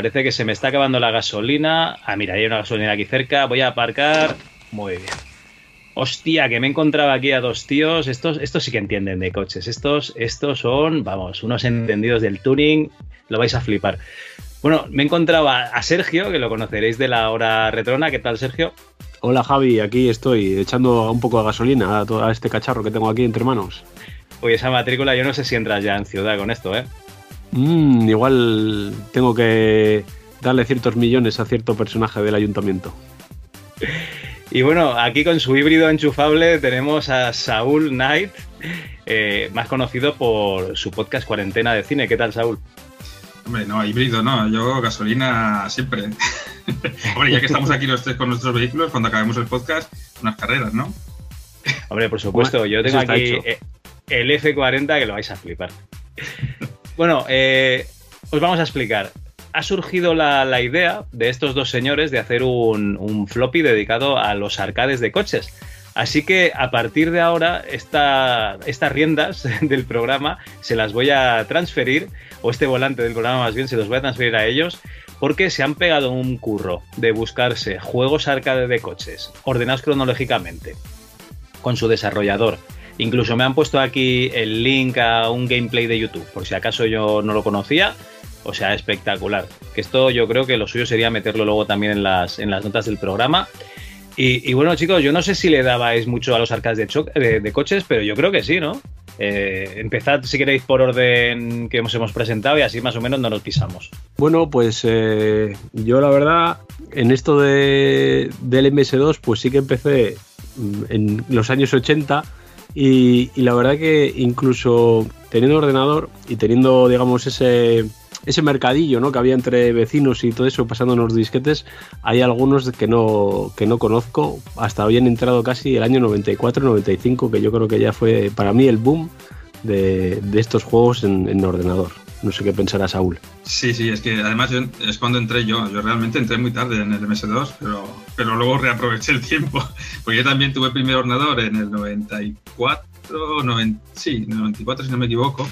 parece que se me está acabando la gasolina. Ah, mira, hay una gasolina aquí cerca. Voy a aparcar. Muy bien. Hostia, que me encontraba aquí a dos tíos. Estos, estos sí que entienden de coches. Estos, estos son, vamos, unos entendidos del tuning. Lo vais a flipar. Bueno, me encontraba a Sergio, que lo conoceréis de la hora retrona. ¿Qué tal, Sergio? Hola, Javi. Aquí estoy echando un poco de gasolina a, todo, este cacharro que tengo aquí entre manos. Oye, esa matrícula, yo no sé si entras ya en ciudad con esto, ¿eh? Mm, igual tengo que darle ciertos millones a cierto personaje del ayuntamiento. Y bueno, aquí con su híbrido enchufable tenemos a Saúl Knight, eh, más conocido por su podcast Cuarentena de Cine. ¿Qué tal, Saúl? Hombre, no, híbrido no, yo gasolina siempre. Hombre, ya que estamos aquí los tres con nuestros vehículos, cuando acabemos el podcast, unas carreras, ¿no? Hombre, por supuesto, yo tengo aquí el F40 que lo vais a flipar. Bueno, eh, os vamos a explicar ha surgido la, idea de estos dos señores de hacer un, floppy dedicado a los arcades de coches. Así que a partir de ahora, estas riendas del programa se las voy a transferir, o este volante del programa más bien se los voy a transferir a ellos, porque se han pegado un curro de buscarse juegos arcade de coches, ordenados cronológicamente, con su desarrollador. Incluso me han puesto aquí el link a un gameplay de YouTube, por si acaso yo no lo conocía o sea, espectacular. Que esto yo creo que lo suyo sería meterlo luego también en las, en las notas del programa. Y, bueno, chicos, yo no sé si le dabais mucho a los arcades de, coches, pero yo creo que sí, ¿no? Eh, empezad, si queréis, por orden que hemos, hemos presentado y así más o menos no nos pisamos. Bueno, pues eh, yo la verdad, en esto de, del MS2, pues sí que empecé mm, en los años 80 y, la verdad que incluso teniendo ordenador y teniendo, digamos, ese ese mercadillo ¿no? que había entre vecinos y todo eso pasándonos disquetes, hay algunos que no, que no conozco. Hasta habían entrado casi el año 94-95, que yo creo que ya fue para mí el boom de, estos juegos en, ordenador. No sé qué pensará Saúl. Sí, sí, es que además es cuando entré yo. Yo realmente entré muy tarde en el MS2, pero, pero luego reaproveché el tiempo. Porque yo también tuve el primer ordenador en el 94, 90, sí, 94 si no me equivoco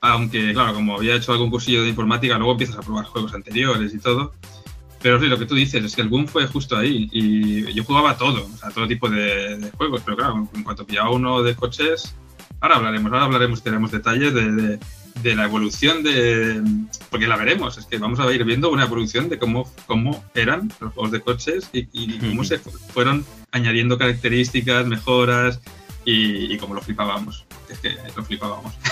aunque claro, como había hecho algún cursillo de informática, luego empiezas a probar juegos anteriores y todo. Pero sí, lo que tú dices es que el boom fue justo ahí y yo jugaba todo, o sea, todo tipo de, juegos, pero claro, en cuanto pillaba uno de coches, ahora hablaremos, ahora hablaremos, tenemos detalles de, de, la evolución de, porque la veremos, es que vamos a ir viendo una evolución de cómo, cómo eran los juegos de coches y, y cómo se fueron añadiendo características, mejoras y, y cómo lo flipábamos, es que lo flipábamos.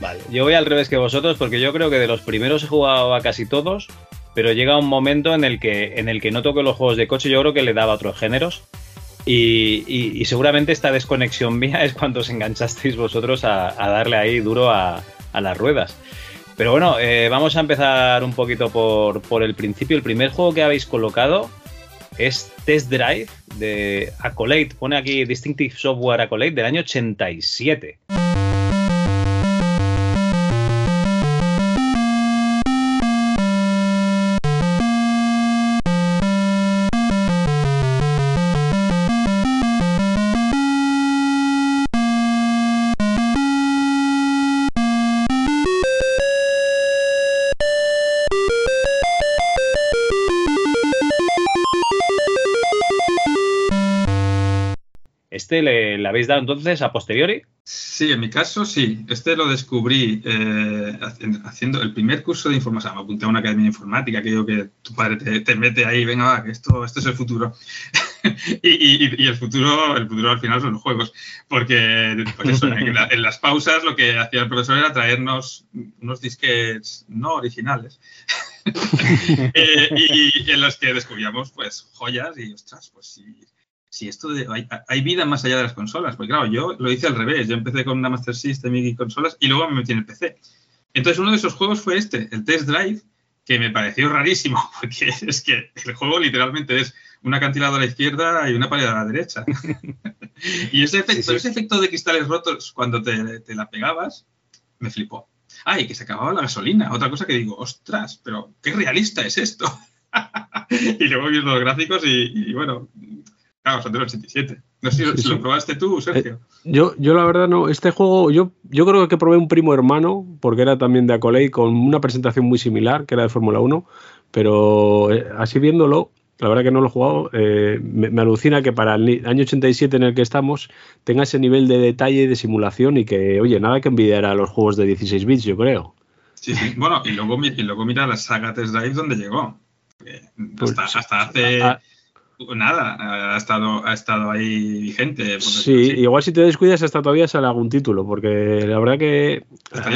Vale, yo voy al revés que vosotros porque yo creo que de los primeros he jugado a casi todos, pero llega un momento en el que, en el que no toco los juegos de coche, yo creo que le daba a otros géneros. Y, seguramente esta desconexión mía es cuando os enganchasteis vosotros a, darle ahí duro a, las ruedas. Pero bueno, eh, vamos a empezar un poquito por, por el principio. El primer juego que habéis colocado es Test Drive de Accolade. Pone aquí Distinctive Software Accolade del año 87. Le, habéis dado entonces a posteriori? Sí, en mi caso sí. Este lo descubrí eh, haciendo el primer curso de informática. Me apunté a una academia de informática que digo que tu padre te, mete ahí, venga, va, que esto, esto es el futuro. y, el futuro el futuro al final son los juegos. Porque en, las pausas lo que hacía el profesor era traernos unos disques no originales. Eh, y, en los que descubríamos pues joyas y ostras, pues sí si esto de, hay, vida más allá de las consolas. Porque claro, yo lo hice al revés. Yo empecé con una Master System y consolas y luego me metí en el PC. Entonces uno de esos juegos fue este, el Test Drive, que me pareció rarísimo, porque es que el juego literalmente es una acantilado a la izquierda y una pared a la derecha. y ese efecto, ese efecto de cristales rotos cuando te, te, la pegabas, me flipó. Ay, que se acababa la gasolina. Otra cosa que digo, ostras, pero qué realista es esto. y luego vi los gráficos y, y bueno, Claro, son del 87. No sé si, lo probaste tú, Sergio. Eh, yo, yo la verdad no, este juego, yo yo creo que probé un primo hermano, porque era también de Acoley, con una presentación muy similar, que era de Fórmula 1, pero eh, así viéndolo, la verdad que no lo he jugado, eh, me, alucina que para el año 87 en el que estamos tenga ese nivel de detalle y de simulación y que, oye, nada que envidiar a los juegos de 16 bits, yo creo. Sí, sí. Bueno, y luego, y luego mira la saga Test Drive donde llegó. Pues, hasta, hace nada, ha estado, ha estado ahí vigente. Sí, igual si te descuidas hasta todavía sale algún título, porque la verdad que,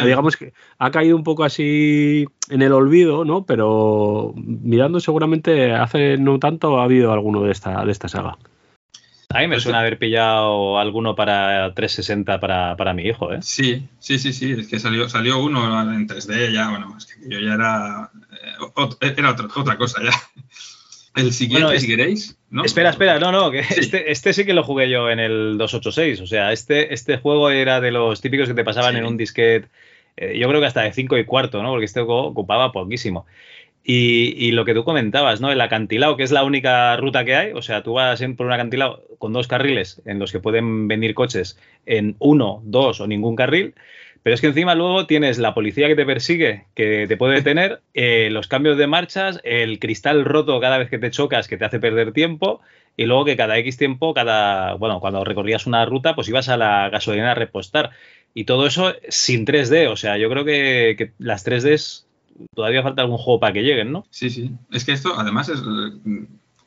digamos que ha caído un poco así en el olvido, ¿no? Pero mirando seguramente hace no tanto ha habido alguno de esta, de esta saga. A mí me pues suena haber pillado alguno para 360 para, para, mi hijo, ¿eh? Sí, sí, sí, sí. Es que salió, salió uno en 3D ya, bueno, es que yo ya era, eh, era otra cosa ya. El siguiente, si queréis. ¿no? Espera, espera, no, no, que Este, este sí que lo jugué yo en el 286. O sea, este, este juego era de los típicos que te pasaban en un disquete, eh, yo creo que hasta de 5 y cuarto, ¿no? Porque este ocupaba poquísimo. Y, lo que tú comentabas, ¿no? El acantilado, que es la única ruta que hay, o sea, tú vas por un acantilado con dos carriles en los que pueden venir coches en uno, dos o ningún carril, pero es que encima luego tienes la policía que te persigue, que te puede detener, eh, los cambios de marchas, el cristal roto cada vez que te chocas, que te hace perder tiempo, y luego que cada X tiempo, cada, bueno, cuando recorrías una ruta, pues ibas a la gasolina a repostar. Y todo eso sin 3D, o sea, yo creo que, que las 3Ds todavía falta algún juego para que lleguen, ¿no? Sí, sí. Es que esto además es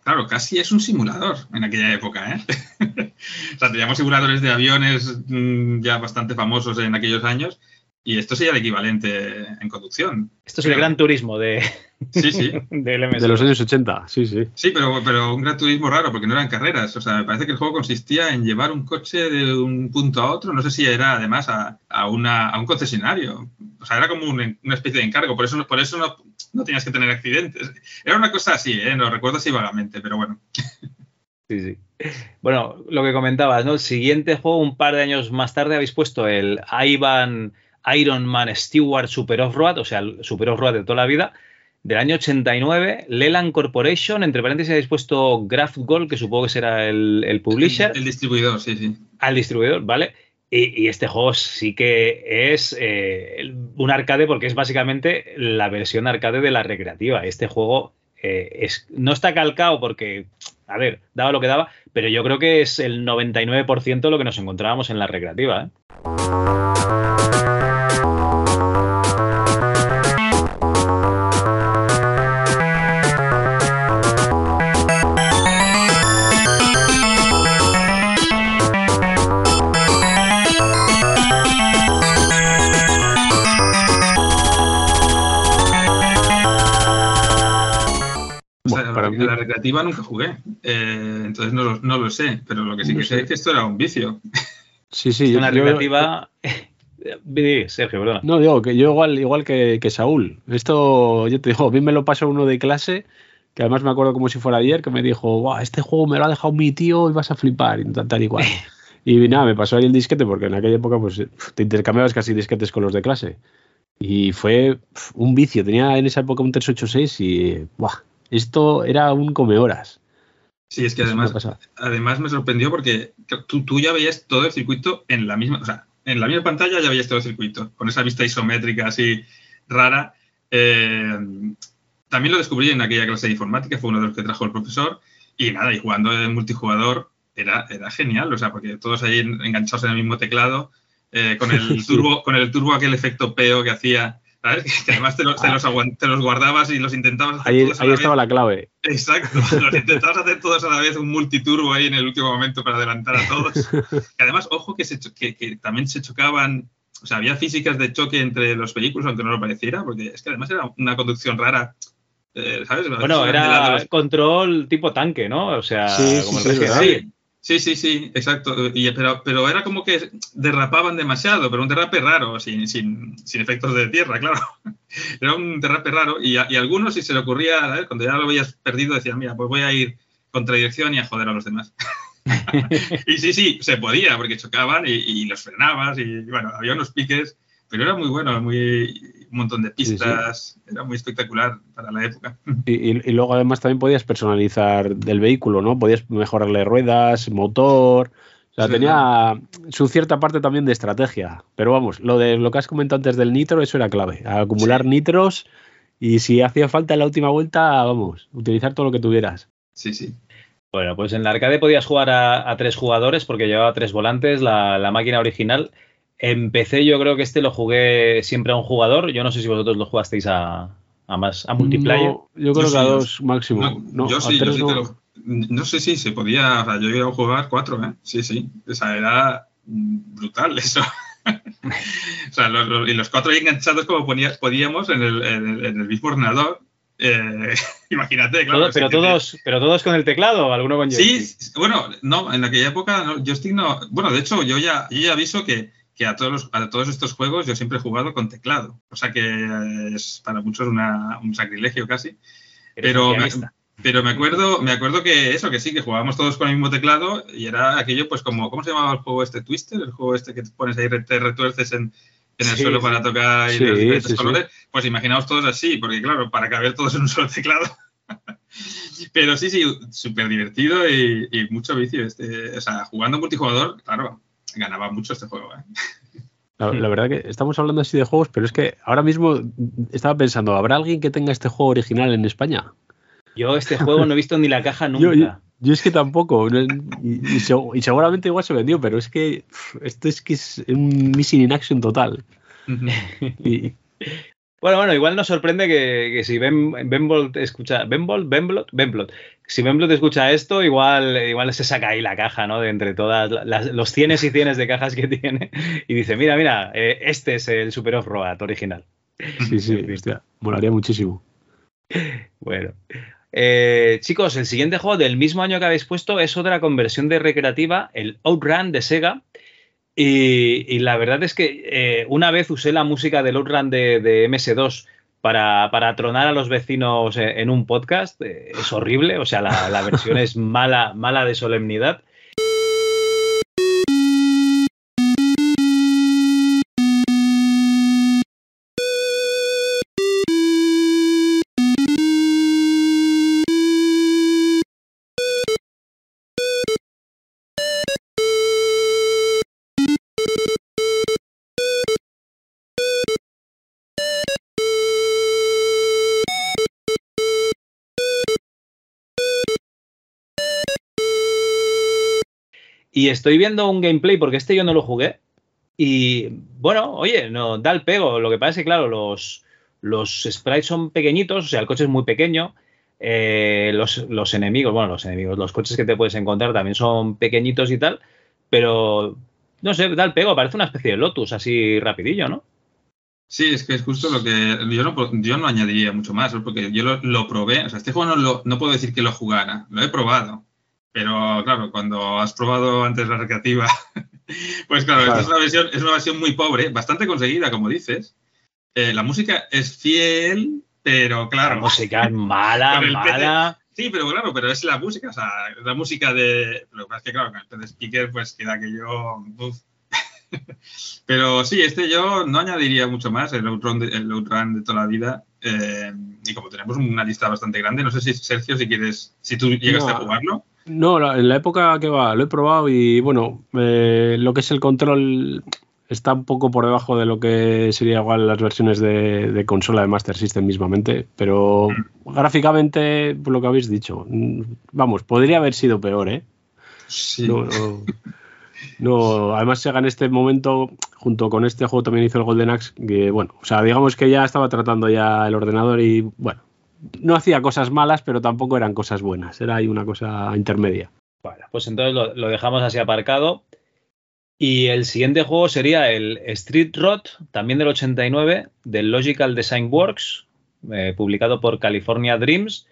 Claro, casi es un simulador en aquella época, ¿eh? o sea, teníamos simuladores de aviones mm, ya bastante famosos en aquellos años y esto sería el equivalente en conducción. Esto es el gran turismo de, sí, sí. de los años 80, sí, sí. Sí, pero, pero un gran turismo raro porque no eran carreras. O sea, me parece que el juego consistía en llevar un coche de un punto a otro. No sé si era además a, a, una, a un concesionario. O sea, era como una especie de encargo. Por eso, por eso no, no tenías que tener accidentes. Era una cosa así, ¿eh? No recuerdo así vagamente, pero bueno. Sí, sí. Bueno, lo que comentabas, ¿no? El siguiente juego, un par de años más tarde, habéis puesto el Ivan Iron Man Stewart Super Off-Road, o sea, el Super Off-Road de toda la vida, del año 89. Leland Corporation, entre paréntesis, habéis puesto Graft Gold, que supongo que será el, publisher. El, distribuidor, sí, sí. Al distribuidor, ¿vale? Y, este juego sí que es eh, un arcade porque es básicamente la versión arcade de la recreativa. Este juego eh, es, no está calcado porque, a ver, daba lo que daba, pero yo creo que es el 99% lo que nos encontrábamos en la recreativa. ¿eh? Recreativa nunca jugué, eh, entonces no lo, sé, pero lo que sí que sé es que esto era un vicio. Sí, sí. Una recreativa... Sergio, perdona. No, digo que yo igual, igual que, Saúl. Esto, yo te digo, a mí me lo pasó uno de clase, que además me acuerdo como si fuera ayer, que me dijo, este juego me lo ha dejado mi tío y vas a flipar, y tal, y cual. Y nada, me pasó ahí el disquete, porque en aquella época pues te intercambiabas casi disquetes con los de clase. Y fue un vicio. Tenía en esa época un 386 y ¡buah! Esto era un come horas. Sí, es que además, además me sorprendió porque tú, tú, ya veías todo el circuito en la misma, o sea, en la misma pantalla ya veías todo el circuito, con esa vista isométrica así rara. Eh, también lo descubrí en aquella clase de informática, fue uno de los que trajo el profesor, y nada, y jugando en multijugador era, era genial, o sea, porque todos ahí enganchados en el mismo teclado, eh, con el turbo, con el turbo aquel efecto peo que hacía Que además te, los, los, guardabas y los intentabas hacer Ahí, ahí estaba la clave. Exacto, los intentabas hacer todos a la vez, un multiturbo ahí en el último momento para adelantar a todos. Y además, ojo que, se, que, también se chocaban, o sea, había físicas de choque entre los vehículos, aunque no lo pareciera, porque es que además era una conducción rara. Eh, ¿sabes? Bueno, era control tipo tanque, ¿no? O sea, como el sí, Sí, sí, sí, exacto. pero, pero era como que derrapaban demasiado, pero un derrape raro, sin, sin, sin efectos de tierra, claro. Era un derrape raro y, y algunos, si se le ocurría, cuando ya lo habías perdido, decían, mira, pues voy a ir contra dirección y a joder a los demás. y sí, sí, se podía, porque chocaban y, y, los frenabas y, bueno, había unos piques, pero era muy bueno, muy un montón de pistas, era muy espectacular para la época. Y, luego además también podías personalizar el vehículo, ¿no? Podías mejorarle ruedas, motor, O sea, tenía su cierta parte también de estrategia. Pero vamos, lo de lo que has comentado antes del nitro, eso era clave. Acumular nitros y si hacía falta en la última vuelta, vamos, utilizar todo lo que tuvieras. Sí, sí. Bueno, pues en la arcade podías jugar a, tres jugadores porque llevaba tres volantes, la, máquina original. Empecé, yo creo que este lo jugué siempre a un jugador. Yo no sé si vosotros lo jugasteis a, más a multiplayer. yo creo que a dos máximo. No, yo sí, yo sí lo, no sé si se podía, o sea, yo iba a jugar cuatro, ¿eh? Sí, sí. O sea, era brutal eso. o sea, los, y los cuatro ahí enganchados como podíamos en el, en, el, mismo ordenador. Eh, imagínate, claro. pero, todos, pero todos con el teclado, alguno con joystick. Sí, bueno, no, en aquella época no, joystick no. Bueno, de hecho, yo ya, yo ya aviso que, que a, todos a todos estos juegos yo siempre he jugado con teclado. O sea que es para muchos una, un sacrilegio casi. Pero pero me acuerdo, me acuerdo que eso, que sí, que jugábamos todos con el mismo teclado y era aquello, pues como, ¿cómo se llamaba el juego este Twister? El juego este que te pones ahí, te retuerces en, el suelo para tocar y de diferentes colores. Pues imaginaos todos así, porque claro, para caber todos en un solo teclado. Pero sí, sí, súper divertido y, mucho vicio. Este, o sea, jugando multijugador, claro, ganaba mucho este juego. ¿eh? La, la, verdad que estamos hablando así de juegos, pero es que ahora mismo estaba pensando, ¿habrá alguien que tenga este juego original en España? Yo este juego no he visto ni la caja nunca. Yo, es que tampoco. Y, seguramente igual se vendió, pero es que esto es que es un missing in action total. Bueno, bueno, igual nos sorprende que, si ben, Benbolt escucha. ¿Benbolt? ¿Benblot? Benblot. Si Benblot escucha esto, igual, igual se saca ahí la caja, ¿no? De entre todas los cienes y cienes de cajas que tiene. Y dice: Mira, mira, eh, este es el Super Off-Road original. Sí, sí, hostia, molaría muchísimo. Bueno, eh, chicos, el siguiente juego del mismo año que habéis puesto es otra conversión de recreativa, el Outrun de Sega. Y, la verdad es que eh, una vez usé la música del Outrun de, de MS2 para, para, tronar a los vecinos en un podcast. Eh, es horrible, o sea, la, la versión es mala, mala de solemnidad. Y estoy viendo un gameplay, porque este yo no lo jugué. Y bueno, oye, no, da el pego. Lo que pasa es que, claro, los, los sprites son pequeñitos, o sea, el coche es muy pequeño. Eh, los, enemigos, bueno, los enemigos, los coches que te puedes encontrar también son pequeñitos y tal. Pero no sé, da el pego, parece una especie de Lotus así rapidillo, ¿no? Sí, es que es justo lo que yo no, yo no añadiría mucho más, porque yo lo, probé, o sea, este juego no, no puedo decir que lo jugara, lo he probado, pero claro, cuando has probado antes la recreativa, pues claro, Esta es, una versión, es una versión muy pobre, bastante conseguida, como dices. Eh, la música es fiel, pero claro. La música es mala, mala. sí, pero claro, pero es la música, o sea, la música de. Lo que pasa es que, claro, con el PC Speaker, pues queda aquello. Uf. pero sí, este yo no añadiría mucho más, el Outrun de, el de toda la vida. Eh, y como tenemos una lista bastante grande, no sé si Sergio, si quieres, si tú llegas a jugarlo. No, en la época que va, lo he probado y bueno, eh, lo que es el control está un poco por debajo de lo que sería igual las versiones de, consola de Master System mismamente, pero gráficamente, por lo que habéis dicho, mm, vamos, podría haber sido peor, ¿eh? Sí. No, además Sega en este momento, junto con este juego también hizo el Golden Axe, que bueno, o sea, digamos que ya estaba tratando ya el ordenador y bueno, no hacía cosas malas, pero tampoco eran cosas buenas. Era ahí una cosa intermedia. Bueno, pues entonces lo, dejamos así aparcado. Y el siguiente juego sería el Street Rot, también del 89, del Logical Design Works, eh, publicado por California Dreams.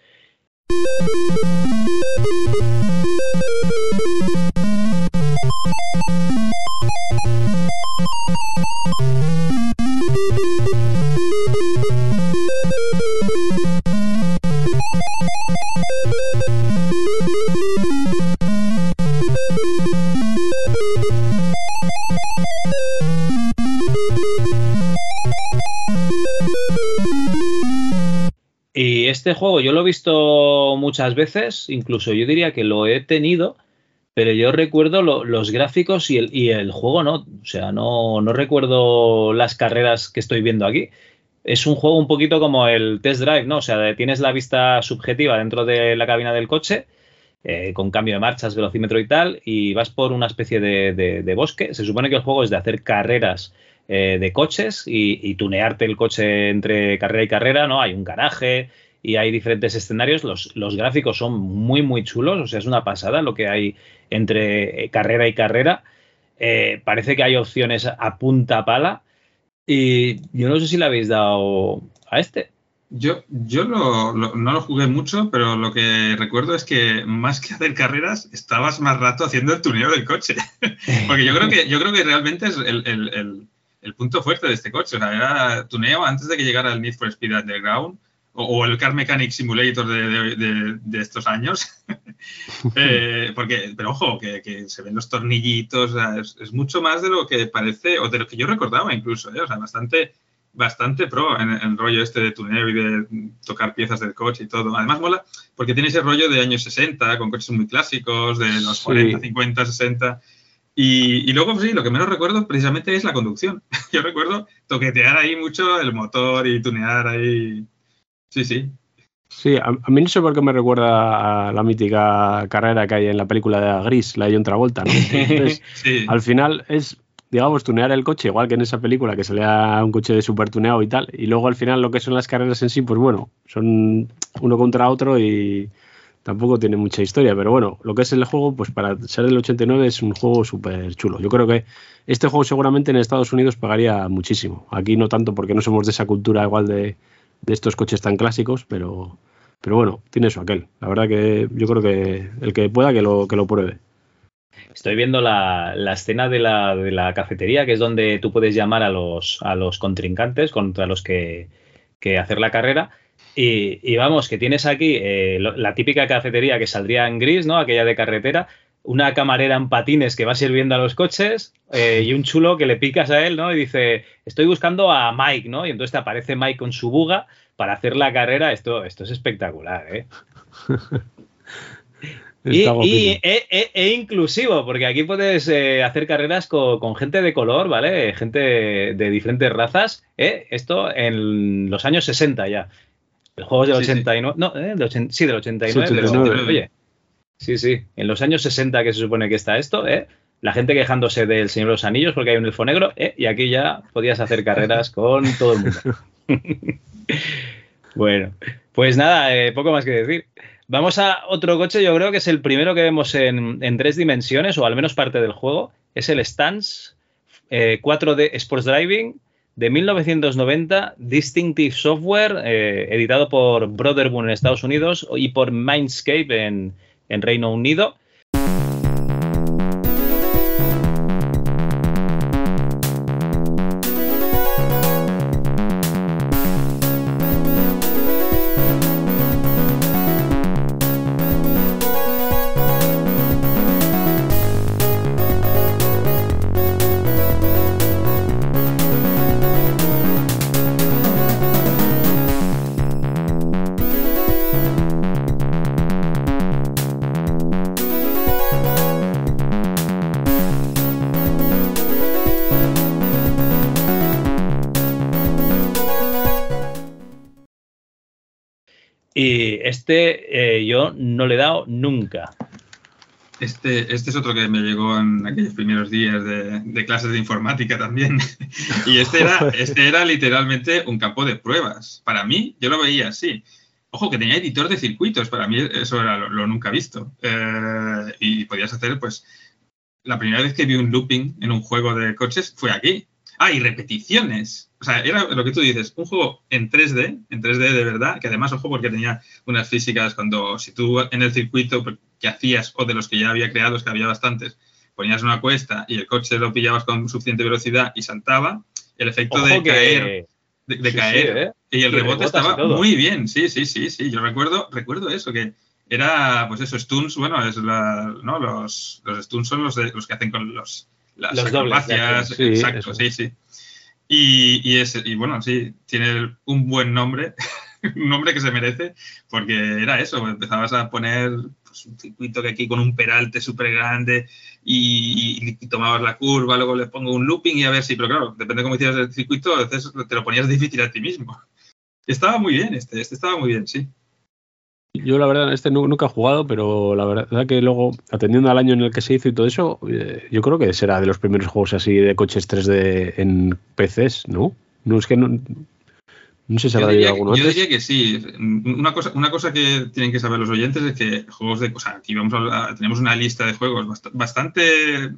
Este juego yo lo he visto muchas veces, incluso yo diría que lo he tenido, pero yo recuerdo los gráficos y el, juego, ¿no? O sea, no, no recuerdo las carreras que estoy viendo aquí. Es un juego un poquito como el test drive, ¿no? O sea, tienes la vista subjetiva dentro de la cabina del coche, eh, con cambio de marchas, velocímetro y tal, y vas por una especie de, bosque. Se supone que el juego es de hacer carreras eh, de coches y, y, tunearte el coche entre carrera y carrera, ¿no? Hay un garaje, y hay diferentes escenarios. Los, los, gráficos son muy, muy chulos, o sea, es una pasada lo que hay entre eh, carrera y carrera. Eh, parece que hay opciones a punta pala y yo no sé si le habéis dado a este. Yo, yo no lo jugué mucho, pero lo que recuerdo es que más que hacer carreras, estabas más rato haciendo el tuneo del coche. Porque yo creo que, yo creo que realmente es el, el, el, punto fuerte de este coche. O sea, era tuneo antes de que llegara el Need for Speed Underground o, el Car Mechanic Simulator de, estos años. Eh, porque, pero ojo, que, se ven los tornillitos, es, mucho más de lo que parece, o de lo que yo recordaba incluso, ¿eh? o sea, bastante, bastante pro en, el rollo este de tuneo y de tocar piezas del coche y todo. Además mola porque tiene ese rollo de años 60, con coches muy clásicos, de los 40, 50, 60. Y, y, luego, pues sí, lo que menos recuerdo precisamente es la conducción. Yo recuerdo toquetear ahí mucho el motor y tunear ahí Sí, sí. Sí, a, mí no sé por qué me recuerda a la mítica carrera que hay en la película de Gris, la de John Travolta, ¿no? sí. Al final es, digamos, tunear el coche, igual que en esa película que salía un coche de super tuneado y tal. Y luego al final lo que son las carreras en sí, pues bueno, son uno contra otro y tampoco tiene mucha historia. Pero bueno, lo que es el juego, pues para ser del 89 es un juego súper chulo. Yo creo que este juego seguramente en Estados Unidos pagaría muchísimo. Aquí no tanto porque no somos de esa cultura igual de de estos coches tan clásicos, pero, pero bueno, tiene eso aquel. La verdad que yo creo que el que pueda que lo, que lo pruebe. Estoy viendo la, escena de la, de la, cafetería, que es donde tú puedes llamar a los, a los contrincantes contra los que, que hacer la carrera. Y, vamos, que tienes aquí eh, la típica cafetería que saldría en gris, ¿no? Aquella de carretera, una camarera en patines que va sirviendo a los coches eh, y un chulo que le picas a él, ¿no? Y dice, estoy buscando a Mike, ¿no? Y entonces te aparece Mike con su buga para hacer la carrera. Esto, esto es espectacular, ¿eh? y, e, e, e, inclusivo, porque aquí puedes eh, hacer carreras con, gente de color, ¿vale? Gente de diferentes razas. ¿eh? Esto en los años 60 ya. El juego es del 89. No, ¿eh? sí, del 89. Oye, Sí, sí. En los años 60 que se supone que está esto, ¿eh? la gente quejándose del Señor de los Anillos porque hay un elfo negro, ¿eh? y aquí ya podías hacer carreras con todo el mundo. bueno, pues nada, eh, poco más que decir. Vamos a otro coche, yo creo que es el primero que vemos en, tres dimensiones, o al menos parte del juego. Es el Stance 4D eh, Sports Driving de 1990, Distinctive Software, editado por Brotherboon en Estados Unidos y por Mindscape en, en Reino Unido este eh, yo no le he dado nunca. Este, este es otro que me llegó en aquellos primeros días de, clases de informática también. y este era, este era literalmente un campo de pruebas. Para mí, yo lo veía así. Ojo, que tenía editor de circuitos. Para mí eso era lo, nunca visto. Eh, y podías hacer, pues, la primera vez que vi un looping en un juego de coches fue aquí. Ah, y repeticiones. O sea, era lo que tú dices, un juego en 3D, en 3D de verdad, que además, ojo, porque tenía unas físicas cuando, si tú en el circuito que hacías, o de los que ya había creados, que había bastantes, ponías una cuesta y el coche lo pillabas con suficiente velocidad y saltaba, el efecto de caer, de, caer, ¿eh? y el rebote estaba muy bien, sí, sí, sí, sí, yo recuerdo, recuerdo eso, que era, pues eso, stuns, bueno, es la, ¿no? Los, los stuns son los, de, los que hacen con los las Los acrobacias, exacto, sí, sí. Y, y, es, y bueno, sí, tiene un buen nombre, un nombre que se merece, porque era eso, empezabas a poner pues, un circuito que aquí con un peralte súper grande y, tomabas la curva, luego le pongo un looping y a ver si, pero claro, depende de cómo hicieras el circuito, a veces te lo ponías difícil a ti mismo. Estaba muy bien este, este estaba muy bien, sí. Yo la verdad, este nunca he jugado, pero la verdad que luego, atendiendo al año en el que se hizo y todo eso, eh, yo creo que será de los primeros juegos así de coches 3D en PCs, ¿no? No es que no, no sé si habrá habido alguno Yo diría que sí. Una cosa, una cosa que tienen que saber los oyentes es que juegos de... O sea, aquí vamos a, tenemos una lista de juegos bastante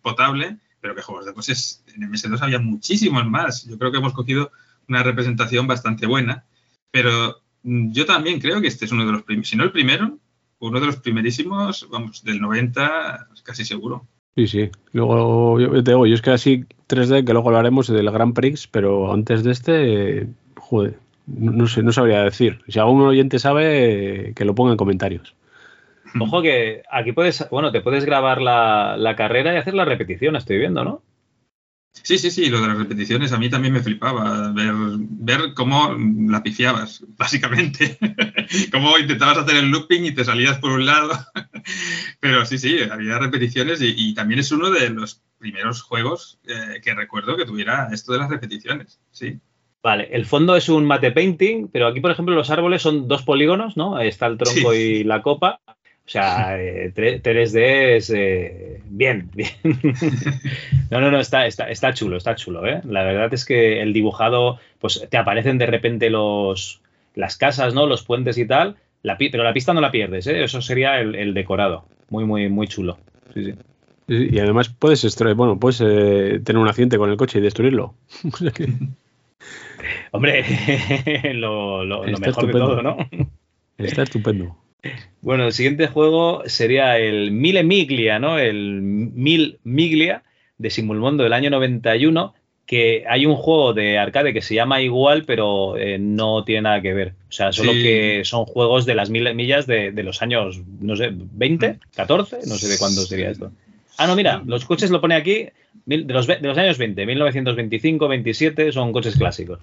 potable, pero que juegos de coches en MS2 había muchísimos más. Yo creo que hemos cogido una representación bastante buena, pero yo también creo que este es uno de los primeros, si no el primero, uno de los primerísimos, vamos, del 90, casi seguro. Sí, sí. Luego, yo te digo, yo es que así 3D, que luego hablaremos del Grand Prix, pero antes de este, joder, no, sé, no sabría decir. Si algún oyente sabe, que lo ponga en comentarios. Ojo que aquí puedes, bueno, te puedes grabar la, la carrera y hacer la repetición, estoy viendo, ¿no? Sí, sí, sí, lo de las repeticiones a mí también me flipaba, ver, ver cómo la pifiabas, básicamente. cómo intentabas hacer el looping y te salías por un lado. Pero sí, sí, había repeticiones y, también es uno de los primeros juegos eh, que recuerdo que tuviera esto de las repeticiones, sí. Vale, el fondo es un mate painting, pero aquí, por ejemplo, los árboles son dos polígonos, ¿no? Está el tronco y la copa. O sea, 3D eh, es eh, bien, bien. no, no, no, está, está, está chulo, está chulo, ¿eh? La verdad es que el dibujado, pues te aparecen de repente los, las casas, ¿no? Los puentes y tal, la, pero la pista no la pierdes, ¿eh? Eso sería el, decorado. Muy, muy, muy chulo. Sí, sí. Y además puedes bueno, puedes eh, tener un accidente con el coche y destruirlo. Hombre, lo, lo mejor de todo, ¿no? Está estupendo. Bueno, el siguiente juego sería el Mille Miglia, ¿no? El Mil Miglia de Simulmondo del año 91, que hay un juego de arcade que se llama igual, pero eh, no tiene nada que ver. O sea, solo que son juegos de las mil millas de, los años, no sé, 20, 14, no sé de cuándo sería esto. Ah, no, mira, los coches lo pone aquí de los, de los años 20, 1925, 27, son coches clásicos.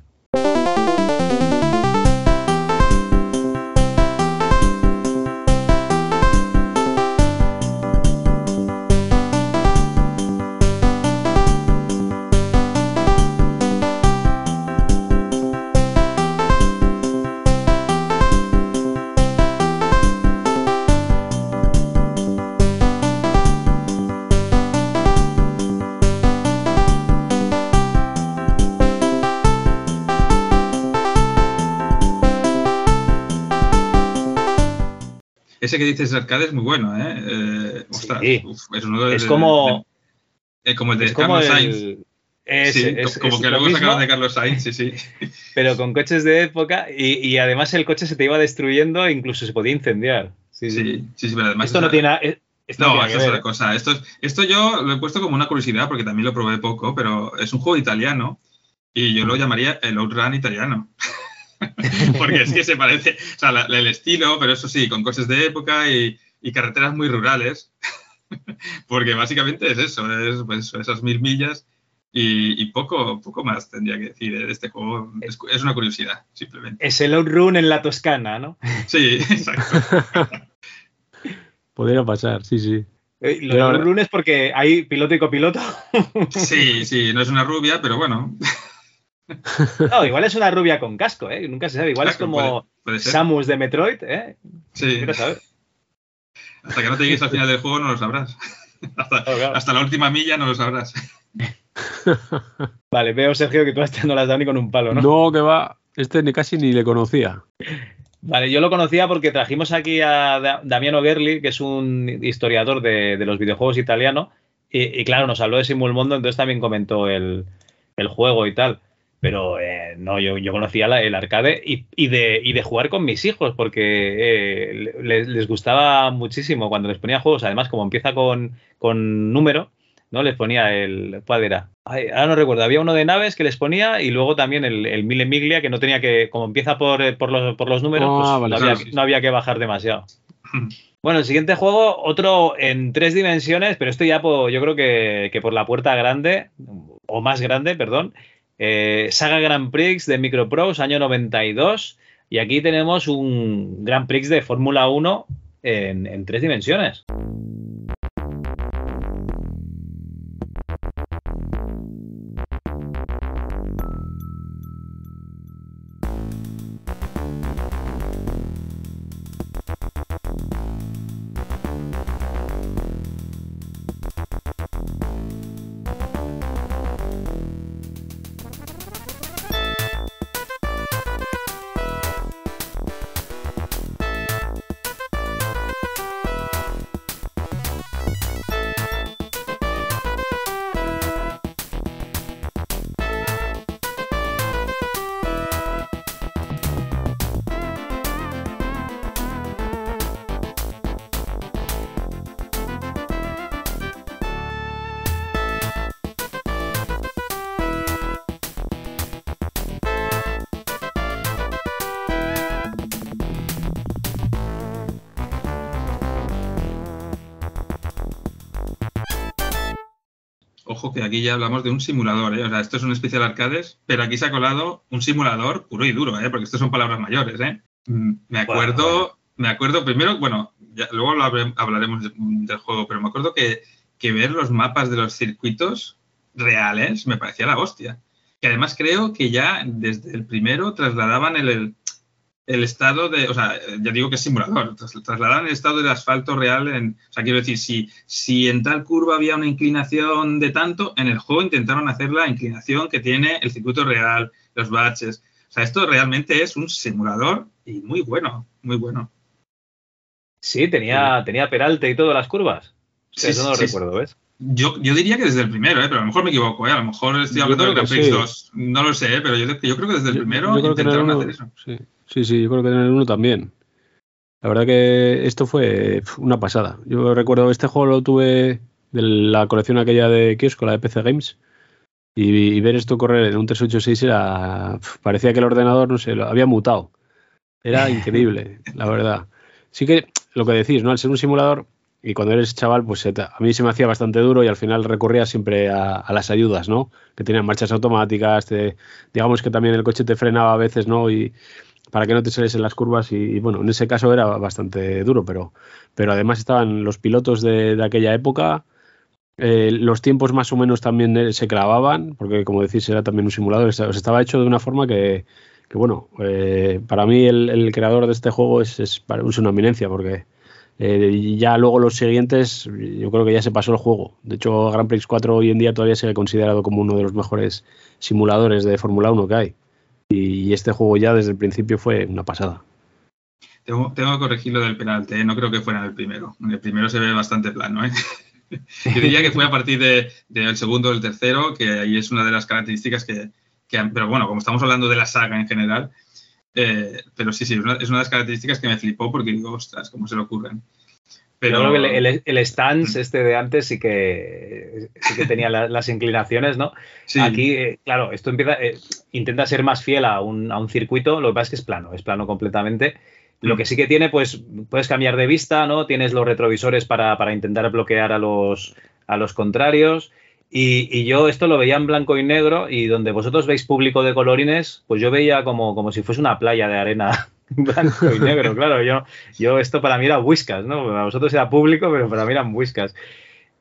Ese que dices arcade es muy bueno, ¿eh? eh ostras, es uno de, es como, eh, como el de Carlos Sainz. Es, como que luego sacaron de Carlos Sainz, sí, sí. Pero con coches de época y, además el coche se te iba destruyendo e incluso se podía incendiar. Sí, sí, sí, pero además... Esto no tiene... No, eso es otra cosa. Esto, esto yo lo he puesto como una curiosidad porque también lo probé poco, pero es un juego italiano y yo lo llamaría el Outrun italiano. porque es que se parece, o sea, el estilo, pero eso sí, con cosas de época y, carreteras muy rurales, porque básicamente es eso, es pues, esas mil millas y, poco, poco más tendría que decir de este juego. Es, una curiosidad, simplemente. Es el outrun en la Toscana, ¿no? Sí, exacto. Podría pasar, sí, sí. Eh, lo de outrun es porque hay piloto y copiloto. sí, sí, no es una rubia, pero bueno. No, igual es una rubia con casco, ¿eh? Nunca se sabe. Igual es como Samus de Metroid, ¿eh? Sí. Saber. Hasta que no te llegues al final del juego no lo sabrás. Hasta, la última milla no lo sabrás. Vale, veo, Sergio, que tú este no las has dado ni con un palo, ¿no? No, que va. Este ni casi ni le conocía. Vale, yo lo conocía porque trajimos aquí a Damiano Gerli, que es un historiador de, los videojuegos italiano, y, claro, nos habló de Simulmondo, entonces también comentó el, el juego y tal. Pero eh, no, yo, yo conocía el arcade y, de, y de jugar con mis hijos, porque eh, les, gustaba muchísimo cuando les ponía juegos. Además, como empieza con, con número, ¿no? Les ponía el. ¿Cuál era? ahora no recuerdo. Había uno de naves que les ponía y luego también el, el Mille Miglia, que no tenía que. Como empieza por, eh, por, los, por los números, ah, pues no, había, que bajar demasiado. Bueno, el siguiente juego, otro en tres dimensiones, pero esto ya yo creo que, que por la puerta grande, o más grande, perdón, eh, Saga Grand Prix de Microprose, año 92. Y aquí tenemos un Grand Prix de Fórmula 1 en tres dimensiones. Que aquí ya hablamos de un simulador, ¿eh? O sea, esto es un especial arcades, pero aquí se ha colado un simulador puro y duro, ¿eh? Porque esto son palabras mayores, ¿eh? Mm, me acuerdo, me acuerdo primero, bueno, luego hablaremos del juego, pero me acuerdo que, que ver los mapas de los circuitos reales me parecía la hostia. Que además creo que ya desde el primero trasladaban el, el estado de, o sea, ya digo que es simulador, trasladar el estado del asfalto real en, o sea, quiero decir, si, si en tal curva había una inclinación de tanto, en el juego intentaron hacer la inclinación que tiene el circuito real, los baches. O sea, esto realmente es un simulador y muy bueno, muy bueno. Sí, tenía, tenía peralte y todas las curvas. Sí, eso no lo recuerdo, ¿ves? Yo, yo, diría que desde el primero, ¿eh? pero a lo mejor me equivoco, ¿eh? a lo mejor estoy hablando del Grand Prix 2, no lo sé, ¿eh? pero yo, yo, creo que desde el primero intentaron hacer eso. Sí. Sí, sí, yo creo que en el 1 también. La verdad que esto fue una pasada. Yo recuerdo este juego lo tuve de la colección aquella de kiosco, la de PC Games, y, ver esto correr en un 386 era parecía que el ordenador no sé, lo había mutado. Era increíble, la verdad. Sí que lo que decís, ¿no? Al ser un simulador y cuando eres chaval, pues a mí se me hacía bastante duro y al final recurría siempre a, las ayudas, ¿no? Que tenían marchas automáticas, digamos que también el coche te frenaba a veces, ¿no? Y, para que no te sales en las curvas y, bueno, en ese caso era bastante duro, pero, pero además estaban los pilotos de, aquella época, eh, los tiempos más o menos también eh, se clavaban, porque como decís era también un simulador, estaba hecho de una forma que, bueno, eh, para mí el, creador de este juego es, es, una eminencia, porque ya luego los siguientes, yo creo que ya se pasó el juego. De hecho, Grand Prix 4 hoy en día todavía se ha considerado como uno de los mejores simuladores de Fórmula 1 que hay. Y este juego ya desde el principio fue una pasada. Tengo, que corregir lo del penalti, ¿eh? no creo que fuera en el primero. En el primero se ve bastante plano. ¿eh? Yo diría que fue a partir del de, segundo o el tercero, que ahí es una de las características que, Pero bueno, como estamos hablando de la saga en general, eh, pero sí, sí, es una, es una, de las características que me flipó porque digo, ostras, ¿cómo se le ocurren? Pero Yo creo que el, el, stance este de antes sí que, sí que tenía las inclinaciones, ¿no? Aquí, eh, claro, esto empieza, eh, intenta ser más fiel a un, a un, circuito, lo que pasa es que es plano, es plano completamente. Lo que sí que tiene, pues puedes cambiar de vista, ¿no? Tienes los retrovisores para, para intentar bloquear a los, a los contrarios. Y, y, yo esto lo veía en blanco y negro y donde vosotros veis público de colorines, pues yo veía como, como si fuese una playa de arena blanco y negro, claro. Yo, yo esto para mí era whiskas, ¿no? Para vosotros era público, pero para mí eran whiskas.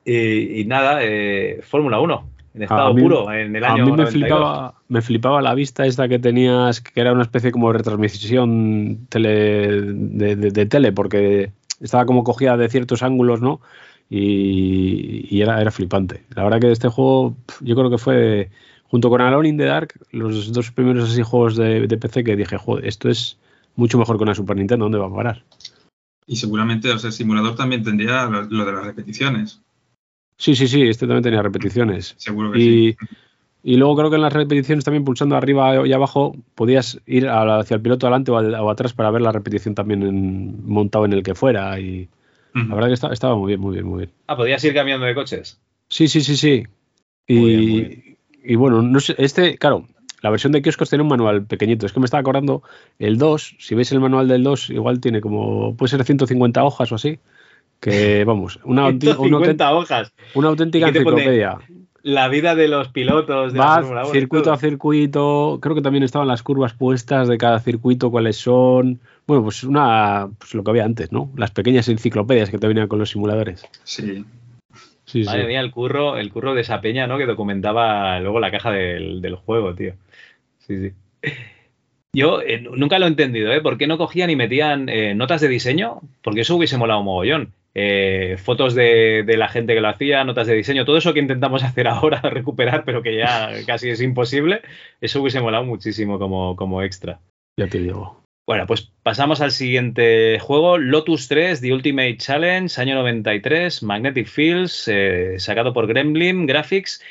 Y, nada, eh, Fórmula 1, en estado puro, en el año. A mí me flipaba, me flipaba la vista esta que tenías, que era una especie como de retransmisión tele, de, tele, porque estaba como cogida de ciertos ángulos, ¿no? Y, era, era flipante. La verdad que este juego, yo creo que fue, junto con Alone in the Dark, los dos primeros así juegos de, de PC que dije, joder, esto es mucho mejor que una Super Nintendo, ¿dónde va a parar? Y seguramente, o sea, el simulador también tendría lo, de las repeticiones. Sí, sí, sí, este también tenía repeticiones. Seguro que y, sí. Y luego creo que en las repeticiones también pulsando arriba y abajo podías ir hacia el piloto adelante o, atrás para ver la repetición también en, montado en el que fuera. Y la verdad que estaba muy bien, muy bien, muy bien. Ah, podías ir cambiando de coches. Sí, sí, sí, sí. Y, y bueno, no sé, este, claro, la versión de kioscos tiene un manual pequeñito. Es que me estaba acordando, el 2, si veis el manual del 2, igual tiene como, puede ser 150 hojas o así. Que vamos, una, una, hojas. una auténtica enciclopedia. la vida de los pilotos de Va circuito a circuito. Creo que también estaban las curvas puestas de cada circuito, cuáles son. Bueno, pues una. Pues lo que había antes, ¿no? Las pequeñas enciclopedias que te venían con los simuladores. Sí. Sí, Madre mía, el curro, el curro de esa peña, ¿no? Que documentaba luego la caja del, del juego, tío. Sí, sí. Yo eh, nunca lo he entendido, ¿eh? ¿Por qué no cogían y metían eh, notas de diseño? Porque eso hubiese molado un mogollón. Eh, fotos de, la gente que lo hacía, notas de diseño, todo eso que intentamos hacer ahora, recuperar, pero que ya casi es imposible, eso hubiese molado muchísimo como, como extra. Ya te digo. Bueno, pues pasamos al siguiente juego, Lotus 3, The Ultimate Challenge, año 93, Magnetic Fields, sacado por Gremlin Graphics.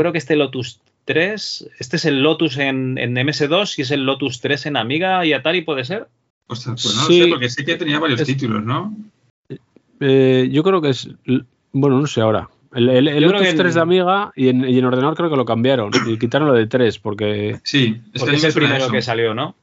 Creo que este Lotus 3, este es el Lotus en, MS2 y es el Lotus 3 en Amiga y Atari, ¿puede ser? pues no lo sé, porque sí que tenía varios títulos, ¿no? Eh, yo creo que es. Bueno, no sé ahora. El, Lotus 3 de Amiga y en, ordenador creo que lo cambiaron y quitaron lo de 3 porque. Sí, es, es el primero que salió, ¿no?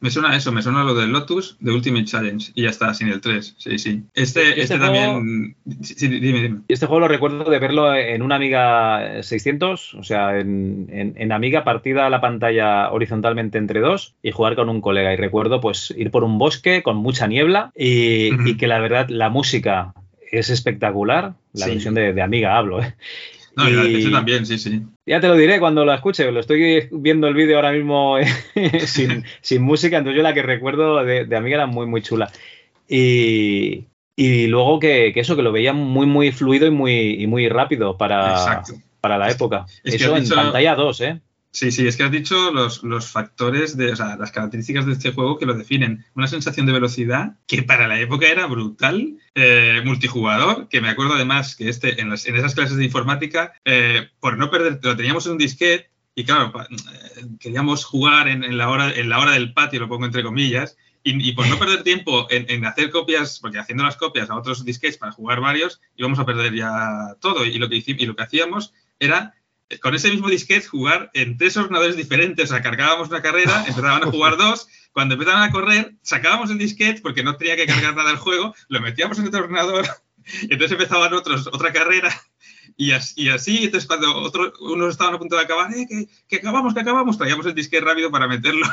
Me suena eso, me suena lo del Lotus de Ultimate Challenge y ya está, sin el 3. Sí, sí. Este, este, este también. Sí, dime, dime. Este juego lo recuerdo de verlo en una Amiga 600, o sea, en, Amiga partida a la pantalla horizontalmente entre dos y jugar con un colega. Y recuerdo, pues, ir por un bosque con mucha niebla y, que la verdad, la música es espectacular. La versión de, de Amiga hablo, ¿eh? No, y, también, sí, sí. Ya te lo diré cuando lo escuche, lo estoy viendo el vídeo ahora mismo sin, música, entonces yo la que recuerdo de, de amiga era muy, muy chula. Y, luego que, eso, que lo veía muy, muy fluido y muy, muy rápido para, para la época. eso en pantalla 2, ¿eh? Sí, sí, es que has dicho los, factores, de, o sea, las características de este juego que lo definen. Una sensación de velocidad que para la época era brutal, eh, multijugador, que me acuerdo además que este en, en esas clases de informática, eh, por no perder, lo teníamos en un disquete y claro, eh, queríamos jugar en, la hora, en la hora del patio, lo pongo entre comillas, y, por no perder tiempo en, hacer copias, porque haciendo las copias a otros disquetes para jugar varios, íbamos a perder ya todo. Y lo que, y lo que hacíamos era con ese mismo disquete jugar en tres ordenadores diferentes. O sea, cargábamos una carrera, empezaban a jugar dos. Cuando empezaban a correr, sacábamos el disquete porque no tenía que cargar nada el juego, lo metíamos en otro ordenador. Entonces empezaban otros, otra carrera. Y así, y entonces cuando otro, unos estaban a punto de acabar, eh, que, acabamos, que acabamos, traíamos el disquete rápido para meterlo.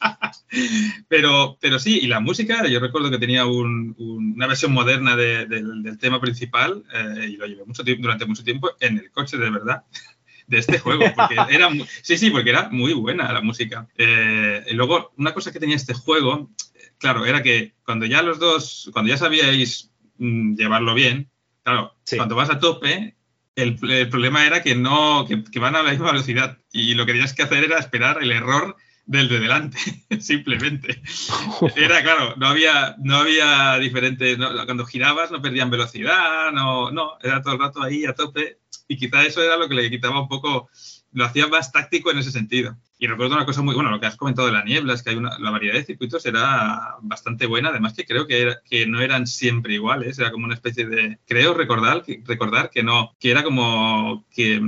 pero, pero sí, y la música, yo recuerdo que tenía una versión moderna del tema principal eh, y lo llevé mucho tiempo, durante mucho tiempo en el coche, de verdad de este juego, porque era sí, sí, porque era muy buena la música. Eh, y luego, una cosa que tenía este juego, claro, era que cuando ya los dos, cuando ya sabíais mm, llevarlo bien, claro, cuando vas a tope, el, problema era que no, que, van a la misma velocidad y lo que tenías que hacer era esperar el error del de delante, simplemente. Era claro, no había, no había diferente, cuando girabas no perdían velocidad, no, no, era todo el rato ahí a tope y quizá eso era lo que le quitaba un poco, lo hacía más táctico en ese sentido. Y recuerdo una cosa muy, bueno, lo que has comentado de la niebla, es que hay una, la variedad de circuitos era bastante buena, además que creo que, que no eran siempre iguales, era como una especie de, creo recordar, recordar que no, que era como, que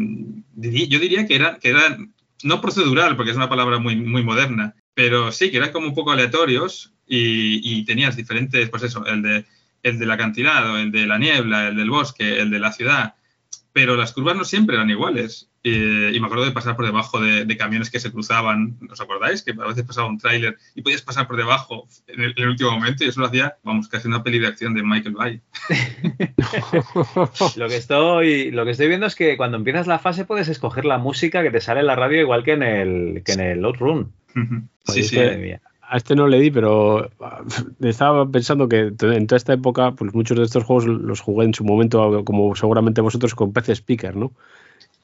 yo diría que era, que era no procedural, porque es una palabra muy, muy moderna, pero sí, que eran como un poco aleatorios y, y tenías diferentes, pues eso, el de el del acantilado, el de la niebla, el del bosque, el de la ciudad, pero las curvas no siempre eran iguales. Eh, y me acuerdo de pasar por debajo de, camiones que se cruzaban, ¿os acordáis? Que a veces pasaba un tráiler y podías pasar por debajo en el, último momento y eso lo hacía, vamos, casi una peli de acción de Michael Bay. lo, que estoy, lo que estoy viendo es que cuando empiezas la fase puedes escoger la música que te sale en la radio igual que en el, que en el Outrun. sí, sí. A este no le di, pero ah, estaba pensando que en toda esta época, pues muchos de estos juegos los jugué en su momento, como seguramente vosotros, con PC Speaker, ¿no?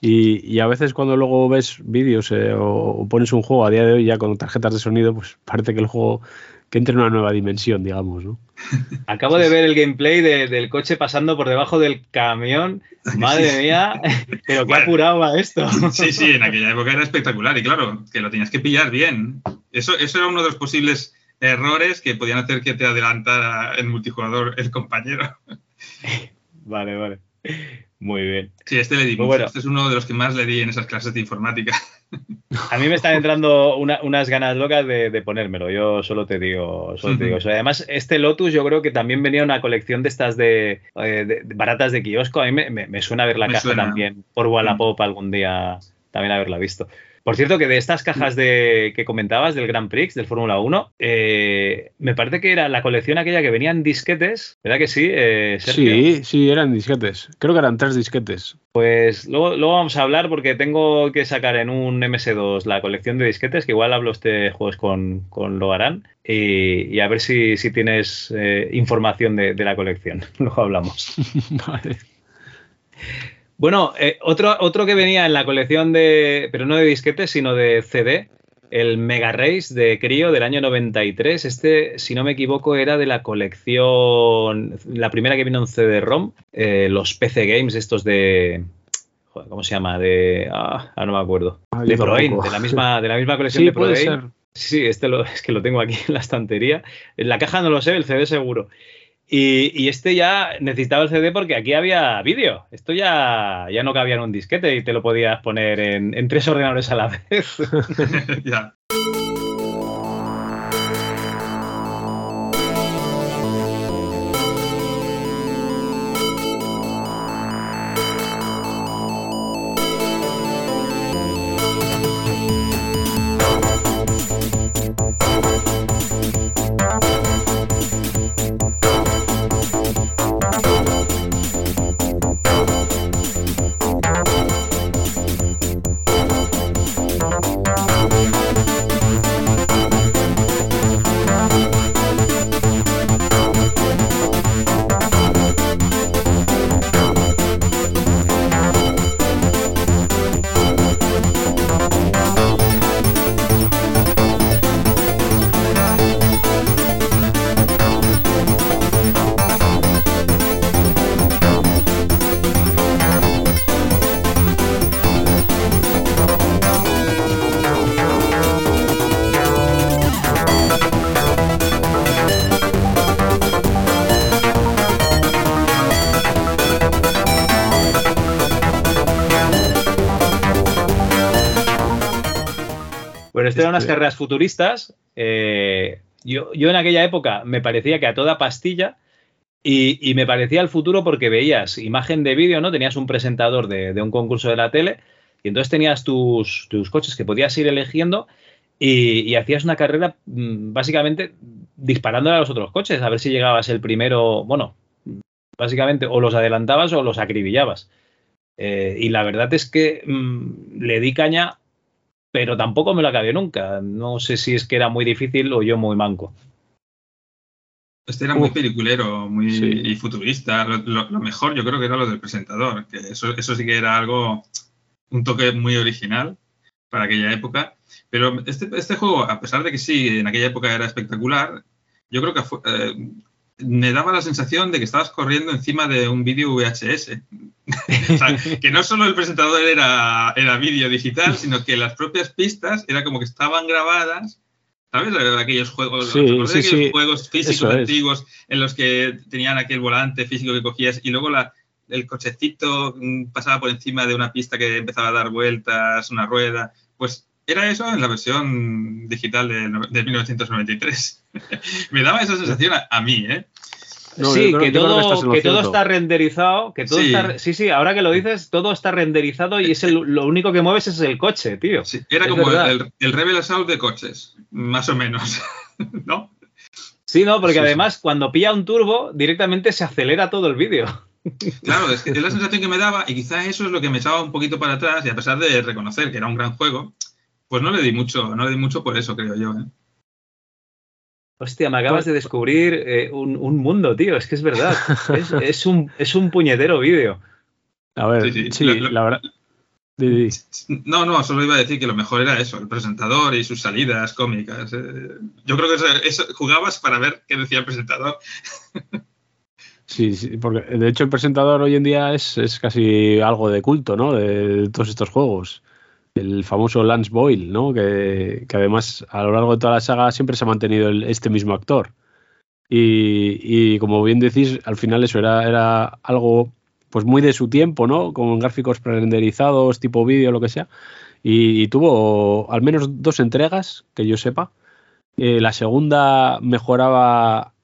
Y, a veces cuando luego ves vídeos eh, o, pones un juego a día de hoy ya con tarjetas de sonido, pues parece que el juego que entre en una nueva dimensión, digamos, ¿no? Acabo de ver el gameplay del coche pasando por debajo del camión. Madre mía, pero qué apurado va esto. Sí, sí, en aquella época era espectacular y claro, que lo tenías que pillar bien. Eso, eso era uno de los posibles errores que podían hacer que te adelantara el multijugador el compañero. Vale, vale. Muy bien. Sí, este le di Bueno. Este es uno de los que más le di en esas clases de informática. A mí me están entrando unas ganas locas de, ponérmelo, yo solo te digo, solo te digo eso. Además, este Lotus yo creo que también venía una colección de estas de, eh, baratas de kiosco. A mí me, suena ver la caja también por Wallapop algún día también haberla visto. Por cierto, que de estas cajas de, que comentabas del Grand Prix, del Fórmula 1, eh, me parece que era la colección aquella que venían disquetes, ¿verdad que sí? Eh, sí, sí, eran disquetes. Creo que eran tres disquetes. Pues luego, luego, vamos a hablar porque tengo que sacar en un MS2 la colección de disquetes, que igual hablo este juegos con, con Logarán, y, a ver si, tienes eh, información de, de la colección. Luego hablamos. vale. Bueno, eh, otro, otro que venía en la colección de, pero no de disquetes, sino de CD, el Mega Race de Crio del año 93. Este, si no me equivoco, era de la colección, la primera que vino en CD-ROM, eh, los PC Games, estos de, ¿cómo se llama? De, ah, no me acuerdo. de Proain, de la misma, de la misma colección de Proain. Sí, este lo, es que lo tengo aquí en la estantería. En la caja no lo sé, el CD seguro. Y, este ya necesitaba el CD porque aquí había vídeo. Esto ya, ya no cabía en un disquete y te lo podías poner en, en tres ordenadores a la vez. ya. Unas este- carreras futuristas. Eh, yo, en aquella época me parecía que a toda pastilla y, me parecía el futuro porque veías imagen de vídeo, ¿no? Tenías un presentador de, un concurso de la tele y entonces tenías tus, coches que podías ir eligiendo y, hacías una carrera mm, básicamente disparándole a los otros coches a ver si llegabas el primero, bueno, básicamente o los adelantabas o los acribillabas. Eh, y la verdad es que mm, le di caña pero tampoco me lo acabé nunca. No sé si es que era muy difícil o yo muy manco. Este era muy peliculero, muy y futurista. Lo, mejor yo creo que era lo del presentador, que eso, eso sí que era algo, un toque muy original para aquella época. Pero este, este juego, a pesar de que sí, en aquella época era espectacular, yo creo que eh, me daba la sensación de que estabas corriendo encima de un vídeo VHS. que no solo el presentador era, era vídeo digital, sino que las propias pistas era como que estaban grabadas. ¿Sabes? Aquellos juegos, aquellos juegos físicos antiguos en los que tenían aquel volante físico que cogías y luego la, el cochecito mm, pasaba por encima de una pista que empezaba a dar vueltas, una rueda. Pues era eso en la versión digital de, 1993. Me daba esa sensación a, mí, ¿eh? sí, que, todo, que todo está renderizado, que todo sí. Está, sí, sí, ahora que lo dices, todo está renderizado y es lo único que mueves es el coche, tío. Sí, era como el, el, Rebel Assault de coches, más o menos, ¿no? Sí, no, porque además cuando pilla un turbo, directamente se acelera todo el vídeo. Claro, es, que es la sensación que me daba y quizás eso es lo que me echaba un poquito para atrás y a pesar de reconocer que era un gran juego, pues no le di mucho, no le di mucho por eso, creo yo. ¿eh? Hostia, me acabas de descubrir eh, un, mundo, tío. Es que es verdad. Es, un, es un puñetero vídeo. A ver, sí, la verdad. No, no, solo iba a decir que lo mejor era eso, el presentador y sus salidas cómicas. Eh. Yo creo que eso, jugabas para ver qué decía el presentador. Sí, sí, porque de hecho el presentador hoy en día es, es casi algo de culto, ¿no? De todos estos juegos el famoso Lance Boyle, ¿no? Que, además a lo largo de toda la saga siempre se ha mantenido este mismo actor. Y, como bien decís, al final eso era, era algo pues muy de su tiempo, ¿no? Con gráficos pre-renderizados, tipo vídeo, lo que sea. Y, tuvo al menos dos entregas, que yo sepa. Eh, la segunda mejoraba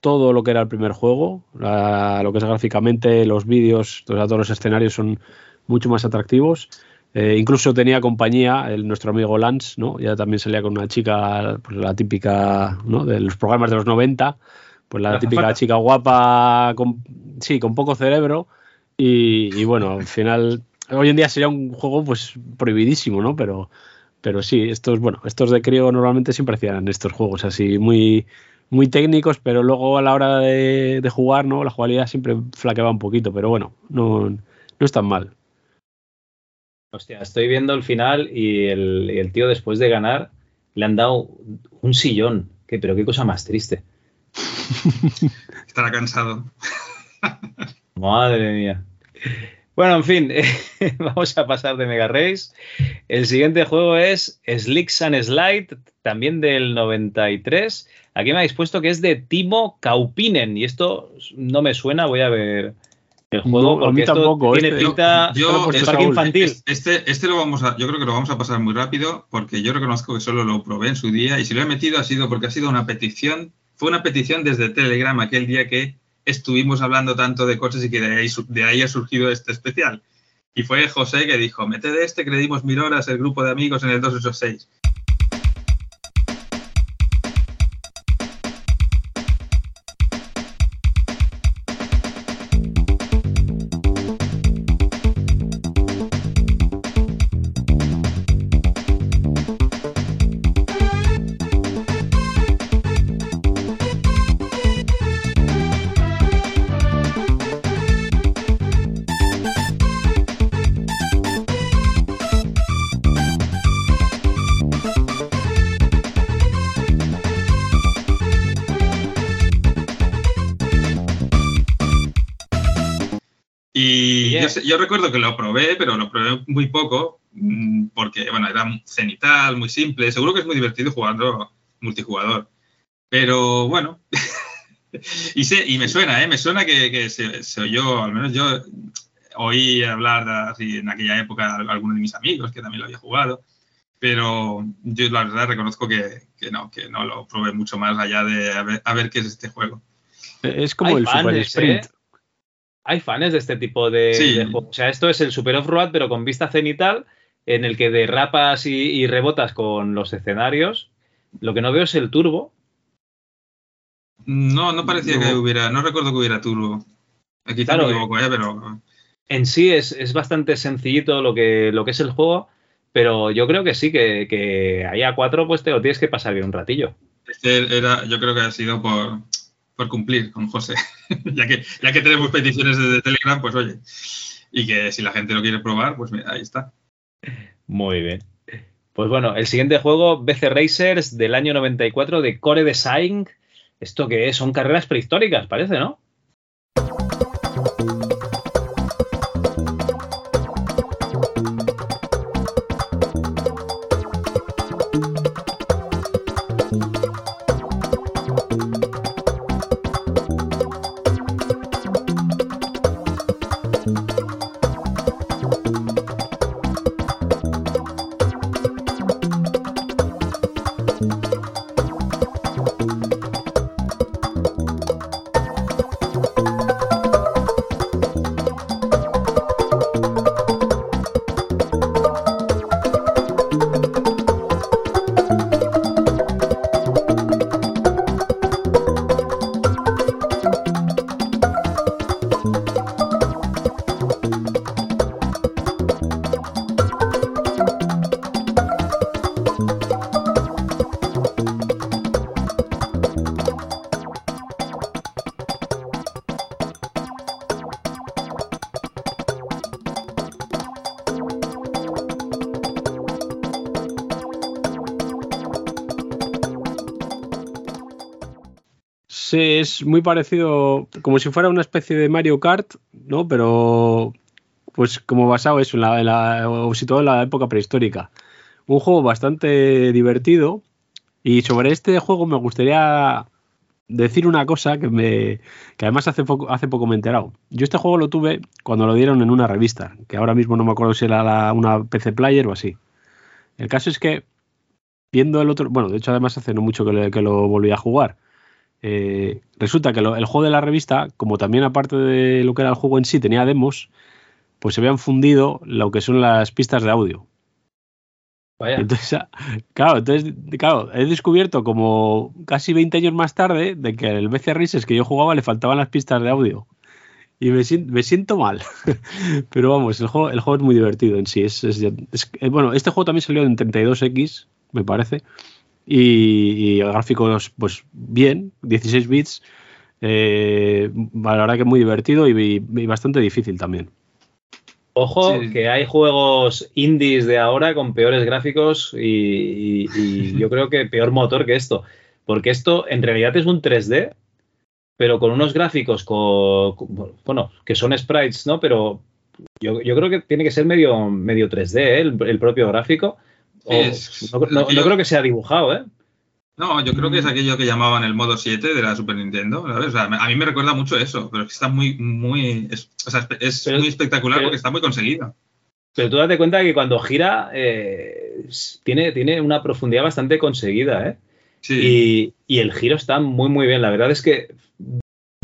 todo lo que era el primer juego, lo que es gráficamente, los vídeos, todos los escenarios son mucho más atractivos. Eh, incluso tenía compañía, el, nuestro amigo Lance, ¿no? Ya también salía con una chica, pues la típica, ¿no? De los programas de los 90, pues la típica chica guapa, con, sí, con poco cerebro. Y, bueno, al final, hoy en día sería un juego pues prohibidísimo, ¿no? Pero, pero sí, estos, bueno, estos de crío normalmente siempre hacían estos juegos así muy, muy técnicos, pero luego a la hora de, de jugar, ¿no? La jugabilidad siempre flaqueaba un poquito, pero bueno, no, no es tan mal. Hostia, estoy viendo el final y el, tío después de ganar le han dado un sillón. ¿Qué, pero qué cosa más triste. Estará cansado. Madre mía. Bueno, en fin, vamos a pasar de Mega Race. El siguiente juego es Slicks and Slide, también del 93. Aquí me habéis puesto que es de Timo Kaupinen y esto no me suena, voy a ver el juego porque esto tampoco, tiene este, pinta yo, de parque infantil. Este, este lo vamos a, yo creo que lo vamos a pasar muy rápido porque yo reconozco que solo lo probé en su día y si lo he metido ha sido porque ha sido una petición, fue una petición desde Telegram aquel día que estuvimos hablando tanto de coches y que de ahí, de ahí ha surgido este especial. Y fue José que dijo, mete de este que le dimos mil horas el grupo de amigos en el 286. Yo, recuerdo que lo probé, pero lo probé muy poco, mm, porque, bueno, era cenital, muy simple. Seguro que es muy divertido jugando multijugador. Pero bueno, y, sé, y me suena, ¿eh? Me suena que, se, oyó, al menos yo oí hablar así en aquella época de algunos de mis amigos que también lo había jugado. Pero yo la verdad reconozco que, no, que no lo probé mucho más allá de a ver, qué es este juego. Es como el Super Sprint. ¿eh? Hay fans de este tipo de, O sea, esto es el Super Off-Road, pero con vista cenital, en el que derrapas y, rebotas con los escenarios. Lo que no veo es el turbo. No, no parecía que hubiera, no recuerdo que hubiera turbo. Aquí claro, me equivoco, ¿eh? pero. En sí es, bastante sencillito lo que, lo que es el juego, pero yo creo que sí, que, que ahí a cuatro pues te lo tienes que pasar bien un ratillo. Este era, yo creo que ha sido por, por cumplir con José. ya, que, tenemos peticiones desde Telegram, pues oye. Y que si la gente lo quiere probar, pues ahí está. Muy bien. Pues bueno, el siguiente juego, BC Racers del año 94 de Core Design. ¿Esto que es? Son carreras prehistóricas, parece, ¿no? Es muy parecido, como si fuera una especie de Mario Kart, ¿no? Pero pues como basado eso, en la, en o situado en la época prehistórica. Un juego bastante divertido. Y sobre este juego me gustaría decir una cosa que me que además hace poco, hace poco me he enterado. Yo este juego lo tuve cuando lo dieron en una revista, que ahora mismo no me acuerdo si era una PC Player o así. El caso es que viendo el otro, bueno, de hecho además hace no mucho que, que lo volví a jugar. Eh, resulta que el juego de la revista, como también aparte de lo que era el juego en sí, tenía demos, pues se habían fundido lo que son las pistas de audio. Entonces, claro, entonces, claro, he descubierto como casi 20 años más tarde de que el BC Races que yo jugaba le faltaban las pistas de audio. Y me siento, mal. Pero vamos, el juego, el juego es muy divertido en sí. Es, bueno, este juego también salió en 32X, me parece. Y, gráficos, pues bien, 16 bits. Eh, la verdad que muy divertido y bastante difícil también. Ojo, que hay juegos indies de ahora con peores gráficos y, yo creo que peor motor que esto. Porque esto en realidad es un 3D, pero con unos gráficos con, bueno, que son sprites, ¿no? Pero yo, creo que tiene que ser medio, medio 3D, ¿eh? el, propio gráfico. No, creo que sea dibujado, ¿eh? No, yo creo que es aquello que llamaban el modo 7 de la Super Nintendo. a mí me recuerda mucho eso, pero es está muy, muy, es, muy espectacular porque está muy conseguido. Pero tú date cuenta que cuando gira eh, tiene, tiene una profundidad bastante conseguida, ¿eh? Sí. Y, el giro está muy, muy bien. La verdad es que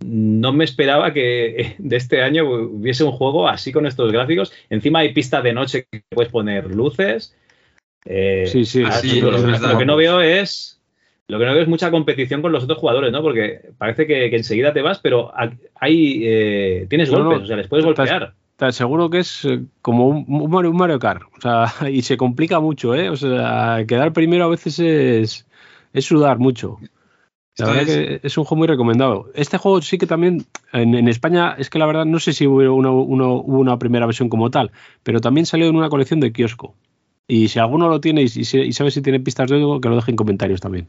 no me esperaba que de este año hubiese un juego así con estos gráficos. Encima hay pista de noche que puedes poner luces. Eh, sí, sí, sí lo que no veo es lo que no veo es mucha competición con los otros jugadores, ¿no? Porque parece que, enseguida te vas, pero hay eh, tienes golpes, o sea, les puedes golpear. Te aseguro que es eh, como un, Mario, Kart, o sea, y se complica mucho, ¿eh? O sea, quedar primero a veces es, es sudar mucho. La verdad es... que es un juego muy recomendado. Este juego sí que también, en, España, es que la verdad no sé si hubo una, una, primera versión como tal, pero también salió en una colección de kiosco. Y si alguno lo tiene y, y sabe si tiene pistas de algo, que lo deje en comentarios también.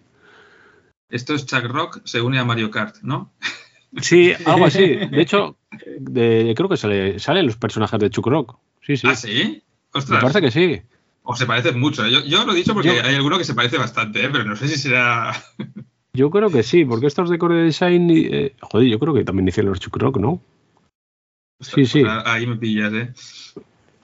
Esto es Chuck Rock, se une a Mario Kart, ¿no? Sí, algo así. De hecho, creo que sale, salen los personajes de Chuck Rock. Sí, sí. ¿Ah, sí? Ostras. Me parece que sí. O se parecen mucho. Yo, yo lo he dicho porque hay alguno que se parece bastante, ¿eh? pero no sé si será. yo creo que sí, porque estos de Core Design. Eh, joder, yo creo que también hicieron los Chuck Rock, ¿no? sí, sí. Pues ahí me pillas, ¿eh?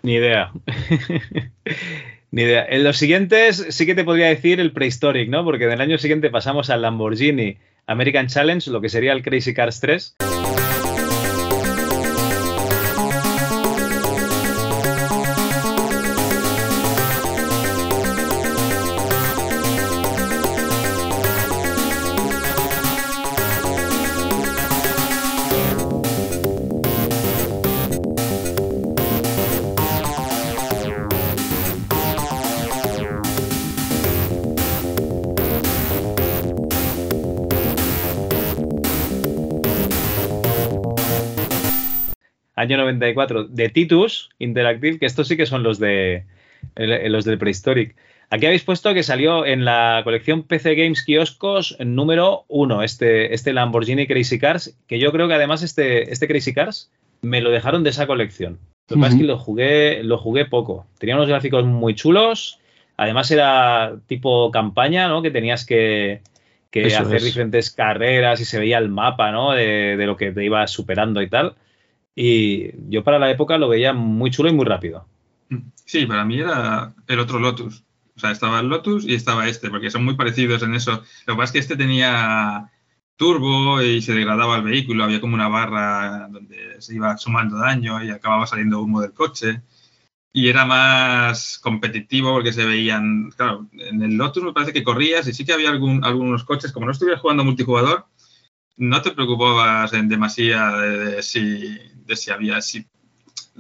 Ni idea. Ni idea. En los siguientes sí que te podría decir el Prehistoric, ¿no? Porque del año siguiente pasamos al Lamborghini American Challenge, lo que sería el Crazy Cars 3. Año 94, de Titus Interactive, que estos sí que son los de los del Prehistoric. Aquí habéis puesto que salió en la colección PC Games Kioscos número 1, este, este Lamborghini Crazy Cars, que yo creo que además este, este Crazy Cars me lo dejaron de esa colección. Lo que pasa es que lo jugué, lo jugué poco. Tenía unos gráficos muy chulos. Además era tipo campaña, ¿no? Que tenías que, hacer diferentes carreras y se veía el mapa, ¿no? De, de, lo que te ibas superando y tal. Y yo para la época lo veía muy chulo y muy rápido. Sí, para mí era el otro Lotus. O sea, estaba el Lotus y estaba este, porque son muy parecidos en eso. Lo que pasa es que este tenía turbo y se degradaba el vehículo, había como una barra donde se iba sumando daño y acababa saliendo humo del coche. Y era más competitivo porque se veían, claro, en el Lotus me parece que corrías y sí que había algún, algunos coches, como no estuvieras jugando multijugador, no te preocupabas en demasía de, si, de si había si,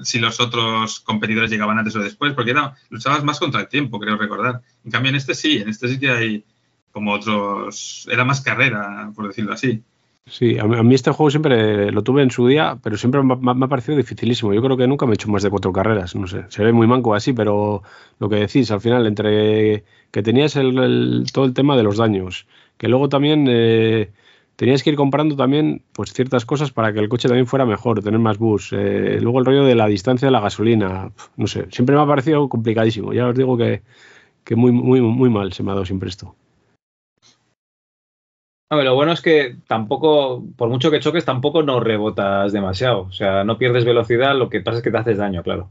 si, los otros competidores llegaban antes o después, porque era, luchabas más contra el tiempo, creo recordar. En cambio, en este sí, en este sí que hay como otros, era más carrera, por decirlo así. Sí, a mí este juego siempre lo tuve en su día, pero siempre me, ha parecido dificilísimo. Yo creo que nunca me he hecho más de cuatro carreras, no sé. Se ve muy manco así, pero lo que decís, al final, entre que tenías el, todo el tema de los daños, que luego también eh, tenías que ir comprando también pues ciertas cosas para que el coche también fuera mejor, tener más bus. Eh, luego el rollo de la distancia de la gasolina, no sé, siempre me ha parecido complicadísimo. Ya os digo que, que muy, muy, muy mal se me ha dado siempre esto. lo bueno es que tampoco, por mucho que choques, tampoco no rebotas demasiado. O sea, no pierdes velocidad, lo que pasa es que te haces daño, claro.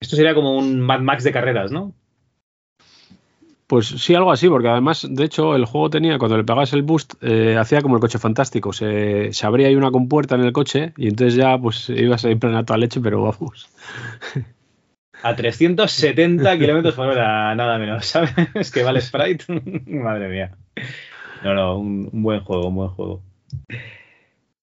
Esto sería como un Mad Max de carreras, ¿no? Pues sí, algo así, porque además, de hecho, el juego tenía, cuando le pegabas el boost, eh, hacía como el coche fantástico. Se, abría ahí una compuerta en el coche y entonces ya pues ibas a ir plena toda leche, pero vamos. A 370 kilómetros por hora, nada menos, ¿sabes? Es que vale Sprite. Madre mía. No, no, un, buen juego, un buen juego.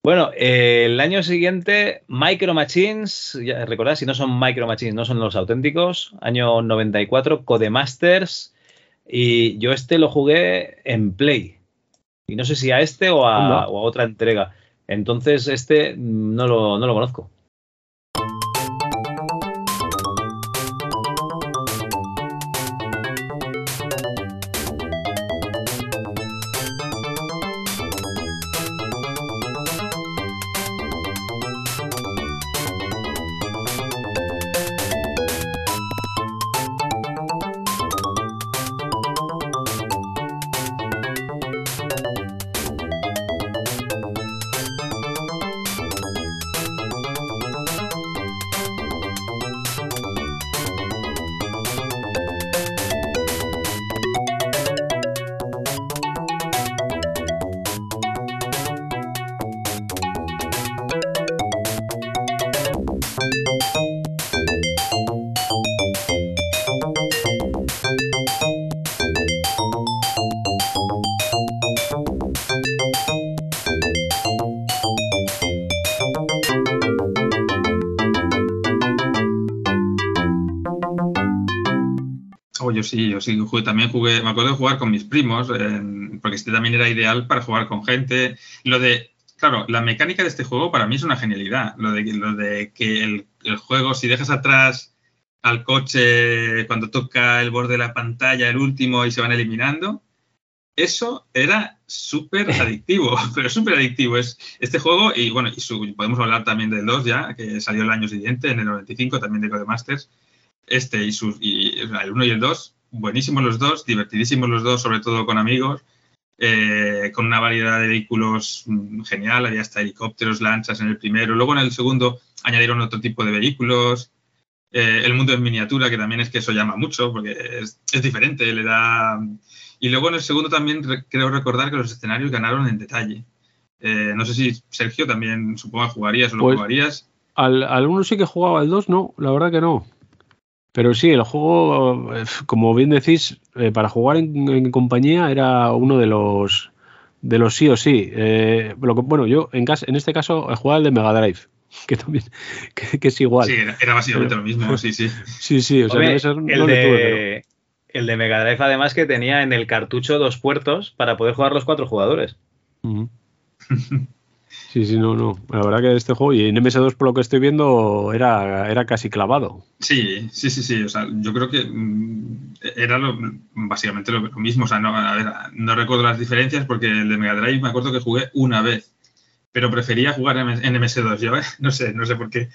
Bueno, el año siguiente, Micro Machines, ya, recordad, si no son Micro Machines, no son los auténticos. Año 94, Codemasters y yo este lo jugué en Play. Y no sé si a este o a, o a otra entrega. Entonces este no lo, no lo conozco. Sí, yo sí, también jugué, me acuerdo de jugar con mis primos, porque este también era ideal para jugar con gente. Lo de, claro, la mecánica de este juego para mí es una genialidad. Lo de, lo de que el, juego, si dejas atrás al coche cuando toca el borde de la pantalla, el último, y se van eliminando, eso era súper adictivo, pero súper adictivo es este juego y bueno, y podemos hablar también del 2 ya, que salió el año siguiente, en el 95, también de Codemasters. Este y, sus, y el 1 y el 2 buenísimos los dos, divertidísimos los dos, sobre todo con amigos, eh, con una variedad de vehículos mm, genial, había hasta helicópteros, lanchas en el primero, luego en el segundo añadieron otro tipo de vehículos, eh, el mundo en miniatura, que también es que eso llama mucho, porque es, diferente, le da... Y luego en el segundo también creo recordar que los escenarios ganaron en detalle. Eh, no sé si Sergio también supongo jugarías o lo pues, jugarías. Al, al uno sí que jugaba, al dos no, la verdad que no. Pero sí, el juego, eh, como bien decís, eh, para jugar en, compañía era uno de los de los sí o sí. Eh, bueno, yo en, en este caso jugaba el de Mega Drive, que también que, es igual. Sí, era, básicamente lo mismo, sí, sí. Sí, sí, o sea, el, de, el de Mega Drive además que tenía en el cartucho dos puertos para poder jugar los cuatro jugadores. Sí, sí, no, no. La verdad que este juego, y en MS2 por lo que estoy viendo, era, era casi clavado. Sí, sí, sí, sí. O sea, yo creo que mm, era básicamente lo, mismo. O sea, no, a ver, no recuerdo las diferencias porque el de Mega Drive me acuerdo que jugué una vez, pero prefería jugar en, MS2 yo. No sé, no sé por qué.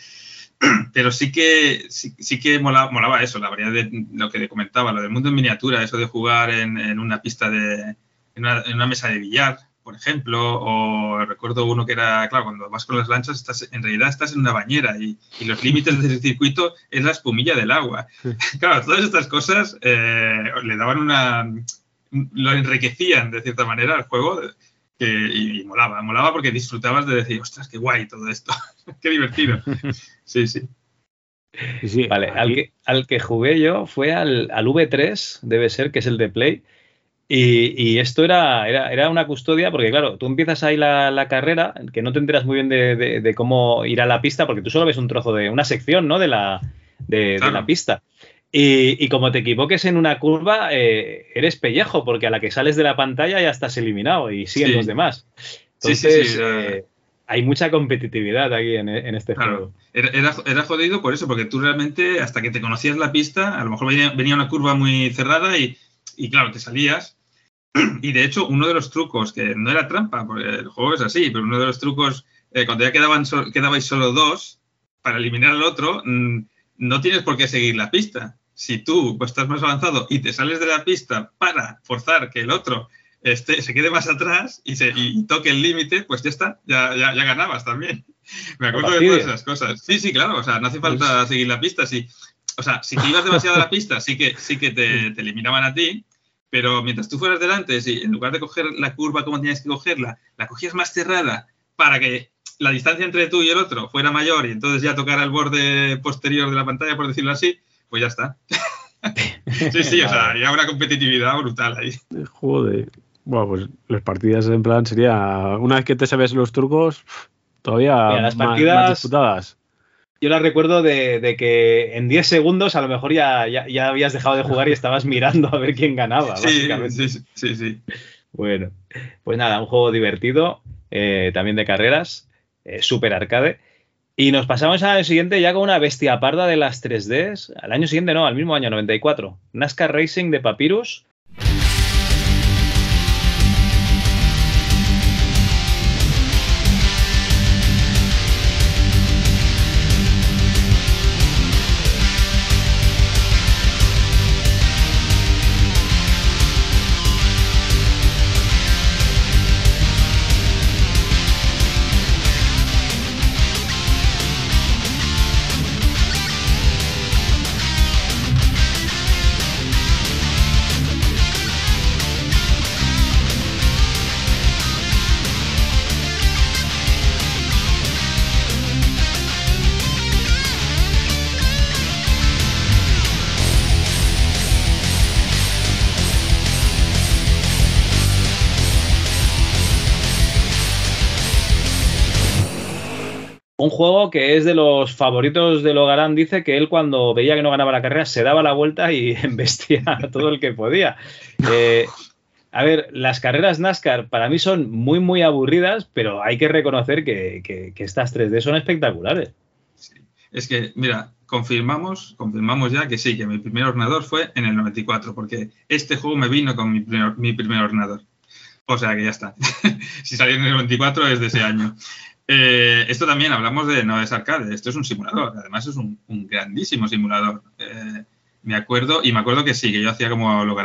Pero sí que, sí, que molaba, eso, la variedad de lo que comentaba, lo del mundo en miniatura, eso de jugar en, una pista de, en una mesa de billar por ejemplo, o recuerdo uno que era, claro, cuando vas con las lanchas, estás, en realidad estás en una bañera y, los límites del circuito es la espumilla del agua. Claro, todas estas cosas eh, le daban una. lo enriquecían de cierta manera al juego que, y, molaba, molaba porque disfrutabas de decir, ostras, qué guay todo esto, qué divertido. Sí, sí. vale, al, que, al que jugué yo fue al, al V3, debe ser, que es el de Play y, esto era, era, una custodia, porque claro, tú empiezas ahí la, carrera, que no te enteras muy bien de, cómo ir a la pista, porque tú solo ves un trozo de una sección, ¿no? De la, de, la pista. Y, como te equivoques en una curva, eh, eres pellejo, porque a la que sales de la pantalla ya estás eliminado y siguen los demás. Entonces, eh, hay mucha competitividad aquí en, este juego. Era, era, jodido por eso, porque tú realmente, hasta que te conocías la pista, a lo mejor venía, venía una curva muy cerrada y, y claro, te salías Y de hecho, uno de los trucos, que no era trampa, porque el juego es así, pero uno de los trucos, eh, cuando ya quedaban quedabais solo dos, para eliminar al otro, mm, no tienes por qué seguir la pista. Si tú pues, estás más avanzado y te sales de la pista para forzar que el otro este, se quede más atrás y, se, toque el límite, pues ya está, ya, ya, ya ganabas también. Me acuerdo de todas esas cosas. Sí, sí, claro, o sea, no hace falta pues seguir la pista. Sí. O sea, si te ibas demasiado a la pista, sí que, sí que te, te eliminaban a ti, pero mientras tú fueras delante, si en lugar de coger la curva como tenías que cogerla, la cogías más cerrada para que la distancia entre tú y el otro fuera mayor y entonces ya tocara el borde posterior de la pantalla, por decirlo así, pues ya está. sí, sí, o sea, había una competitividad brutal ahí. Joder. Bueno, pues las partidas en plan sería, una vez que te sabes los trucos, todavía las partidas, disputadas yo la recuerdo de, que en 10 segundos a lo mejor ya, ya, habías dejado de jugar y estabas mirando a ver quién ganaba, sí, básicamente. Sí, sí, sí. Bueno, pues nada, un juego divertido, eh, también de carreras, eh, súper arcade. Y nos pasamos al siguiente ya con una bestia parda de las 3Ds. Al año siguiente, no, al mismo año, 94. NASCAR Racing de Papyrus juego que es de los favoritos de Logarán, dice que él cuando veía que no ganaba la carrera se daba la vuelta y embestía todo el que podía. Eh, a ver, las carreras NASCAR para mí son muy, muy aburridas, pero hay que reconocer que, estas 3D son espectaculares. Es que, mira, confirmamos, confirmamos ya que sí, que mi primer ordenador fue en el 94, porque este juego me vino con mi primer, mi primer ordenador. O sea que ya está. si salió en el 94 es de ese año. Eh, esto también hablamos de no es arcade, esto es un simulador, además es un, grandísimo simulador. Eh, me acuerdo, y me acuerdo que sí, que yo hacía como lo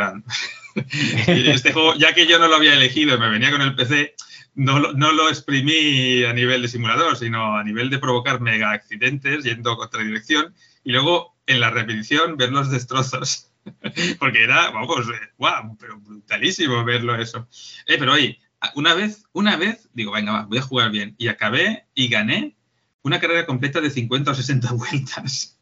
este juego, ya que yo no lo había elegido y me venía con el PC, no, no, lo exprimí a nivel de simulador, sino a nivel de provocar mega accidentes yendo contra dirección y luego en la repetición ver los destrozos. Porque era, vamos, wow, pero brutalísimo verlo eso. Eh, pero oye, una vez, una vez, digo, venga, va, voy a jugar bien. Y acabé y gané una carrera completa de 50 o 60 vueltas.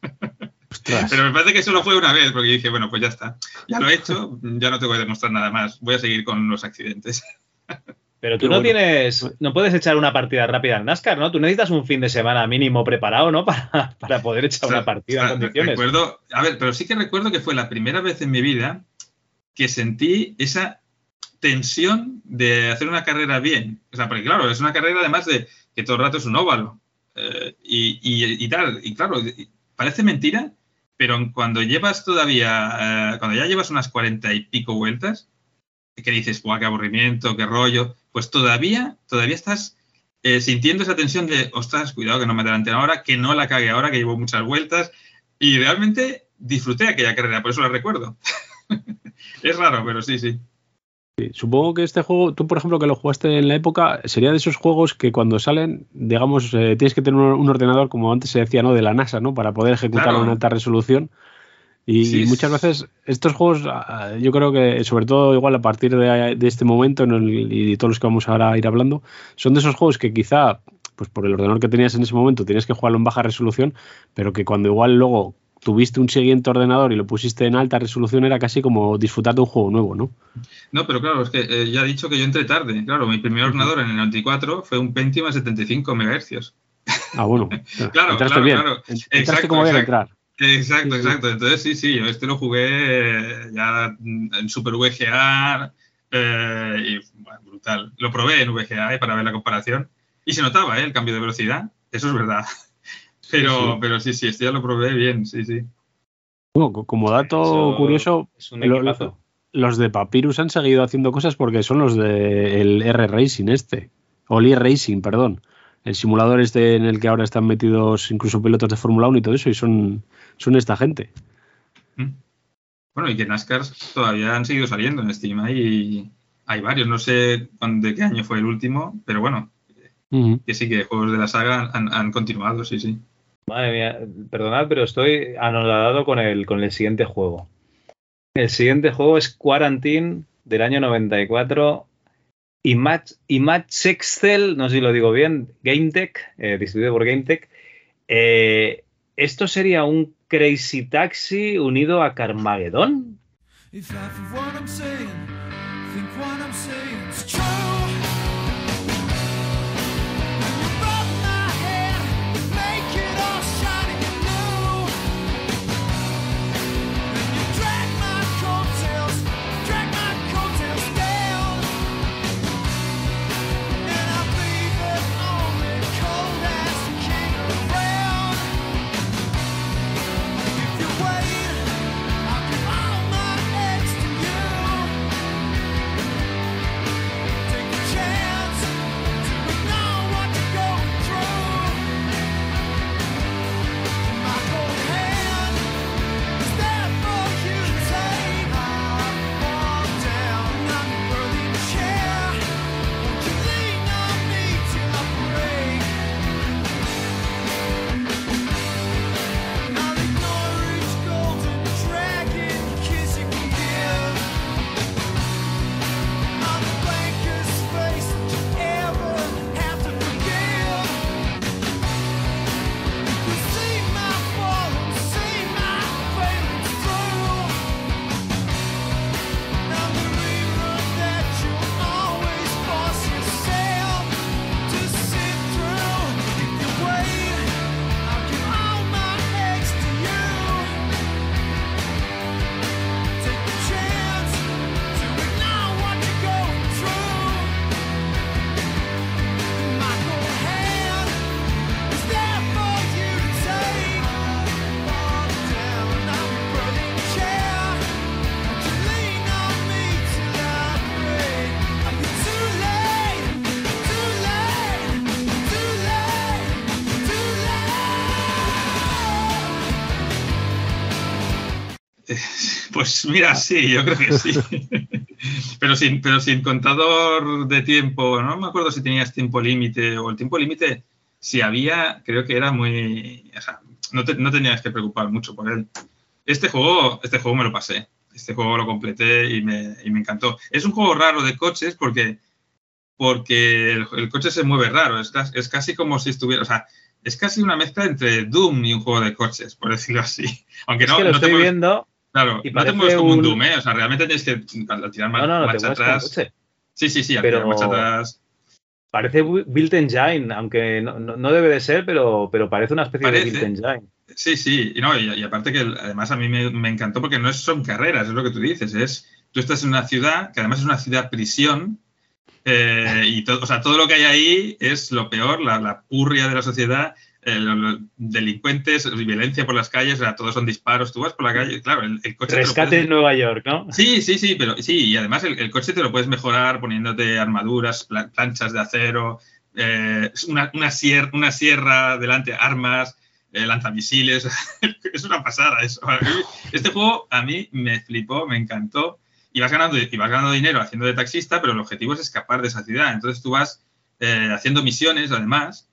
Pero me parece que solo fue una vez, porque dije, bueno, pues ya está. Ya lo he hecho, ya no te voy a demostrar nada más. Voy a seguir con los accidentes. Pero tú no tienes, no puedes echar una partida rápida en NASCAR, ¿no? Tú necesitas un fin de semana mínimo preparado, ¿no? Para, para poder echar una partida en condiciones. Recuerdo, a ver, pero sí que recuerdo que fue la primera vez en mi vida que sentí esa tensión de hacer una carrera bien. O sea, porque claro, es una carrera además de que todo el rato es un óvalo. Eh, y, tal, y claro, parece mentira, pero cuando llevas todavía, eh, cuando ya llevas unas cuarenta y pico vueltas, que dices, guau, qué aburrimiento, qué rollo, pues todavía, todavía estás eh, sintiendo esa tensión de, ostras, cuidado que no me adelanten ahora, que no la cague ahora, que llevo muchas vueltas. Y realmente disfruté aquella carrera, por eso la recuerdo. es raro, pero sí, sí supongo que este juego, tú por ejemplo que lo jugaste en la época, sería de esos juegos que cuando salen, digamos, eh, tienes que tener un, ordenador, como antes se decía, ¿no? De la NASA, ¿no? Para poder ejecutarlo en alta resolución. Y, muchas veces estos juegos, ah, yo creo que sobre todo igual a partir de, este momento y todos los que vamos ahora a ir hablando, son de esos juegos que quizá, pues por el ordenador que tenías en ese momento, tienes que jugarlo en baja resolución, pero que cuando igual luego tuviste un siguiente ordenador y lo pusiste en alta resolución, era casi como disfrutar de un juego nuevo, ¿no? No, pero claro, es que eh, ya he dicho que yo entré tarde. Claro, mi primer ordenador en el 94 fue un Pentium a 75 MHz. Ah, bueno. claro, claro, claro. Entraste como exacto. entrar. Exacto, exacto. Entonces, sí, sí, yo este lo jugué eh, ya en Super VGA eh, y bueno, brutal. Lo probé en VGA para ver la comparación y se notaba el cambio de velocidad. Eso es verdad. Pero sí, pero sí, sí, este ya lo probé bien, sí, sí. como dato curioso, los de Papyrus han seguido haciendo cosas porque son los del R Racing este, o el Racing, perdón. El simulador este en el que ahora están metidos incluso pilotos de Fórmula 1 y todo eso, y son, son esta gente. Mm. Bueno, y que NASCAR todavía han seguido saliendo en Steam. Hay, hay varios, no sé de qué año fue el último, pero bueno, que sí que juegos de la saga han, han continuado, sí, sí. Madre mía, perdonad, pero estoy anonadado con el, con el siguiente juego. El siguiente juego es Quarantine del año 94. Image, Image Excel, no sé si lo digo bien, GameTech, eh, distribuido por GameTech. Eh, ¿Esto sería un Crazy Taxi unido a Carmageddon? Pues mira, sí, yo creo que sí. pero, sin, pero sin contador de tiempo, no me acuerdo si tenías tiempo límite o el tiempo límite, si había, creo que era muy... O sea, no, te, no tenías que preocupar mucho por él. Este juego, este juego me lo pasé. Este juego lo completé y me, y me encantó. Es un juego raro de coches porque, porque el, coche se mueve raro. Es, es casi como si estuviera... O sea, es casi una mezcla entre Doom y un juego de coches, por decirlo así. Aunque no, que lo estoy viendo Claro, y no te mueves como un Doom, ¿eh? O sea, realmente tienes que tirar más, no, no, marcha atrás. Sí, sí, sí, pero marcha atrás. Parece Built Engine, aunque no, no, debe de ser, pero, pero parece una especie de Built Engine. Sí, sí, y, no, y, aparte que además a mí me, me, encantó porque no son carreras, es lo que tú dices, es tú estás en una ciudad que además es una ciudad prisión eh, y todo, o sea, todo lo que hay ahí es lo peor, la, la purria de la sociedad los delincuentes, violencia por las calles, o sea, todos son disparos. Tú vas por la calle, claro, el, coche. Rescate en Nueva York, ¿no? Sí, sí, sí, pero sí, y además el, coche te lo puedes mejorar poniéndote armaduras, planchas de acero, eh, una, una, sierra, una sierra delante, armas, eh, lanzamisiles. es una pasada eso. Este juego a mí me flipó, me encantó. Y vas ganando, y vas ganando dinero haciendo de taxista, pero el objetivo es escapar de esa ciudad. Entonces tú vas eh, haciendo misiones, además,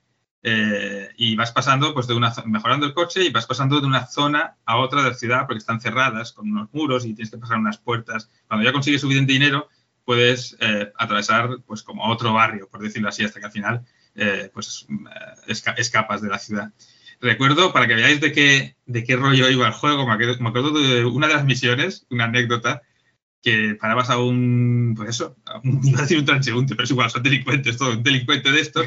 eh, y vas pasando, pues de una, mejorando el coche y vas pasando de una zona a otra de la ciudad porque están cerradas con unos muros y tienes que pasar unas puertas. Cuando ya consigues suficiente dinero, puedes eh, atravesar, pues como otro barrio, por decirlo así, hasta que al final, eh, pues escapas de la ciudad. Recuerdo, para que veáis de qué, de qué rollo iba el juego, me acuerdo, de una de las misiones, una anécdota, que parabas a un, pues eso, a un, iba a decir un transeúnte, pero es igual, son delincuentes, todo un delincuente de estos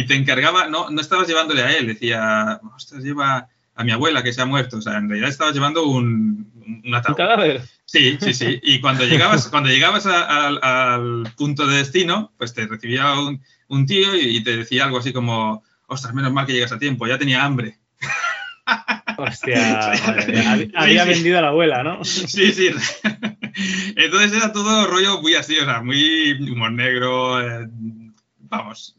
y te encargaba, no, no estabas llevándole a él, decía, ostras, lleva a mi abuela que se ha muerto, o sea, en realidad estabas llevando un, un ataúd. cadáver? Sí, sí, sí, y cuando llegabas, cuando llegabas al punto de destino, pues te recibía un, un tío y, te decía algo así como, ostras, menos mal que llegas a tiempo, ya tenía hambre. Hostia, había vendido a la abuela, ¿no? Sí, sí. Entonces era todo rollo muy así, o sea, muy humor negro, eh, vamos,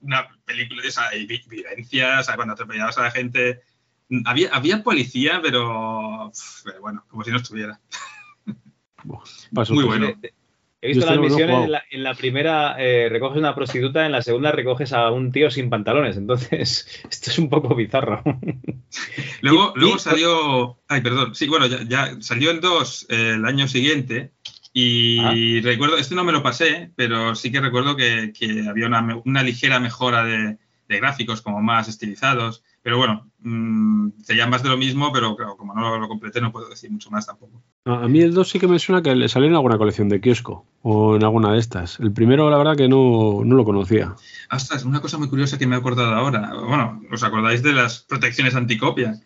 una película de esa vivencias, cuando atropellabas a la gente. Había, había policía, pero, bueno, como si no estuviera. muy bueno. He visto las misiones, en la, primera eh, recoges una prostituta, en la segunda recoges a un tío sin pantalones. Entonces, esto es un poco bizarro. luego, luego salió. Ay, perdón. Sí, bueno, ya, salió el 2 eh, el año siguiente. Y ah. recuerdo, este no me lo pasé, pero sí que recuerdo que, había una, ligera mejora de, gráficos, como más estilizados. Pero bueno, mmm, sería más de lo mismo, pero claro, como no lo, completé, no puedo decir mucho más tampoco. A, mí el 2 sí que me suena que le salió en alguna colección de kiosco o en alguna de estas. El primero, la verdad, que no, no lo conocía. Ostras, una cosa muy curiosa que me he acordado ahora. Bueno, ¿os acordáis de las protecciones anticopia?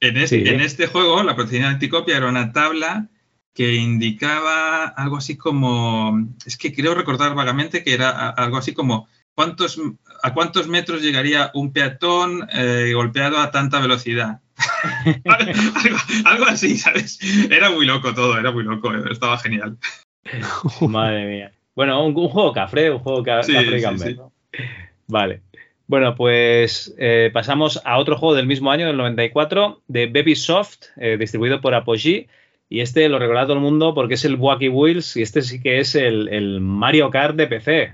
En en este juego, la protección anticopia era una tabla que indicaba algo así como, es que creo recordar vagamente que era algo así como ¿cuántos, ¿a cuántos metros llegaría un peatón eh, golpeado a tanta velocidad? algo, así, ¿sabes? Era muy loco todo, era muy loco, estaba genial. Madre mía. Bueno, un, juego cafre, un juego cafre sí, Vale. Bueno, pues eh, pasamos a otro juego del mismo año, del 94, de Baby Soft, eh, distribuido por Apogee y este lo recuerda todo el mundo porque es el Wacky Wheels y este sí que es el, el Mario Kart de PC.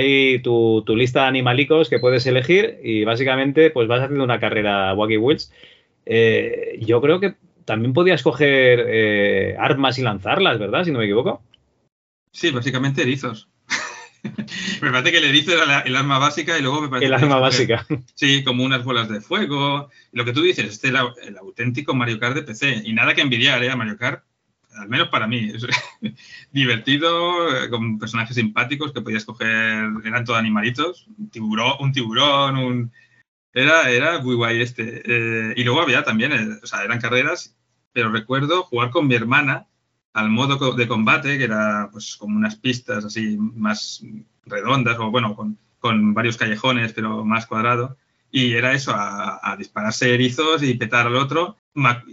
Ahí tu, lista de animalicos que puedes elegir y básicamente pues vas haciendo una carrera Wacky Wheels. Eh, yo creo que también podías coger eh, armas y lanzarlas, ¿verdad? Si no me equivoco. Sí, básicamente erizos. me parece que el erizo era el arma básica y luego me parece el arma básica. Sí, como unas bolas de fuego. Lo que tú dices, este es el, auténtico Mario Kart de PC. Y nada que envidiar, ¿eh? Mario Kart al menos para mí, divertido, con personajes simpáticos que podías coger, eran todos animalitos, un tiburón, un tiburón. Era, era muy guay este. Eh, y luego había también, eh, o sea, eran carreras, pero recuerdo jugar con mi hermana al modo de combate, que era pues como unas pistas así más redondas, o bueno, con, con varios callejones, pero más cuadrado. Y era eso, a, dispararse erizos y petar al otro.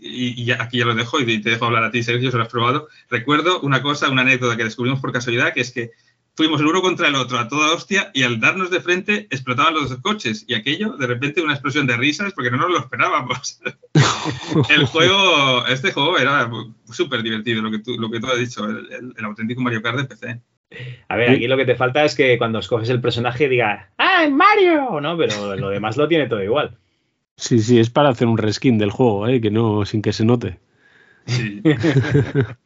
Y, aquí ya lo dejo y te dejo hablar a ti, Sergio, si lo has probado. Recuerdo una cosa, una anécdota que descubrimos por casualidad, que es que fuimos el uno contra el otro a toda hostia y al darnos de frente explotaban los dos coches. Y aquello, de repente, una explosión de risas porque no nos lo esperábamos. el juego, este juego era súper divertido, lo que tú, lo que tú has dicho, el, el auténtico Mario Kart de PC. A ver, aquí lo que te falta es que cuando escoges el personaje diga ¡Ah, Mario! ¿No? Pero lo demás lo tiene todo igual. Sí, sí, es para hacer un reskin del juego, ¿eh? que no, sin que se note.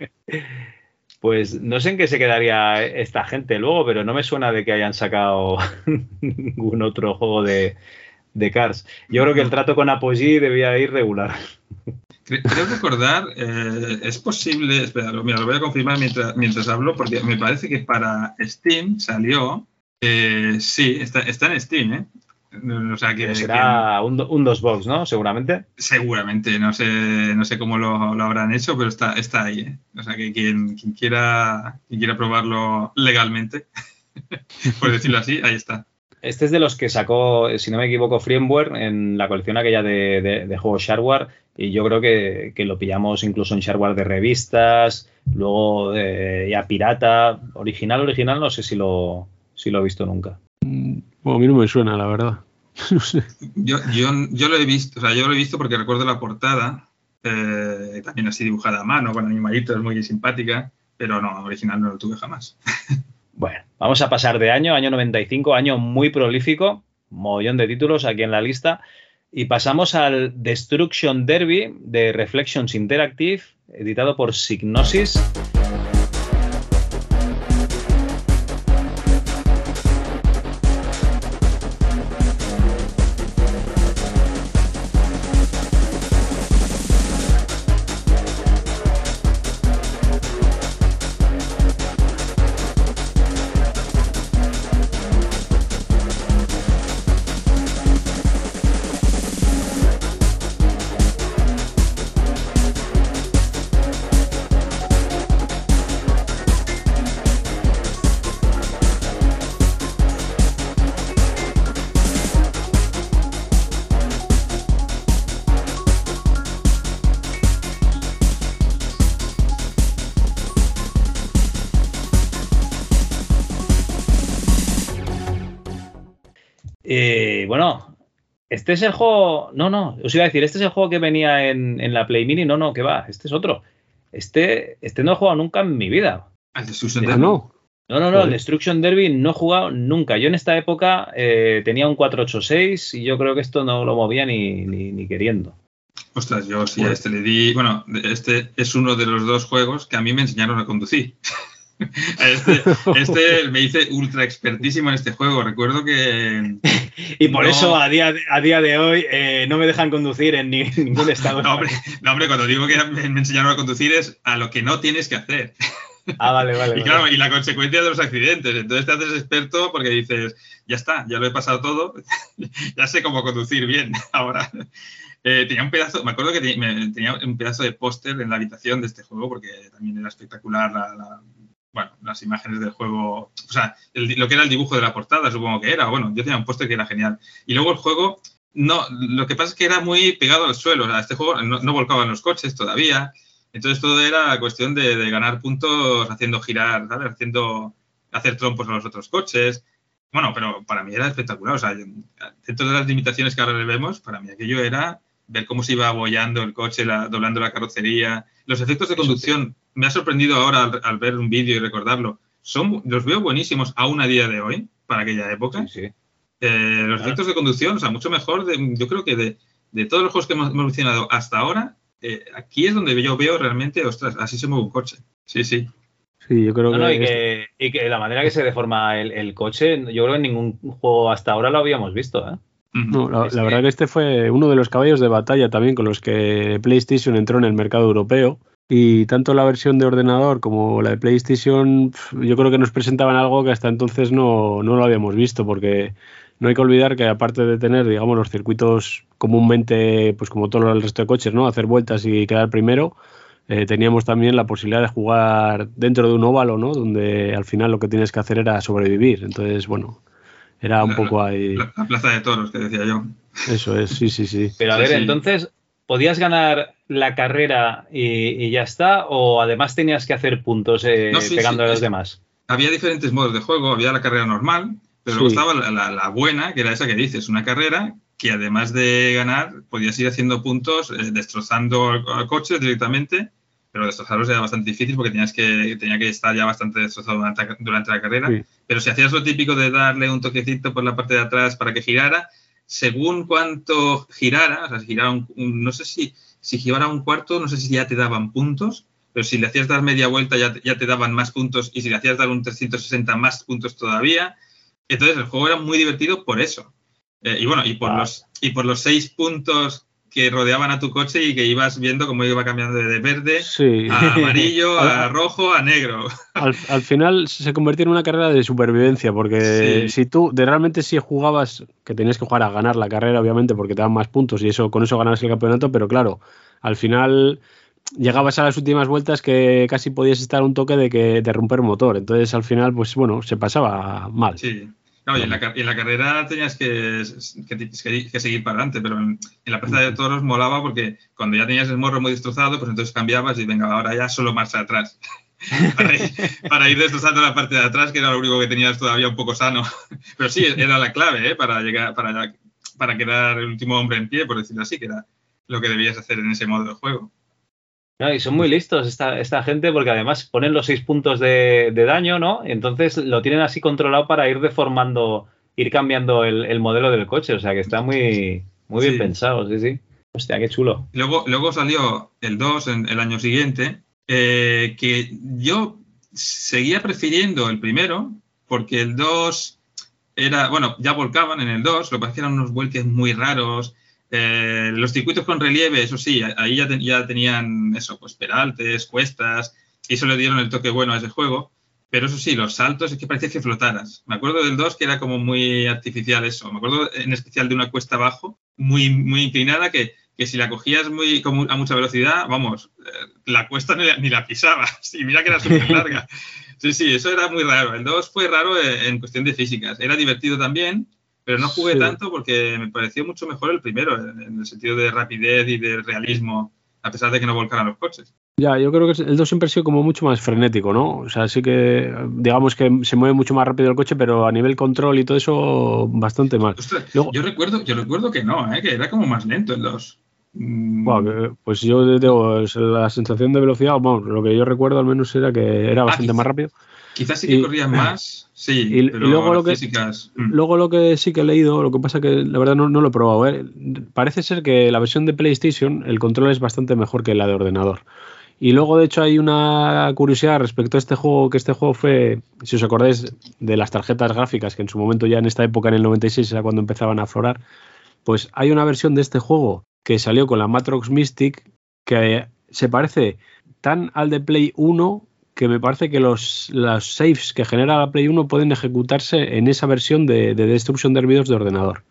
pues no sé en qué se quedaría esta gente luego, pero no me suena de que hayan sacado ningún otro juego de, de Cars. Yo creo que el trato con Apogee debía ir regular. Creo recordar, eh, es posible, espera, lo, lo voy a confirmar mientras, mientras hablo, porque me parece que para Steam salió, eh, sí, está, está, en Steam, ¿eh? O sea que será un, un dos box, ¿no? Seguramente. Seguramente, no sé, no sé cómo lo, lo habrán hecho, pero está, está ahí. ¿eh? O sea que quien, quien quiera, quien quiera probarlo legalmente, por decirlo así, ahí está. Este es de los que sacó, si no me equivoco, Framework en la colección aquella de, de, juegos Shareware. Y yo creo que, lo pillamos incluso en Shareware de revistas, luego ya pirata. Original, original, no sé si lo, si lo he visto nunca. Mm, bueno, a mí no me suena, la verdad. yo, yo, yo, lo he visto, o sea, yo lo he visto porque recuerdo la portada, eh, también así dibujada a mano, con animalitos, muy simpática, pero no, original no lo tuve jamás. Bueno, vamos a pasar de año, año 95, año muy prolífico, mogollón de títulos aquí en la lista. Y pasamos al Destruction Derby de Reflections Interactive, editado por Signosis. Este es el juego. No, no, os iba a decir, este es el juego que venía en, la Play Mini. No, no, que va, este es otro. Este, este no he jugado nunca en mi vida. ¿Al Destruction Derby? No. No, no, no, el Destruction Derby no he jugado nunca. Yo en esta época eh, tenía un 486 y yo creo que esto no lo movía ni, ni, queriendo. Ostras, yo sí a este le di. Bueno, este es uno de los dos juegos que a mí me enseñaron a conducir. Este, este, me hice ultra expertísimo en este juego. Recuerdo que. y por eso a día, a día de hoy eh, no me dejan conducir en, ningún estado. no, hombre, cuando digo que me, enseñaron a conducir es a lo que no tienes que hacer. Ah, vale, vale. y claro, y la consecuencia de los accidentes. Entonces te haces experto porque dices, ya está, ya lo he pasado todo, ya sé cómo conducir bien ahora. Eh, tenía un pedazo, me acuerdo que tenía un pedazo de póster en la habitación de este juego porque también era espectacular la, bueno, las imágenes del juego, o sea, lo que era el dibujo de la portada, supongo que era, bueno, yo tenía un póster que era genial. Y luego el juego, no, lo que pasa es que era muy pegado al suelo, o sea, este juego no, no volcaban los coches todavía, entonces todo era cuestión de, ganar puntos haciendo girar, ¿sabes? Haciendo, hacer trompos a los otros coches. Bueno, pero para mí era espectacular, o sea, dentro de las limitaciones que ahora le vemos, para mí aquello era ver cómo se iba abollando el coche, doblando la carrocería, los efectos de conducción me ha sorprendido ahora al, ver un vídeo y recordarlo. Son, los veo buenísimos aún a día de hoy, para aquella época. Eh, los efectos de conducción, o sea, mucho mejor, yo creo que de, todos los juegos que hemos, mencionado hasta ahora, eh, aquí es donde yo veo realmente, ostras, así se mueve un coche. Sí, sí. Sí, yo creo que, y que, la manera que se deforma el, coche, yo creo que en ningún juego hasta ahora lo habíamos visto. ¿eh? No, la, la, verdad que este fue uno de los caballos de batalla también con los que PlayStation entró en el mercado europeo y tanto la versión de ordenador como la de PlayStation, yo creo que nos presentaban algo que hasta entonces no, no lo habíamos visto, porque no hay que olvidar que aparte de tener, digamos, los circuitos comúnmente, pues como todo el resto de coches, ¿no? Hacer vueltas y quedar primero, eh, teníamos también la posibilidad de jugar dentro de un óvalo, ¿no? Donde al final lo que tienes que hacer era sobrevivir. Entonces, bueno, era un poco ahí. La, plaza de toros, que decía yo. Eso es, sí, sí, sí. Pero a ver, entonces, ¿podías ganar la carrera y, ya está? ¿O además tenías que hacer puntos eh, pegando a los demás? Había diferentes modos de juego. Había la carrera normal, pero luego estaba la, buena, que era esa que dices, una carrera que además de ganar, podías ir haciendo puntos, eh, destrozando coches directamente, pero destrozarlos era bastante difícil porque tenías que, tenía que estar ya bastante destrozado durante, la carrera. Pero si hacías lo típico de darle un toquecito por la parte de atrás para que girara, según cuánto girara, o sea, si girara un, no sé si, si girara un cuarto, no sé si ya te daban puntos, pero si le hacías dar media vuelta ya, ya te daban más puntos y si le hacías dar un 360 más puntos todavía. Entonces el juego era muy divertido por eso. Eh, y bueno, y por, los, y por los seis puntos que rodeaban a tu coche y que ibas viendo cómo iba cambiando de verde a amarillo, a rojo, a negro. Al, final se convirtió en una carrera de supervivencia, porque si tú de realmente si jugabas, que tenías que jugar a ganar la carrera, obviamente, porque te dan más puntos y eso con eso ganas el campeonato, pero claro, al final llegabas a las últimas vueltas que casi podías estar un toque de que de romper motor. Entonces al final, pues bueno, se pasaba mal. Sí. Y en, la, carrera tenías que, seguir para adelante, pero en, la plaza de toros molaba porque cuando ya tenías el morro muy destrozado, pues entonces cambiabas y venga, ahora ya solo marcha atrás. para, ir, destrozando la parte de atrás, que era lo único que tenías todavía un poco sano. Pero sí, era la clave ¿eh? para, llegar, para, para quedar el último hombre en pie, por decirlo así, que era lo que debías hacer en ese modo de juego y son muy listos esta, esta, gente porque además ponen los seis puntos de, daño, ¿no? Entonces lo tienen así controlado para ir deformando, ir cambiando el, modelo del coche. O sea que está muy, Muy bien pensado, sí, sí. Hostia, qué chulo. Luego, luego salió el 2 en, el año siguiente, eh, que yo seguía prefiriendo el primero, porque el 2 era, bueno, ya volcaban en el 2, lo que pasa es que eran unos vuelques muy raros. Eh, los circuitos con relieve, eso sí, ahí ya, ya tenían eso, pues peraltes, cuestas, y eso le dieron el toque bueno a ese juego. Pero eso sí, los saltos es que parecía que flotaras. Me acuerdo del 2 que era como muy artificial eso. Me acuerdo en especial de una cuesta abajo, muy, muy inclinada, que, que si la cogías muy, a mucha velocidad, vamos, eh, la cuesta ni la, pisabas. Y mira que era súper larga. Sí, sí, eso era muy raro. El 2 fue raro en, cuestión de físicas. Era divertido también, pero no jugué tanto porque me pareció mucho mejor el primero, en el sentido de rapidez y de realismo, a pesar de que no volcaran los coches. Ya, yo creo que el 2 siempre ha sido como mucho más frenético, ¿no? O sea, sí que, digamos que se mueve mucho más rápido el coche, pero a nivel control y todo eso, bastante mal. yo, recuerdo, yo recuerdo que no, ¿eh? que era como más lento el 2. Mm. pues yo tengo la sensación de velocidad, bueno, lo que yo recuerdo al menos era que era ah, bastante más rápido. Quizás sí que corrían más, sí. Y, luego, lo que, mm. luego lo que sí que he leído, lo que pasa que la verdad no, lo he probado. ¿eh? Parece ser que la versión de PlayStation, el control es bastante mejor que la de ordenador. Y luego, de hecho, hay una curiosidad respecto a este juego, que este juego fue, si os acordáis de las tarjetas gráficas, que en su momento ya en esta época, en el 96, era cuando empezaban a aflorar, pues hay una versión de este juego que salió con la Matrox Mystic que se parece tan al de Play 1 que me parece que los, los saves que genera la Play 1 pueden ejecutarse en esa versión de, de destrucción de hervidos de ordenador.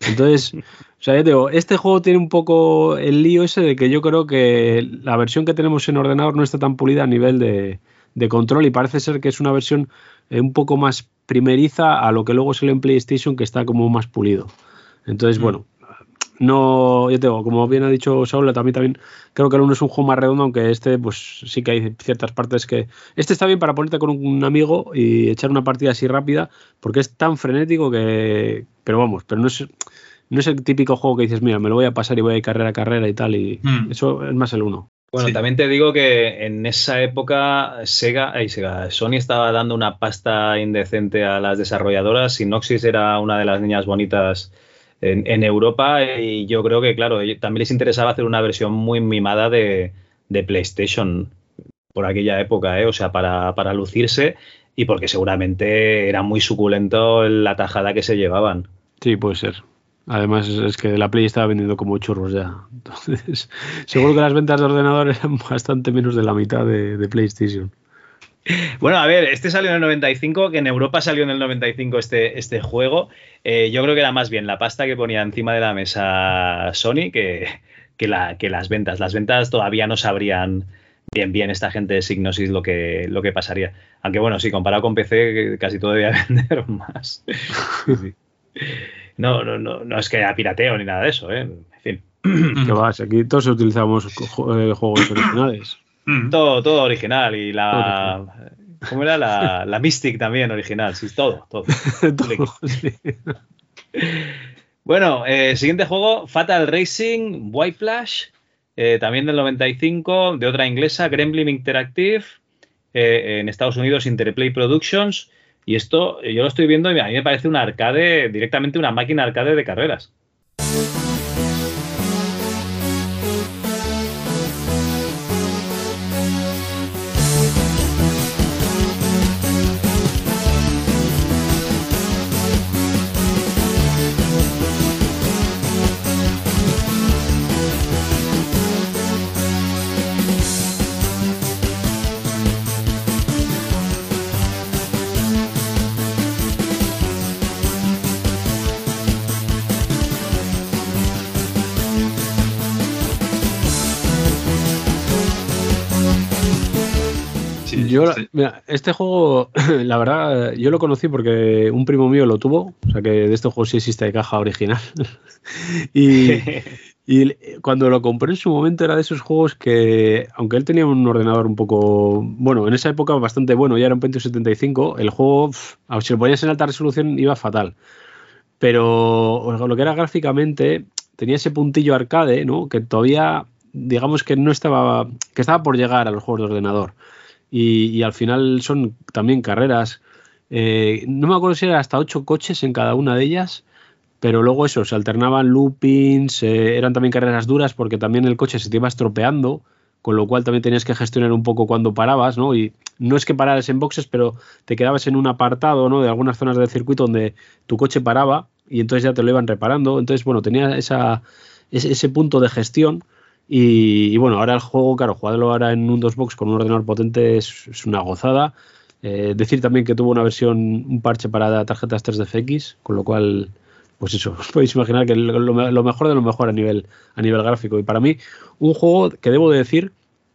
Entonces, o sea, ya digo, este juego tiene un poco el lío ese de que yo creo que la versión que tenemos en ordenador no está tan pulida a nivel de, control y parece ser que es una versión eh, un poco más primeriza a lo que luego salió en PlayStation que está como más pulido. Entonces, mm. bueno, no, yo tengo, como bien ha dicho Saúl, también, también creo que el uno es un juego más redondo, aunque este, pues sí que hay ciertas partes que. Este está bien para ponerte con un amigo y echar una partida así rápida, porque es tan frenético que. Pero vamos, pero no es, no es el típico juego que dices, mira, me lo voy a pasar y voy a ir carrera a carrera y tal, y hmm. eso es más el uno. Bueno, también te digo que en esa época Sega, Sega, Sony estaba dando una pasta indecente a las desarrolladoras. Sinoxis era una de las niñas bonitas en, Europa y yo creo que, claro, también les interesaba hacer una versión muy mimada de, PlayStation por aquella época, ¿eh? o sea, para, para, lucirse y porque seguramente era muy suculento la tajada que se llevaban. Sí, puede ser. Además, es que la Play estaba vendiendo como churros ya. Entonces, seguro que las ventas de ordenador eran bastante menos de la mitad de PlayStation. Bueno, a ver, este salió en el 95, que en Europa salió en el 95 este, este juego. Eh, yo creo que era más bien la pasta que ponía encima de la mesa Sony que, que, la, que las ventas. Las ventas todavía no sabrían bien bien esta gente de Signosis lo que, lo que pasaría. Aunque bueno, sí, comparado con PC, casi todo debía vender más. No, no, no, no es que haya pirateo ni nada de eso, ¿eh? En fin. ¿Qué vas? Aquí todos utilizamos eh, juegos originales. Todo, todo original y la. ¿Cómo era? La, la Mystic también original. Sí, todo, todo. Bueno, eh, siguiente juego, Fatal Racing, White Flash, eh, también del 95, de otra inglesa, Gremlin Interactive, eh, en Estados Unidos Interplay Productions. Y esto yo lo estoy viendo y a mí me parece una arcade, directamente una máquina arcade de carreras. Mira, este juego, la verdad, yo lo conocí porque un primo mío lo tuvo, o sea que de este juego sí existe de caja original. y, cuando lo compré en su momento era de esos juegos que, aunque él tenía un ordenador un poco, bueno, en esa época bastante bueno, ya era un Pentium 75, el juego, si lo ponías en alta resolución, iba fatal. Pero lo que era gráficamente, tenía ese puntillo arcade, ¿no? Que todavía, digamos que no estaba, que estaba por llegar a los juegos de ordenador y, al final son también carreras. Eh, no me acuerdo si era hasta ocho coches en cada una de ellas, pero luego eso, se alternaban loopings, eh, eran también carreras duras porque también el coche se te iba estropeando, con lo cual también tenías que gestionar un poco cuando parabas, ¿no? Y no es que pararas en boxes, pero te quedabas en un apartado, ¿no? De algunas zonas del circuito donde tu coche paraba y entonces ya te lo iban reparando. Entonces, bueno, tenía esa, ese, punto de gestión. Y, bueno, ahora el juego, claro, jugarlo ahora en un DOSBox con un ordenador potente es, una gozada. Eh, decir también que tuvo una versión, un parche para tarjetas 3DFX, con lo cual pues eso, os podéis imaginar que lo, mejor de lo mejor a nivel, a nivel gráfico. Y para mí, un juego que debo de decir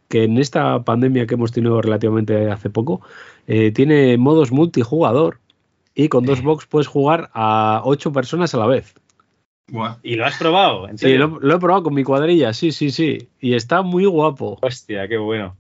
que en esta pandemia que hemos tenido relativamente hace poco, eh, tiene modos multijugador y con dos box puedes jugar a ocho personas a la vez. ¿Y lo has probado? Sí, lo, lo, he probado con mi cuadrilla, sí, sí, sí. Y está muy guapo. Hostia, qué bueno.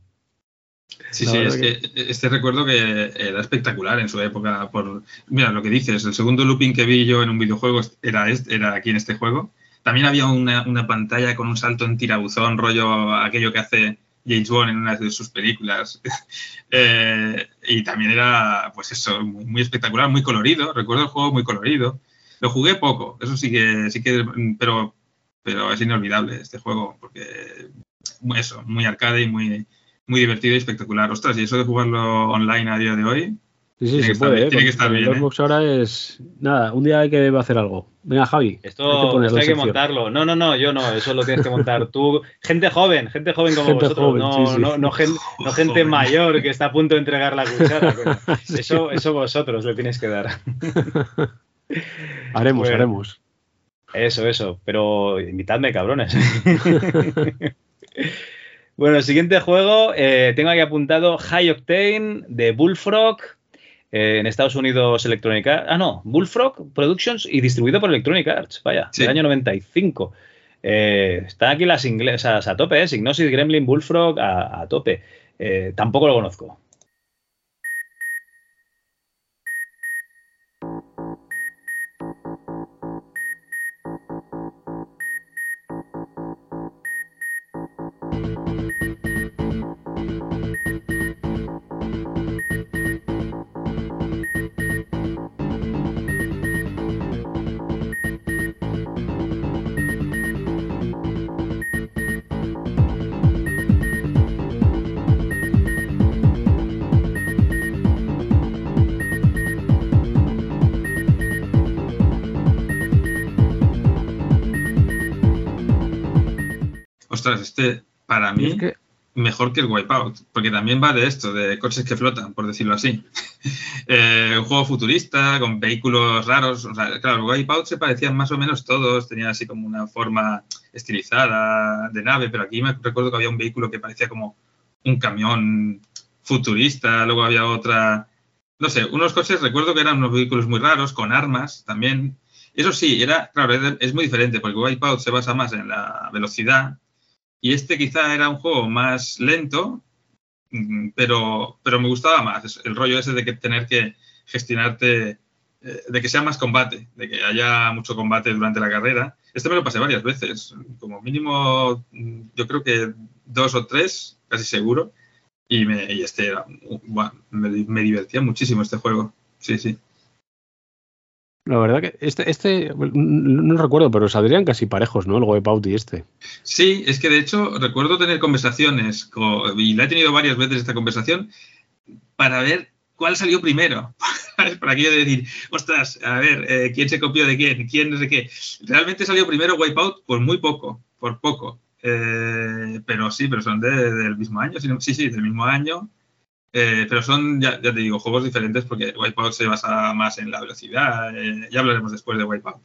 Sí, sí, es que... este recuerdo que era espectacular en su época. Por, mira, lo que dices, el segundo looping que vi yo en un videojuego era, este, era aquí en este juego. También había una, pantalla con un salto en tirabuzón, rollo aquello que hace James Bond en una de sus películas. Eh, y también era, pues eso, muy, espectacular, muy colorido. Recuerdo el juego muy colorido. Lo jugué poco, eso sí que, sí que, pero, pero es inolvidable este juego, porque eso, muy arcade y muy, muy divertido y espectacular. Ostras, y eso de jugarlo online a día de hoy. Sí, sí, se puede. tiene que estar bien. ¿eh? ahora es. Nada, un día hay que hacer algo. Venga, Javi. Esto hay que, montarlo. No, no, no, yo no. Eso lo tienes que montar tú. Gente joven, gente joven como vosotros. no, no, no, gente, mayor que está a punto de entregar la cuchara. eso, eso vosotros le tienes que dar. haremos, haremos. Eso, eso. Pero invitadme, cabrones. Bueno, el siguiente juego, eh, tengo aquí apuntado High Octane de Bullfrog. Eh, en Estados Unidos Electronic Arts. Ah, no, Bullfrog Productions y distribuido por Electronic Arts, vaya, del año 95. Eh, están aquí las inglesas a tope, ¿eh? Signosis, Gremlin, Bullfrog a, tope. tampoco lo conozco. Este, para mí, mejor que el Wipeout, porque también va de esto, de coches que flotan, por decirlo así. Eh, un juego futurista, con vehículos raros. claro, el Wipeout se parecían más o menos todos, tenían así como una forma estilizada de nave, pero aquí me recuerdo que había un vehículo que parecía como un camión futurista, luego había otra, no sé, unos coches, recuerdo que eran unos vehículos muy raros, con armas también. Eso sí, era, claro, es muy diferente, porque Wipeout se basa más en la velocidad y este quizá era un juego más lento, mm, pero, pero me gustaba más el rollo ese de que tener que gestionarte, eh, de que sea más combate, de que haya mucho combate durante la carrera. Este me lo pasé varias veces, como mínimo mm, yo creo que dos o tres, casi seguro. Y, me, este era, me divertía muchísimo este juego. Sí, sí. La verdad que este, este no, recuerdo, pero saldrían casi parejos, ¿no? El Wipeout y este. Sí, es que de hecho recuerdo tener conversaciones, y la he tenido varias veces esta conversación, para ver cuál salió primero. para aquello de decir, ostras, a ver, eh, ¿quién se copió de quién? ¿Quién no sé qué? Realmente salió primero Wipeout por muy poco, por poco. Eh, pero sí, pero son del mismo año, sí, sí, del mismo año. Eh, pero son, ya, te digo, juegos diferentes porque Wipeout se basa más en la velocidad. Eh, ya hablaremos después de Wipeout.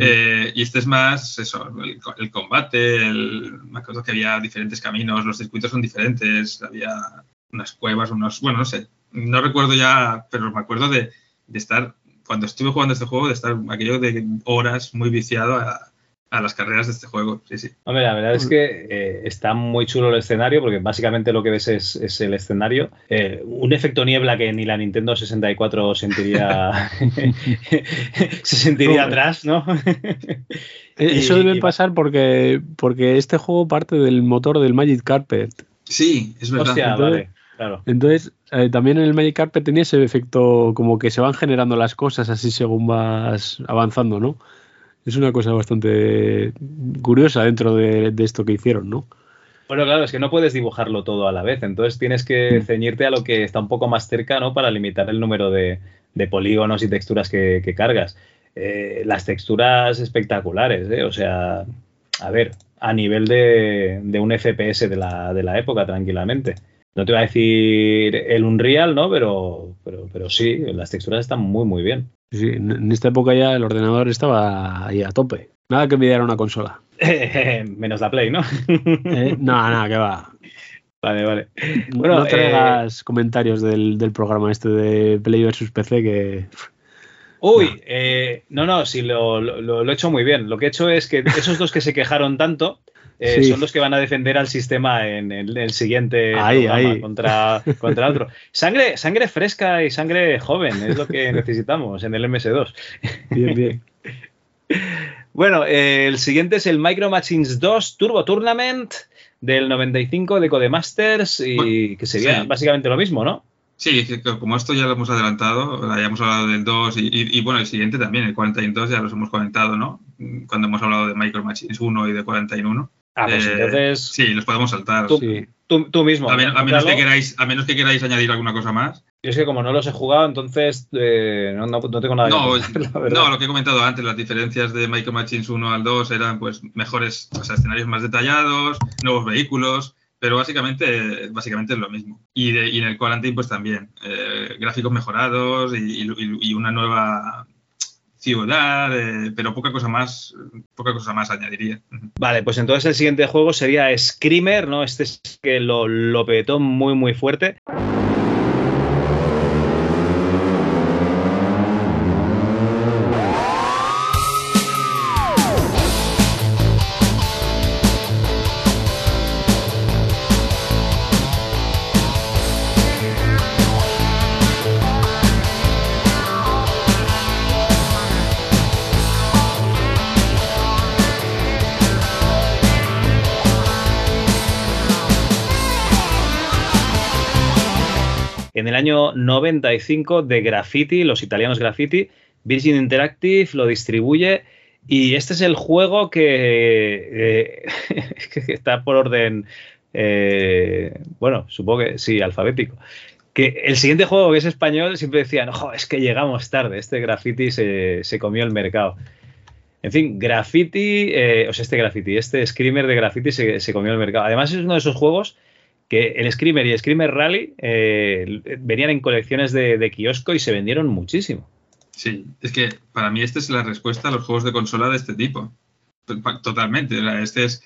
Eh, y este es más eso, el, combate. El, me acuerdo que había diferentes caminos, los circuitos son diferentes. Había unas cuevas, unos. Bueno, no sé. No recuerdo ya, pero me acuerdo de, de estar, cuando estuve jugando este juego, de estar aquello de horas muy viciado a, a las carreras de este juego. Sí, sí. Hombre, la verdad es que eh, está muy chulo el escenario porque básicamente lo que ves es, el escenario. Eh, un efecto niebla que ni la Nintendo 64 sentiría, se sentiría atrás, ¿no? Eh, eso debe pasar porque, porque este juego parte del motor del Magic Carpet. Sí, es verdad. Hostia, vale. Claro. Entonces, también en el Magic Carpet tenía ese efecto como que se van generando las cosas así según vas avanzando, ¿no? Es una cosa bastante curiosa dentro de, esto que hicieron, ¿no? Bueno, claro, es que no puedes dibujarlo todo a la vez, entonces tienes que mm. ceñirte a lo que está un poco más cerca, ¿no? Para limitar el número de, polígonos y texturas que, cargas. Eh, las texturas espectaculares, ¿eh? O sea, a ver, a nivel de, un FPS de la, de la época, tranquilamente. No te voy a decir el Unreal, ¿no? Pero, pero, pero sí, las texturas están muy, muy bien. Sí, en esta época ya el ordenador estaba ahí a tope. Nada que envidiar una consola. Menos la Play, ¿no? eh, no, nada, que va. Vale, vale. Bueno, no traigas eh, comentarios del, programa este de Play versus PC que. Uy, no, eh, no, no, sí, lo, lo, he hecho muy bien. Lo que he hecho es que esos dos que se quejaron tanto eh, son los que van a defender al sistema en el, siguiente Contra, contra otro. Sangre, sangre fresca y sangre joven es lo que necesitamos en el MS2. Bien, bien. bueno, eh, el siguiente es el Micro Machines 2 Turbo Tournament del 95 de Codemasters y que sería básicamente lo mismo, ¿no? Sí, como esto ya lo hemos adelantado, ya hemos hablado del 2 y, bueno, el siguiente también, el 42 ya los hemos comentado, ¿no? Cuando hemos hablado de Micro Machines 1 y de 41. Ah, pues eh, entonces. Sí, los podemos saltar. Tú, mismo. A, menos que queráis, a menos que queráis añadir alguna cosa más. Yo es que como no los he jugado, entonces eh, no, tengo nada no, que No, lo que he comentado antes, las diferencias de Micro Machines 1 al 2 eran pues mejores, o sea, escenarios más detallados, nuevos vehículos, pero básicamente, básicamente es lo mismo. Y, en el Quarantine pues también, eh, gráficos mejorados y, una nueva ciudad, eh, pero poca cosa más, poca cosa más añadiría. Vale, pues entonces el siguiente juego sería Screamer, ¿no? Este es que lo, lo petó muy muy fuerte. El año 95 de Graffiti, los italianos Graffiti, Virgin Interactive lo distribuye y este es el juego que, eh, está por orden, eh, bueno, supongo que sí, alfabético. Que el siguiente juego que es español siempre decían, es que llegamos tarde, este Graffiti se, comió el mercado. En fin, Graffiti, eh, o sea, este Graffiti, este Screamer de Graffiti se, se comió el mercado. Además es uno de esos juegos que el Screamer y Screamer Rally eh, venían en colecciones de, kiosco y se vendieron muchísimo. Sí, es que para mí esta es la respuesta a los juegos de consola de este tipo. Totalmente. Este es.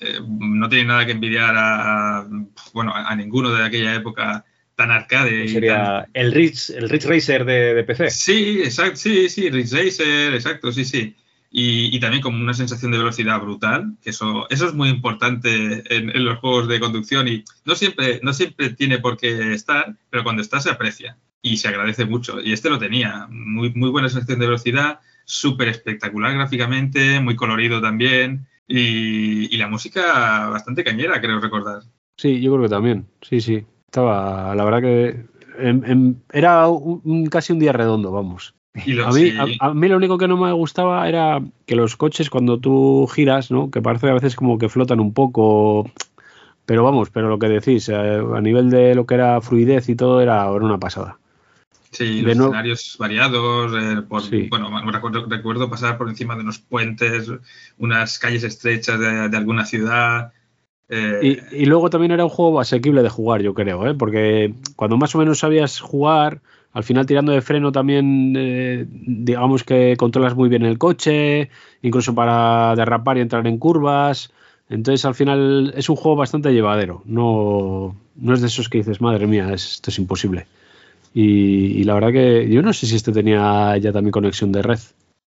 Eh, no tiene nada que envidiar a, bueno, a, ninguno de aquella época tan arcade. Sería el Ridge, el Ridge Racer de, de, PC. Sí, exacto, sí, sí, Ridge Racer, exacto, sí, sí y, también como una sensación de velocidad brutal, que eso, eso es muy importante en, los juegos de conducción y no siempre, no siempre tiene por qué estar, pero cuando está se aprecia y se agradece mucho. Y este lo tenía, muy, muy buena sensación de velocidad, súper espectacular gráficamente, muy colorido también y, la música bastante cañera, creo recordar. Sí, yo creo que también, sí, sí. Estaba, la verdad que era casi un día redondo, vamos a, mí, lo único que no me gustaba era que los coches cuando tú giras, ¿no? Que parece a veces como que flotan un poco. Pero vamos, pero lo que decís, eh, a, nivel de lo que era fluidez y todo, era, una pasada. Sí, los escenarios variados. Eh, bueno, recuerdo, pasar por encima de unos puentes, unas calles estrechas de, alguna ciudad. Eh, y, y, luego también era un juego asequible de jugar, yo creo, ¿eh? porque cuando más o menos sabías jugar, al final tirando de freno también, eh, digamos que controlas muy bien el coche, incluso para derrapar y entrar en curvas. Entonces al final es un juego bastante llevadero. No, no es de esos que dices, madre mía, esto es imposible. Y, la verdad que yo no sé si este tenía ya también conexión de red.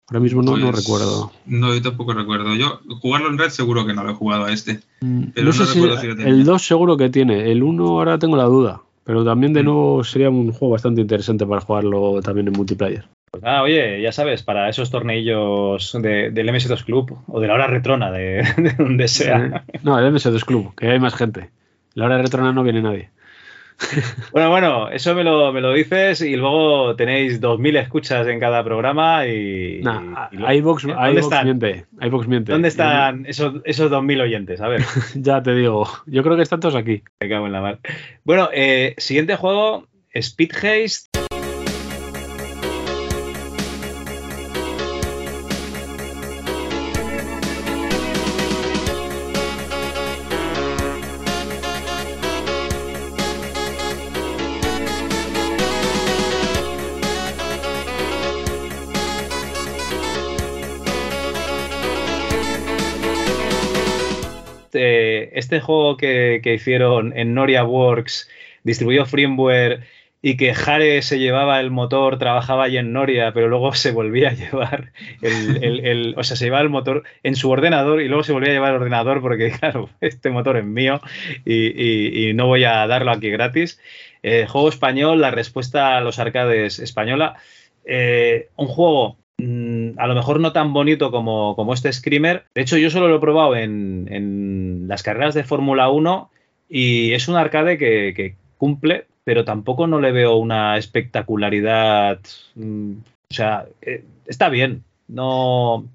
Ahora mismo no, no pues, recuerdo. No, yo tampoco recuerdo. Yo jugarlo en red seguro que no lo he jugado a este. Mm, pero no, sé si, el 2 seguro que tiene. El 1 ahora tengo la duda. Pero también de mm. nuevo sería un juego bastante interesante para jugarlo también en multiplayer. Pues nada, oye, ya sabes, para esos torneillos del MS2 Club o de la hora retrona, de, donde sea. No, el MS2 Club, que hay más gente. La hora retrona no viene nadie. Bueno, bueno, eso me lo, me lo dices y luego tenéis 2.000 escuchas en cada programa y... Nah, iVox, miente, miente. ¿Dónde están esos, esos 2.000 oyentes? A ver. ya te digo, yo creo que están todos aquí. Me cago en la mar. Bueno, eh, siguiente juego, Speed Haste. Este juego que, hicieron en Noria Works, distribuyó Freeware y que Jare se llevaba el motor, trabajaba allí en Noria, pero luego se volvía a llevar el, o sea, se llevaba el motor en su ordenador y luego se volvía a llevar el ordenador porque, claro, este motor es mío y, no voy a darlo aquí gratis. Eh, juego español, la respuesta a los arcades española. Eh, un juego a lo mejor no tan bonito como, como, este Screamer. De hecho, yo solo lo he probado en, las carreras de Fórmula 1 y es un arcade que, cumple, pero tampoco no le veo una espectacularidad. Mm, o sea, eh, está bien. No.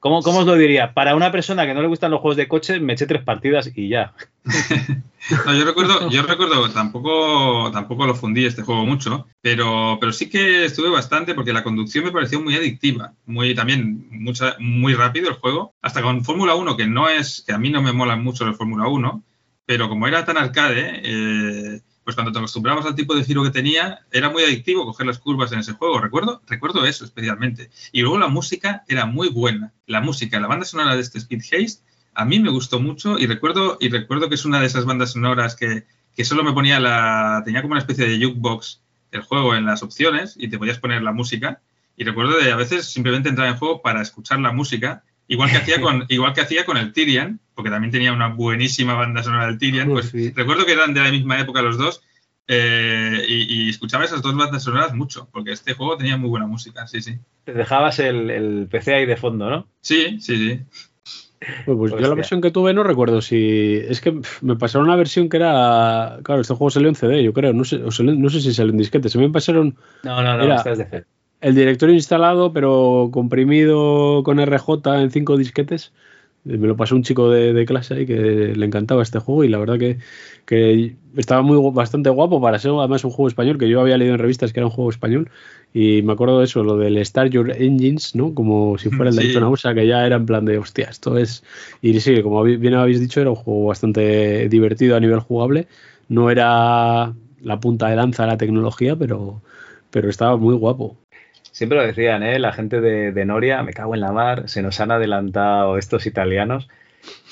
¿Cómo, ¿Cómo, os lo diría? Para una persona que no le gustan los juegos de coche, me eché tres partidas y ya. yo recuerdo, yo recuerdo, tampoco, tampoco lo fundí este juego mucho, pero, pero sí que estuve bastante porque la conducción me pareció muy adictiva, muy también mucha, muy rápido el juego, hasta con Fórmula 1, que no es, que a mí no me mola mucho el Fórmula 1, pero como era tan arcade, eh, pues cuando te acostumbrabas al tipo de giro que tenía, era muy adictivo coger las curvas en ese juego. Recuerdo, recuerdo eso especialmente. Y luego la música era muy buena. La música, la banda sonora de este Speed Haste, a mí me gustó mucho y recuerdo, y recuerdo que es una de esas bandas sonoras que, que solo me ponía la. tenía como una especie de jukebox el juego en las opciones y te podías poner la música. Y recuerdo de a veces simplemente entrar en juego para escuchar la música Igual que hacía con, igual que hacía con el Tyrian, porque también tenía una buenísima banda sonora del Tyrian. Pues recuerdo que eran de la misma época los dos. Eh, y, escuchaba esas dos bandas sonoras mucho, porque este juego tenía muy buena música, sí, sí. Te dejabas el, PC ahí de fondo, ¿no? Sí, sí, sí. Pues, yo la versión que tuve no recuerdo si. Es que me pasaron una versión que era. Claro, este juego salió en CD, yo creo. No sé, no sé si salió en disquete. Se me pasaron. No, no, no, era, estás de CD el directorio instalado, pero comprimido con RJ en cinco disquetes. Eh, me lo pasó un chico de, clase ahí que le encantaba este juego y la verdad que, estaba muy bastante guapo para ser además un juego español que yo había leído en revistas que era un juego español y me acuerdo de eso, lo del Star Your Engines, ¿no? Como si fuera el de sí. que ya era en plan de hostia, esto es... Y sí, como bien habéis dicho, era un juego bastante divertido a nivel jugable. No era la punta de lanza de la tecnología, pero, pero estaba muy guapo. Siempre lo decían, ¿eh? La gente de, Noria, me cago en la mar, se nos han adelantado estos italianos.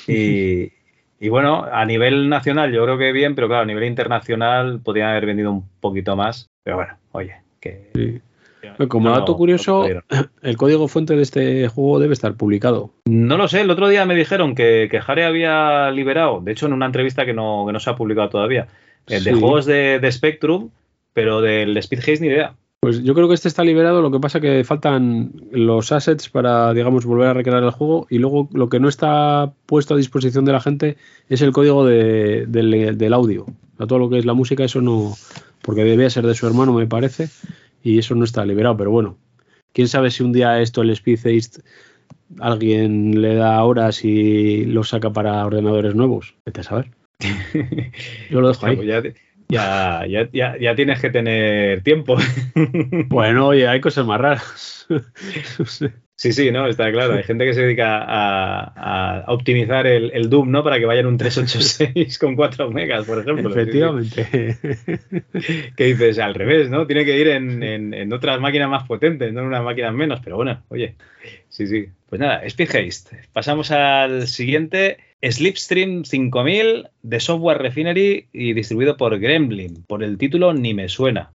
Y, bueno, a nivel nacional yo creo que bien, pero claro, a nivel internacional podrían haber vendido un poquito más. Pero bueno, oye, que... Como dato curioso, el código fuente de este juego debe estar publicado. No lo sé, el otro día me dijeron que, que Jare había liberado, de hecho en una entrevista que no, que no se ha publicado todavía, el de juegos de, de Spectrum, pero del Speed Haze ni idea. Pues yo creo que este está liberado, lo que pasa que faltan los assets para, digamos, volver a recrear el juego y luego lo que no está puesto a disposición de la gente es el código del, audio. A todo lo que es la música, eso no, porque debía ser de su hermano, me parece, y eso no está liberado, pero bueno, quién sabe si un día esto, el Speed alguien le da horas y lo saca para ordenadores nuevos. Vete a saber. Yo lo dejo ahí. Pues ya, ya, ya, ya tienes que tener tiempo. Bueno, oye, hay cosas más raras. Sí, sí, no, está claro. Hay gente que se dedica a, optimizar el, Doom, ¿no? Para que vaya en un 386 con 4 megas, por ejemplo. Efectivamente. ¿Qué dices? Al revés, ¿no? Tiene que ir en, otras máquinas más potentes, no en unas máquinas menos, pero bueno, oye. Sí, sí. Pues nada, Speed Haste. Pasamos al siguiente. Slipstream 5000 de Software Refinery y distribuido por Gremlin. Por el título ni me suena.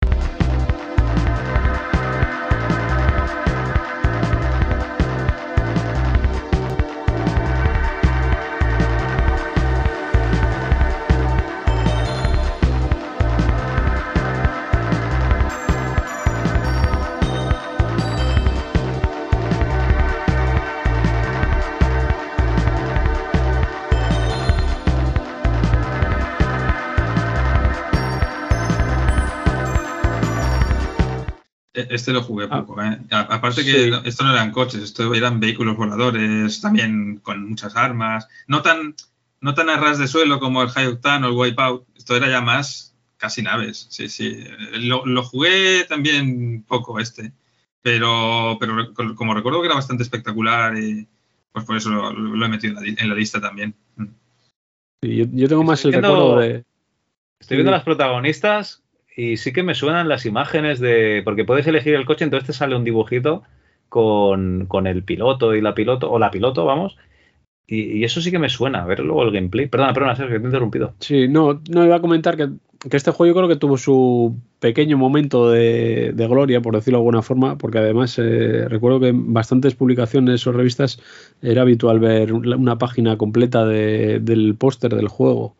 Este, lo jugué ah. poco. ¿eh? Aparte que esto no eran coches, esto eran vehículos voladores, también con muchas armas. No tan, no tan a ras de suelo como el High Octane o el Wipeout. Esto era ya más casi naves. Sí, sí. Lo, lo jugué también poco este. Pero, pero como recuerdo que era bastante espectacular, y, pues por eso lo, he metido en la, lista también. yo, tengo más el recuerdo de. Estoy viendo las protagonistas y sí que me suenan las imágenes de. Porque puedes elegir el coche, entonces te sale un dibujito con, el piloto y la piloto, o la piloto, vamos. Y, eso sí que me suena, a ver luego el gameplay. Perdona, perdona, Sergio, te he interrumpido. Sí, no, no iba a comentar que, este juego yo creo que tuvo su pequeño momento de, gloria, por decirlo de alguna forma, porque además eh, recuerdo que en bastantes publicaciones o revistas era habitual ver una página completa del póster del juego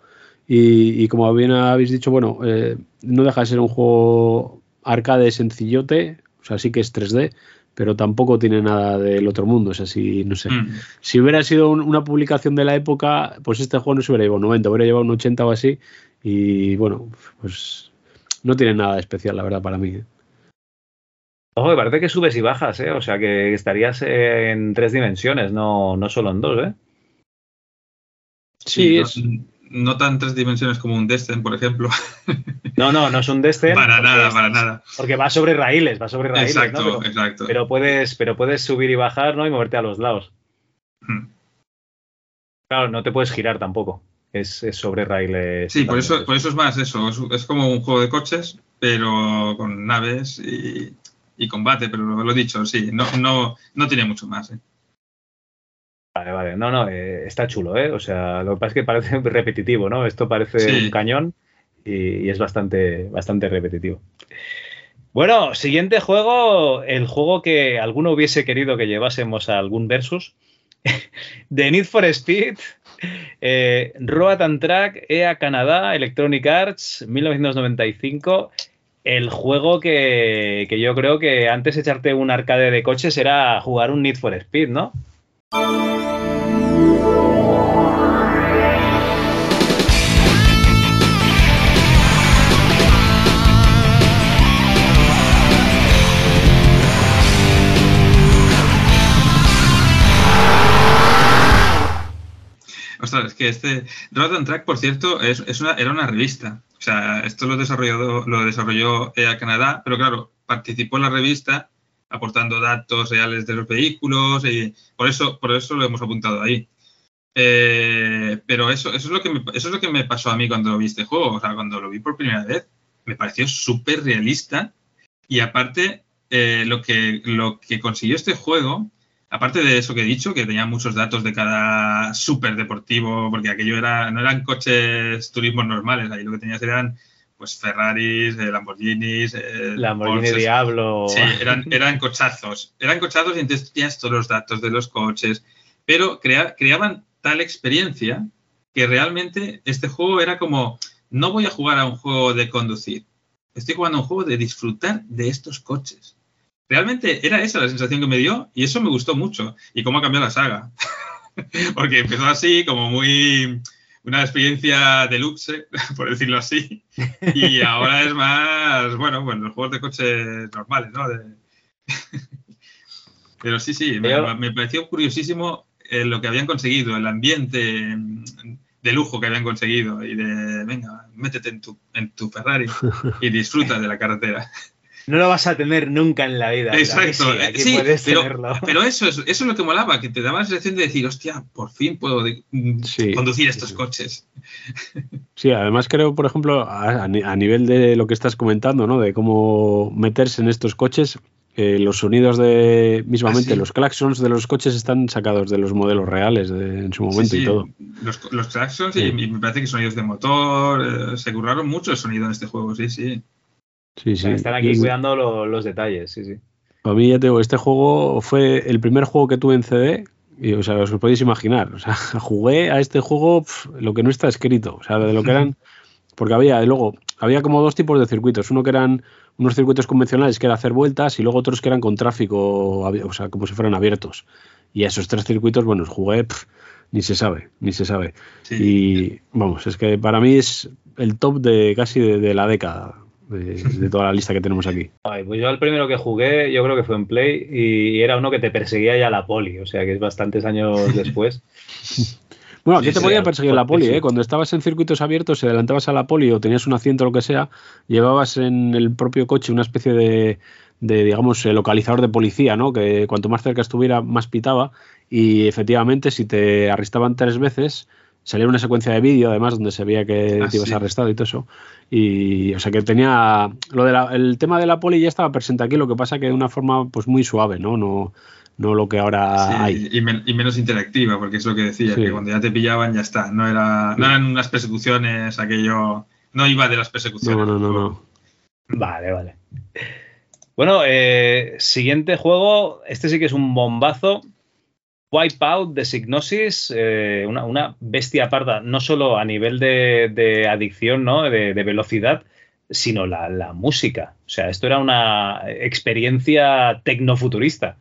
y, como bien habéis dicho, bueno, eh, no deja de ser un juego arcade sencillote, o sea, sí que es 3D, pero tampoco tiene nada del otro mundo. Es así, no sé. Mm. Si hubiera sido una publicación de la época, pues este juego no se hubiera llevado un 90, hubiera llevado un 80 o así. Y bueno, pues no tiene nada especial, la verdad, para mí. ¿eh? Ojo, me parece que subes y bajas, ¿eh? O sea, que estarías en tres dimensiones, no, no solo en dos, ¿eh? Sí, es no tan tres dimensiones como un Destin, por ejemplo. No, no, no es un Destin. para nada, para nada. Porque va sobre raíles, va sobre raíles. Exacto, pero, exacto. Pero puedes, pero puedes subir y bajar, ¿no? Y moverte a los lados. Hmm. Claro, no te puedes girar tampoco. Es, sobre raíles. Sí, por eso, por eso es más eso. Es, como un juego de coches, pero con naves y, combate. Pero lo, he dicho, sí, no, no, no tiene mucho más. ¿eh? Vale, vale. No, no, eh, está chulo, ¿eh? O sea, lo que pasa es que parece repetitivo, ¿no? Esto parece un cañón y, es bastante, bastante repetitivo. Bueno, siguiente juego, el juego que alguno hubiese querido que llevásemos a algún versus. de Need for Speed, eh, Road and Track, EA Canadá, Electronic Arts, 1995. El juego que, que yo creo que antes de echarte un arcade de coches era jugar un Need for Speed, ¿no? Ostras, es que este Road and Track, por cierto, es, una, era una revista. O sea, esto lo desarrolló, lo desarrolló EA Canadá, pero claro, participó en la revista aportando datos reales de los vehículos y por eso, por eso lo hemos apuntado ahí. Eh, pero eso, eso, es lo que me, eso es lo que me pasó a mí cuando lo vi este juego. O sea, cuando lo vi por primera vez, me pareció súper realista. Y aparte, eh, lo, que, lo que consiguió este juego, aparte de eso que he dicho, que tenía muchos datos de cada súper deportivo, porque aquello era, no eran coches turismos normales, ahí lo que tenías eran pues Ferraris, eh, Lamborghinis, eh, Lamborghini Diablo. Sí, eran, eran cochazos. Eran cochazos y entonces tenías todos los datos de los coches. Pero creaban tal experiencia que realmente este juego era como, no voy a jugar a un juego de conducir, estoy jugando a un juego de disfrutar de estos coches. Realmente era esa la sensación que me dio y eso me gustó mucho. Y cómo ha cambiado la saga. Porque empezó así, como muy una experiencia deluxe, por decirlo así, y ahora es más, bueno, bueno, los juegos de coches normales, ¿no? Pero sí, sí, me, pareció curiosísimo eh, lo que habían conseguido, el ambiente de lujo que habían conseguido y de, venga, métete en tu, en tu Ferrari y disfruta de la carretera no lo vas a tener nunca en la vida. Exacto. Sí, pero, eso, es, eso es lo que molaba, que te daba la sensación de decir, hostia, por fin puedo mm, conducir estos coches. Sí, además creo, por ejemplo, a, nivel de lo que estás comentando, ¿no? De cómo meterse en estos coches, los sonidos de, mismamente, ah, los claxons de los coches están sacados de los modelos reales en su momento y todo. Los, los claxons y, me parece que sonidos de motor, eh, se curraron mucho el sonido en este juego, sí, sí. Sí, sí. Están aquí cuidando los detalles, sí, sí. A mí ya te digo, este juego fue el primer juego que tuve en CD. Y, o sea, os lo podéis imaginar. O sea, jugué a este juego lo que no está escrito. O sea, de lo que eran. Porque había, luego, había como dos tipos de circuitos. Uno que eran unos circuitos convencionales, que era hacer vueltas, y luego otros que eran con tráfico, o sea, como si fueran abiertos. Y a esos tres circuitos, bueno, jugué, ni se sabe, ni se sabe. Y vamos, es que para mí es el top de casi de la década de, toda la lista que tenemos aquí. pues yo el primero que jugué, yo creo que fue en Play y era uno que te perseguía ya la poli, o sea que es bastantes años después. Bueno, aquí te podía perseguir la poli, ¿eh? Cuando estabas en circuitos abiertos, si adelantabas a la poli o tenías un asiento o lo que sea, llevabas en el propio coche una especie de, de digamos, localizador de policía, ¿no? Que cuanto más cerca estuviera, más pitaba. Y efectivamente, si te arrestaban tres veces, salía una secuencia de vídeo, además, donde se veía que ah, te ibas arrestado y todo eso. Y, o sea, que tenía. Lo de el tema de la poli ya estaba presente aquí, lo que pasa que de una forma, pues, muy suave, ¿no? No, no lo que ahora hay. Y, menos interactiva, porque es lo que decía, que cuando ya te pillaban ya está. No, era, no eran unas persecuciones, aquello. No iba de las persecuciones. No, no, no. Vale, vale. Bueno, eh, siguiente juego. Este sí que es un bombazo. Wipeout de Signosis, eh, una, bestia parda, no solo a nivel de, adicción, ¿no? de, velocidad, sino la, la, música. O sea, esto era una experiencia tecnofuturista.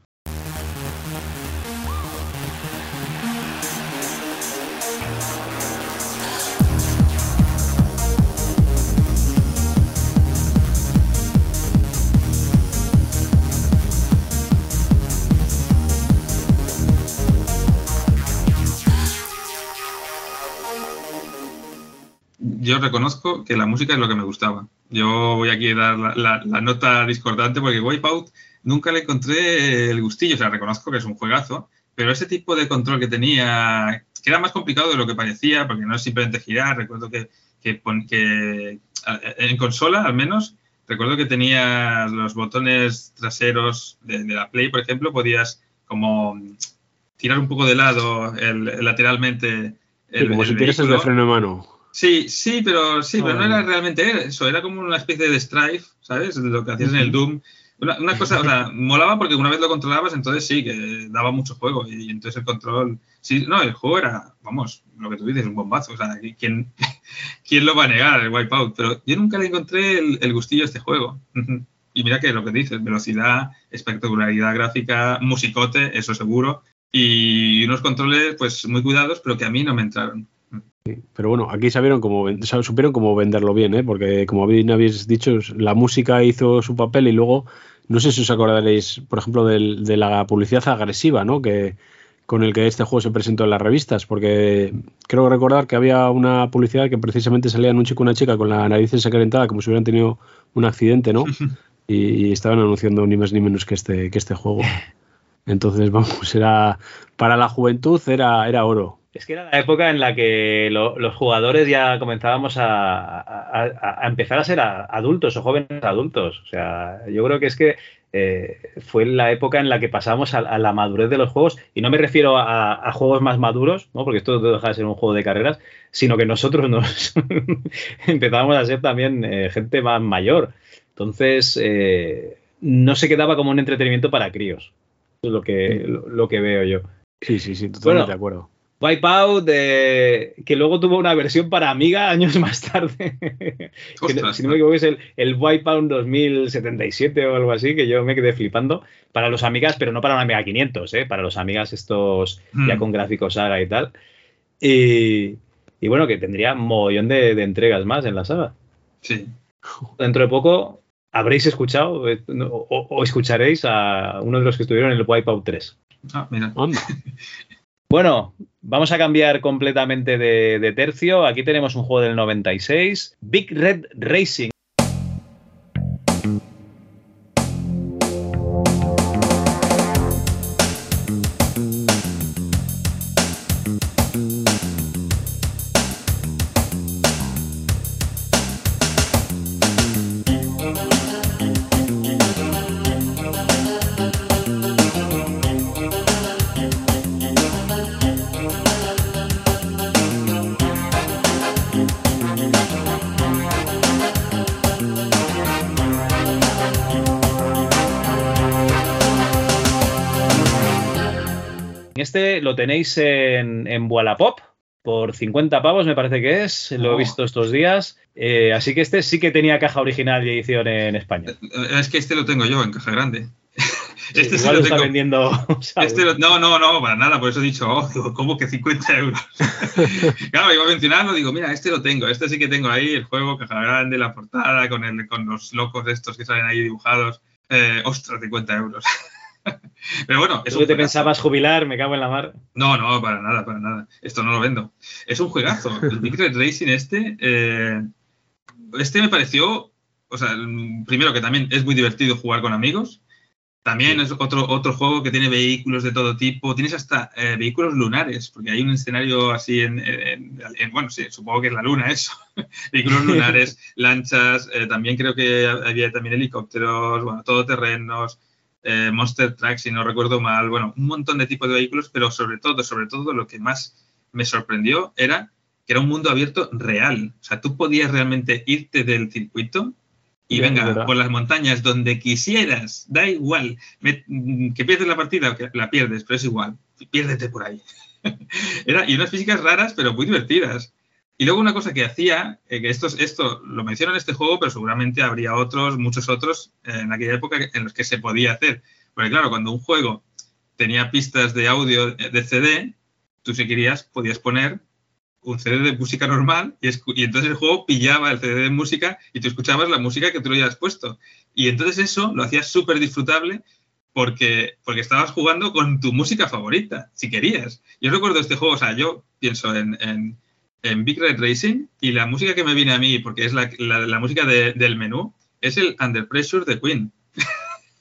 Reconozco que la música es lo que me gustaba. Yo voy aquí a dar la, nota discordante porque Wipeout nunca le encontré el gustillo. O sea, reconozco que es un juegazo, pero ese tipo de control que tenía, que era más complicado de lo que parecía, porque no es simplemente girar. Recuerdo que, que, en consola, al menos, recuerdo que tenía los botones traseros de, la Play, por ejemplo, podías como tirar un poco de lado el, lateralmente. El, como si tienes el de freno de mano. Sí, sí, pero sí, pero no era realmente eso, era como una especie de strife, ¿sabes? Lo que hacías en el Doom. Una, cosa, o sea, molaba porque una vez lo controlabas, entonces sí, que daba mucho juego. Y entonces el control. Sí, no, el juego era, vamos, lo que tú dices, un bombazo. O sea, ¿quién, quién lo va a negar, el Wipeout? Pero yo nunca le encontré el, gustillo a este juego. Y mira que lo que dices, velocidad, espectacularidad gráfica, musicote, eso seguro. Y unos controles, pues muy cuidados, pero que a mí no me entraron pero bueno, aquí sabieron cómo, supieron cómo venderlo bien, ¿eh? porque como bien habéis dicho, la música hizo su papel y luego, no sé si os acordaréis, por ejemplo, de la publicidad agresiva, ¿no? Que, con el que este juego se presentó en las revistas, porque creo recordar que había una publicidad que precisamente salían un chico y una chica con la nariz ensangrentada como si hubieran tenido un accidente, ¿no? Y, estaban anunciando ni más ni menos que este, que este juego. Entonces, vamos, era para la juventud era, era oro. Es que era la época en la que los jugadores ya comenzábamos a, empezar a ser adultos o jóvenes adultos. O sea, yo creo que es que eh, fue la época en la que pasamos a, la madurez de los juegos. Y no me refiero a, juegos más maduros, ¿no? porque esto deja de ser un juego de carreras, sino que nosotros nos empezábamos a ser también eh, gente más mayor. Entonces, eh, no se quedaba como un entretenimiento para críos. Es lo que, lo, que veo yo. Sí, sí, sí, totalmente de acuerdo. Wipeout, que luego tuvo una versión para Amiga años más tarde. si no me equivoco, es el, el Wipeout 2077 o algo así, que yo me quedé flipando. Para los Amigas, pero no para una Amiga 500, ¿eh? para los Amigas estos ya hmm. con gráficos saga y tal. Y, bueno, que tendría un mogollón de, entregas más en la saga. Sí. Dentro de poco habréis escuchado eh, o, escucharéis a uno de los que estuvieron en el Wipeout 3. Ah, mira. Bueno, vamos a cambiar completamente de, tercio. Aquí tenemos un juego del 96, Big Red Racing. Lo tenéis en, en Wallapop por 50 pavos, me parece que es. Lo he oh. visto estos días. Eh, así que este sí que tenía caja original y edición en España. Eh, es que este lo tengo yo en caja grande. este igual lo está vendiendo. Este no, no, no, para nada. Por eso he dicho, oh, digo, ¿cómo que 50 euros? claro, iba mencionando, digo, mira, este lo tengo. Este sí que tengo ahí, el juego, caja grande, la portada, con, el, con los locos estos que salen ahí dibujados. Eh, ostras, 50 euros. Pero bueno, eso que te pensabas jubilar, me cago en la mar. No, no, para nada, para nada. Esto no lo vendo. Es un juegazo. El Big Red Racing este, eh, este me pareció, o sea, primero que también es muy divertido jugar con amigos. También es otro, otro juego que tiene vehículos de todo tipo. Tienes hasta eh, vehículos lunares, porque hay un escenario así en, bueno, sí, supongo que es la luna eso. vehículos lunares, lanchas, eh, también creo que había también helicópteros, bueno, todoterrenos, eh, Monster Truck, si no recuerdo mal, bueno, un montón de tipos de vehículos, pero sobre todo, sobre todo lo que más me sorprendió era que era un mundo abierto real. O sea, tú podías realmente irte del circuito y venga por las montañas donde quisieras, da igual, que pierdes la partida o que la pierdes, pero es igual, piérdete por ahí. era, y unas físicas raras, pero muy divertidas. Y luego una cosa que hacía, eh, que esto, esto lo menciono en este juego, pero seguramente habría otros, muchos otros eh, en aquella época en los que se podía hacer. Porque claro, cuando un juego tenía pistas de audio de CD, tú si querías podías poner un CD de música normal y, y, entonces el juego pillaba el CD de música y tú escuchabas la música que tú le habías puesto. Y entonces eso lo hacías súper disfrutable porque, porque estabas jugando con tu música favorita, si querías. Yo recuerdo este juego, o sea, yo pienso en en Big Red Racing y la música que me viene a mí, porque es la, la, música del menú, es el Under Pressure de Queen.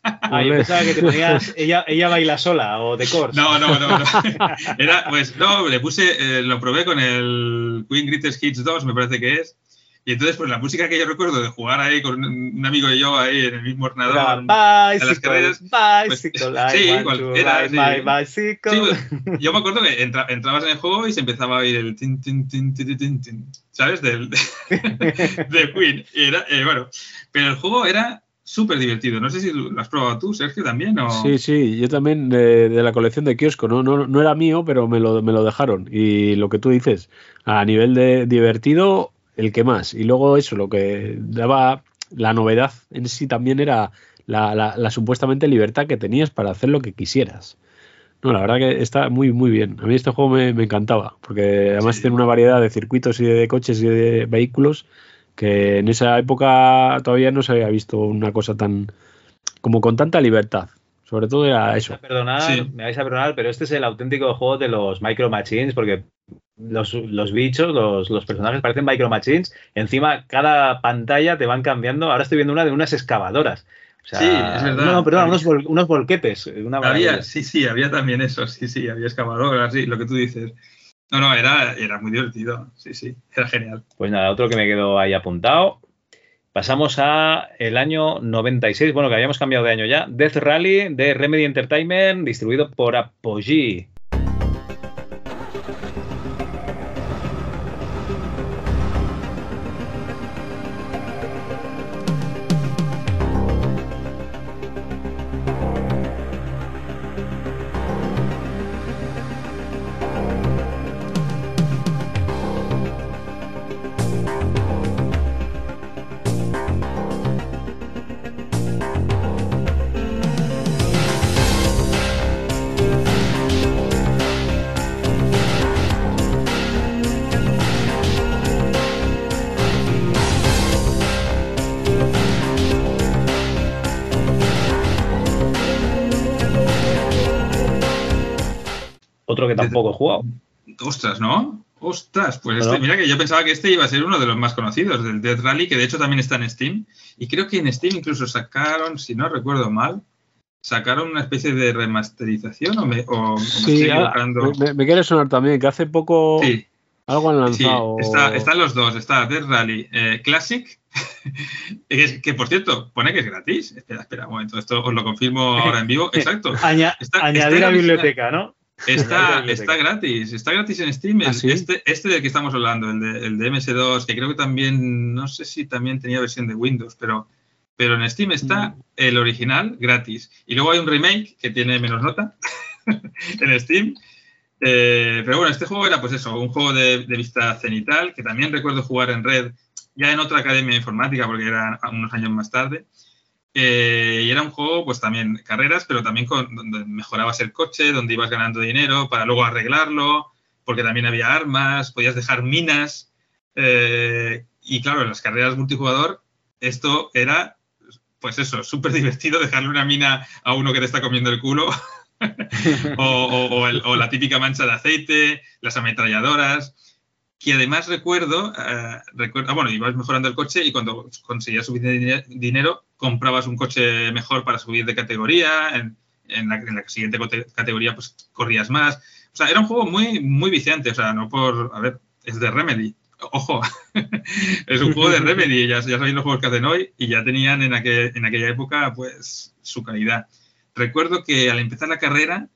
Ah, yo pensaba que te ponías ella, ella baila sola o de course. No, no, no, no. Era, pues no, le puse, eh, lo probé con el Queen Greatest Hits 2, me parece que es, y entonces, pues la música que yo recuerdo de jugar ahí con un amigo y yo ahí en el mismo ordenador en las carreras. Pues, sí, igual era. Sí. yo me acuerdo que entrabas en el juego y se empezaba a oír el tin, tin, tin, tin, tin, tin ¿sabes? Del, de, Queen. Y era, eh, bueno, pero el juego era súper divertido. No sé si lo has probado tú, Sergio, también. O... Sí, sí, yo también de, de, la colección de kiosco. ¿no? No, no era mío, pero me lo, me lo dejaron. Y lo que tú dices, a nivel de divertido, el que más. Y luego eso, lo que daba la novedad en sí también era la, supuestamente libertad que tenías para hacer lo que quisieras. No, la verdad que está muy, muy bien. A mí este juego me, encantaba, porque además tiene una variedad de circuitos y de coches y de vehículos que en esa época todavía no se había visto una cosa tan como con tanta libertad. Sobre todo era eso. Me vais a perdonar, pero este es el auténtico juego de los Micro Machines, porque los, bichos, los, personajes parecen micro machines. Encima, cada pantalla te van cambiando. Ahora estoy viendo una de unas excavadoras. sí, es verdad. No, perdón, unos, unos, volquetes. había, sí, sí, había también eso. Sí, sí, había excavadoras, sí, lo que tú dices. No, no, era, era muy divertido. Sí, sí, era genial. Pues nada, otro que me quedó ahí apuntado. Pasamos a el año 96, bueno, que habíamos cambiado de año ya. Death Rally de Remedy Entertainment, distribuido por Apogee. Ostras, pues este, mira que yo pensaba que este iba a ser uno de los más conocidos del Death Rally, que de hecho también está en Steam. Y creo que en Steam incluso sacaron, si no recuerdo mal, sacaron una especie de remasterización o me, o, sí, ah, me, quiere sonar también, que hace poco algo han lanzado. están los dos, está Death Rally eh, Classic, que por cierto, pone que es gratis. Espera, espera un momento, esto os lo confirmo ahora en vivo. Exacto. añadir a biblioteca, ¿no? Está, está gratis, está gratis en Steam. ¿Ah, este, este del que estamos hablando, el de, el de MS2, que creo que también, no sé si también tenía versión de Windows, pero, pero en Steam está mm. el original gratis. Y luego hay un remake que tiene menos nota en Steam. Eh, pero bueno, este juego era pues eso, un juego de, de, vista cenital, que también recuerdo jugar en red, ya en otra academia informática, porque era unos años más tarde. Eh, y era un juego, pues también carreras, pero también con, donde mejorabas el coche, donde ibas ganando dinero para luego arreglarlo, porque también había armas, podías dejar minas. Eh, y claro, en las carreras multijugador, esto era, pues eso, súper divertido dejarle una mina a uno que te está comiendo el culo. o, la típica mancha de aceite, las ametralladoras que además recuerdo, eh, recuerdo ah, bueno, ibas mejorando el coche y cuando conseguías suficiente dinero, comprabas un coche mejor para subir de categoría, en, la, siguiente categoría pues corrías más. O sea, era un juego muy, muy viciante, o sea, no por, a ver, es de Remedy, ojo, es un juego de Remedy, ya, ya sabéis los juegos que hacen hoy y ya tenían en, en aquella época pues su calidad. Recuerdo que al empezar la carrera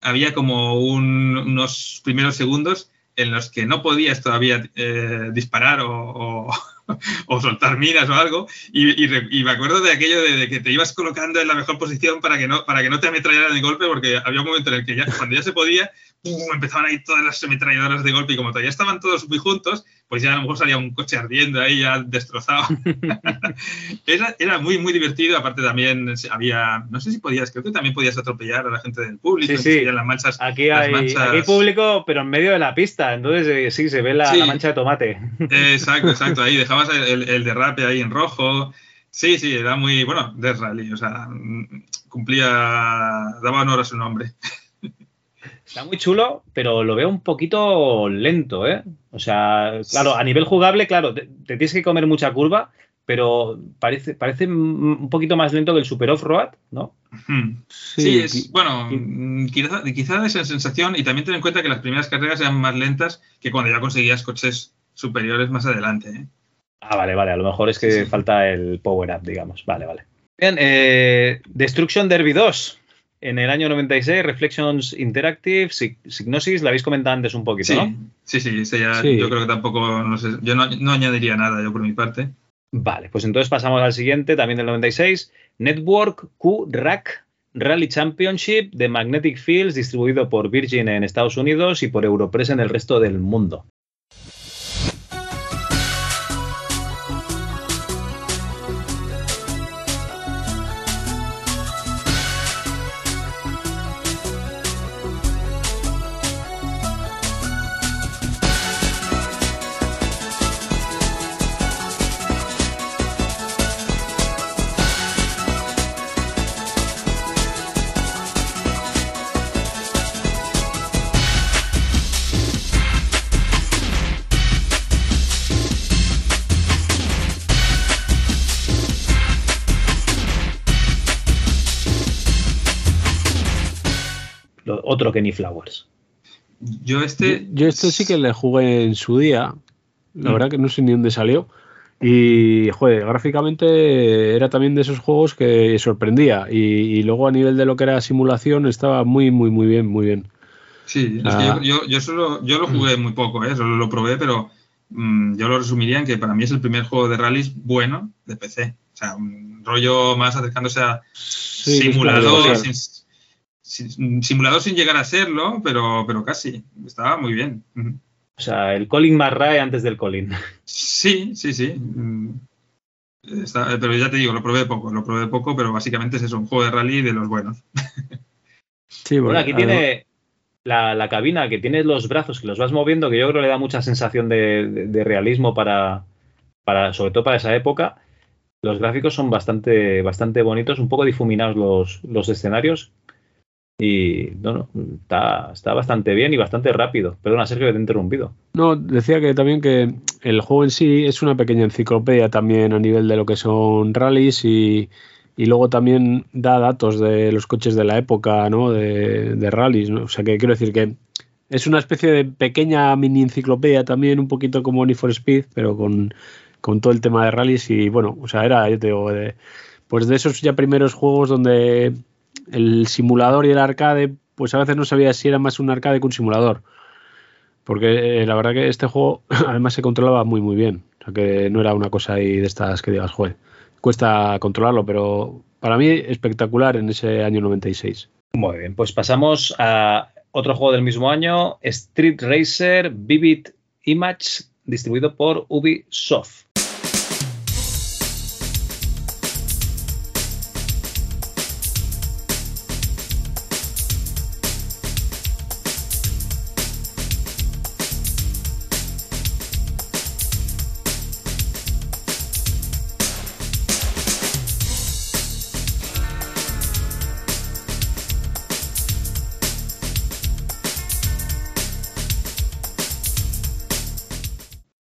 había como unos primeros segundos en los que no podías todavía eh, disparar o, soltar minas o algo. Y, me acuerdo de aquello de, que te ibas colocando en la mejor posición para que no, para que no te ametrallaran de golpe, porque había un momento en el que ya, cuando ya se podía, empezaban a ir todas las ametralladoras de golpe y como todavía estaban todos muy juntos, pues ya a lo mejor salía un coche ardiendo ahí ya destrozado. era, era, muy, muy divertido. Aparte también había, no sé si podías, creo que también podías atropellar a la gente del público. Sí, sí. Las manchas, aquí, hay, aquí público, pero en medio de la pista. Entonces eh, sí, se ve la, mancha de tomate. exacto, exacto. Ahí dejabas el, el, derrape ahí en rojo. Sí, sí, era muy, bueno, de Rally, o sea, cumplía, daba honor a su nombre. Está muy chulo, pero lo veo un poquito lento, ¿eh? O sea, claro, a nivel jugable, claro, te, tienes que comer mucha curva, pero parece, parece un poquito más lento que el Super Off-Road, ¿no? Sí, es, bueno, quizás quizá esa sensación y también ten en cuenta que las primeras carreras eran más lentas que cuando ya conseguías coches superiores más adelante. ¿eh? Ah, vale, vale, a lo mejor es que falta el power up, digamos. Vale, vale. Bien, eh, Destruction Derby 2 en el año 96, Reflections Interactive, Signosis, la habéis comentado antes un poquito, ¿no? Sí, sí, ya, yo creo que tampoco, no sé, yo no, añadiría nada yo por mi parte. Vale, pues entonces pasamos al siguiente, también del 96, Network Q-Rack Rally Championship de Magnetic Fields, distribuido por Virgin en Estados Unidos y por Europress en el resto del mundo. Otro Kenny Flowers. Yo este. Yo, este sí que le jugué en su día. La mm. verdad que no sé ni dónde salió. Y, joder, gráficamente era también de esos juegos que sorprendía. Y, luego a nivel de lo que era simulación estaba muy, muy, muy bien, muy bien. Sí, ah. yo, yo, solo, yo lo jugué muy poco, ¿eh? solo lo probé, pero mm, yo lo resumiría en que para mí es el primer juego de rallies bueno de PC. O sea, un rollo más acercándose a simulador, simulador sin llegar a serlo, pero, pero casi. Estaba muy bien. O sea, el Colin McRae antes del Colin. Sí, sí, sí. Mm. pero ya te digo, lo probé poco, lo probé poco, pero básicamente es un juego de rally de los buenos. Sí, bueno, aquí tiene la, cabina que tiene los brazos que los vas moviendo, que yo creo que le da mucha sensación de, realismo para, para, sobre todo para esa época. Los gráficos son bastante, bastante bonitos, un poco difuminados los, los escenarios. Y no, está, está bastante bien y bastante rápido. Perdona, Sergio, que te he interrumpido. No, decía que también que el juego en sí es una pequeña enciclopedia también a nivel de lo que son rallies y, luego también da datos de los coches de la época, ¿no? De, de rallies, O sea que quiero decir que es una especie de pequeña mini enciclopedia también, un poquito como Need for Speed, pero con, todo el tema de rallies y bueno, o sea, era, yo te digo, de, pues de esos ya primeros juegos donde el simulador y el arcade, pues a veces no sabía si era más un arcade que un simulador. Porque eh, la verdad que este juego además se controlaba muy muy bien. O sea que no era una cosa ahí de estas que digas, joder, cuesta controlarlo, pero para mí espectacular en ese año 96. Muy bien, pues pasamos a otro juego del mismo año, Street Racer Vivid Image, distribuido por Ubisoft.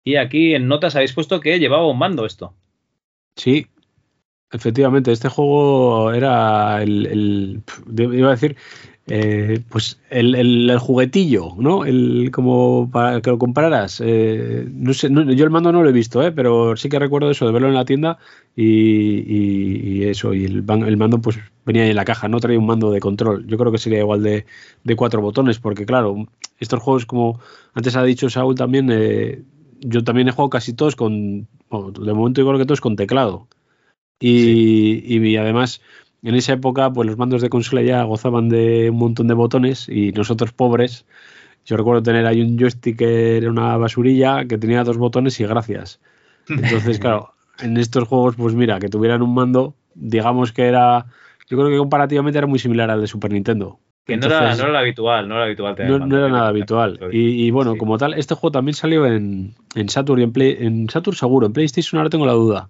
Y aquí en notas habéis puesto que llevaba un mando esto. Sí, efectivamente, este juego era el, iba a decir, eh, pues el, juguetillo, ¿no? El, como para que lo compraras. Eh, yo el mando no lo he visto, ¿eh? pero sí que recuerdo eso de verlo en la tienda y, eso. Y el, el, mando pues venía en la caja, no traía un mando de control. Yo creo que sería igual de, de cuatro botones, porque claro, estos juegos, como antes ha dicho Saúl también, eh, yo también he jugado casi todos con, de momento yo creo que todos con teclado. Y, y además en esa época, pues los mandos de consola ya gozaban de un montón de botones y nosotros pobres, yo recuerdo tener ahí un joystick que era una basurilla que tenía dos botones y gracias. Entonces, claro, en estos juegos, pues mira, que tuvieran un mando, digamos que era, yo creo que comparativamente era muy similar al de Super Nintendo. Que no, era, no, era, habitual, no era habitual tener No, era nada habitual. Y, bueno, como tal, este juego también salió en, en Saturn y en, Play, en Saturn seguro, en PlayStation ahora tengo la duda.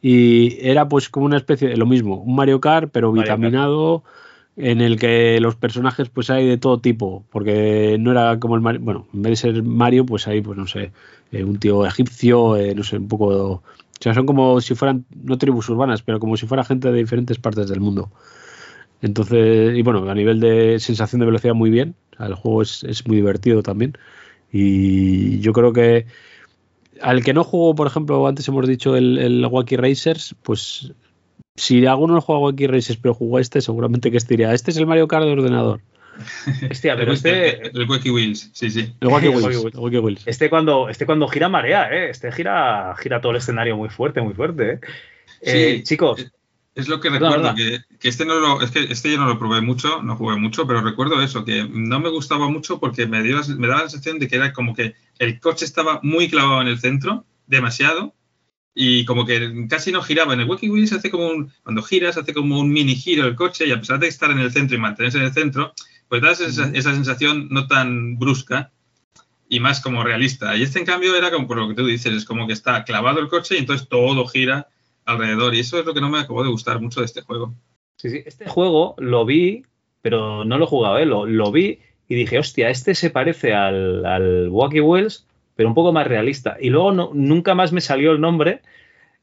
Y era pues como una especie de lo mismo, un Mario Kart, pero vitaminado, en el que los personajes pues hay de todo tipo, porque no era como el Mario, bueno, en vez de ser Mario, pues hay, pues no sé, eh, un tío egipcio, eh, no sé, un poco... O sea, son como si fueran, no tribus urbanas, pero como si fuera gente de diferentes partes del mundo. Entonces, y bueno, a nivel de sensación de velocidad muy bien, el juego es, es muy divertido también. Y yo creo que al que no jugó, por ejemplo, antes hemos dicho el, el Wacky Racers, pues si alguno no juega Wacky Racers pero jugó este, seguramente que este diría, este es el Mario Kart de ordenador. Hostia, pero este. El, Wacky Wheels, sí, sí. El Wacky Wheels. Este cuando, este cuando gira marea, ¿eh? Este gira, gira todo el escenario muy fuerte, muy fuerte, ¿eh? eh chicos, eh, es lo que recuerdo, que, este no lo, es que este yo no lo probé mucho, no jugué mucho, pero recuerdo eso, que no me gustaba mucho porque me, dio, me daba la sensación de que era como que el coche estaba muy clavado en el centro, demasiado, y como que casi no giraba. En el Wacky Wheels hace como un, cuando giras, hace como un mini giro el coche, y a pesar de estar en el centro y mantenerse en el centro, pues da esa, esa sensación no tan brusca y más como realista. Y este, en cambio, era como por lo que tú dices, es como que está clavado el coche y entonces todo gira alrededor. Y eso es lo que no me acabó de gustar mucho de este juego. Sí, sí, este juego lo vi, pero no lo he jugado, ¿eh? lo, vi y dije, hostia, este se parece al, al Wacky Wells, pero un poco más realista. Y luego no, nunca más me salió el nombre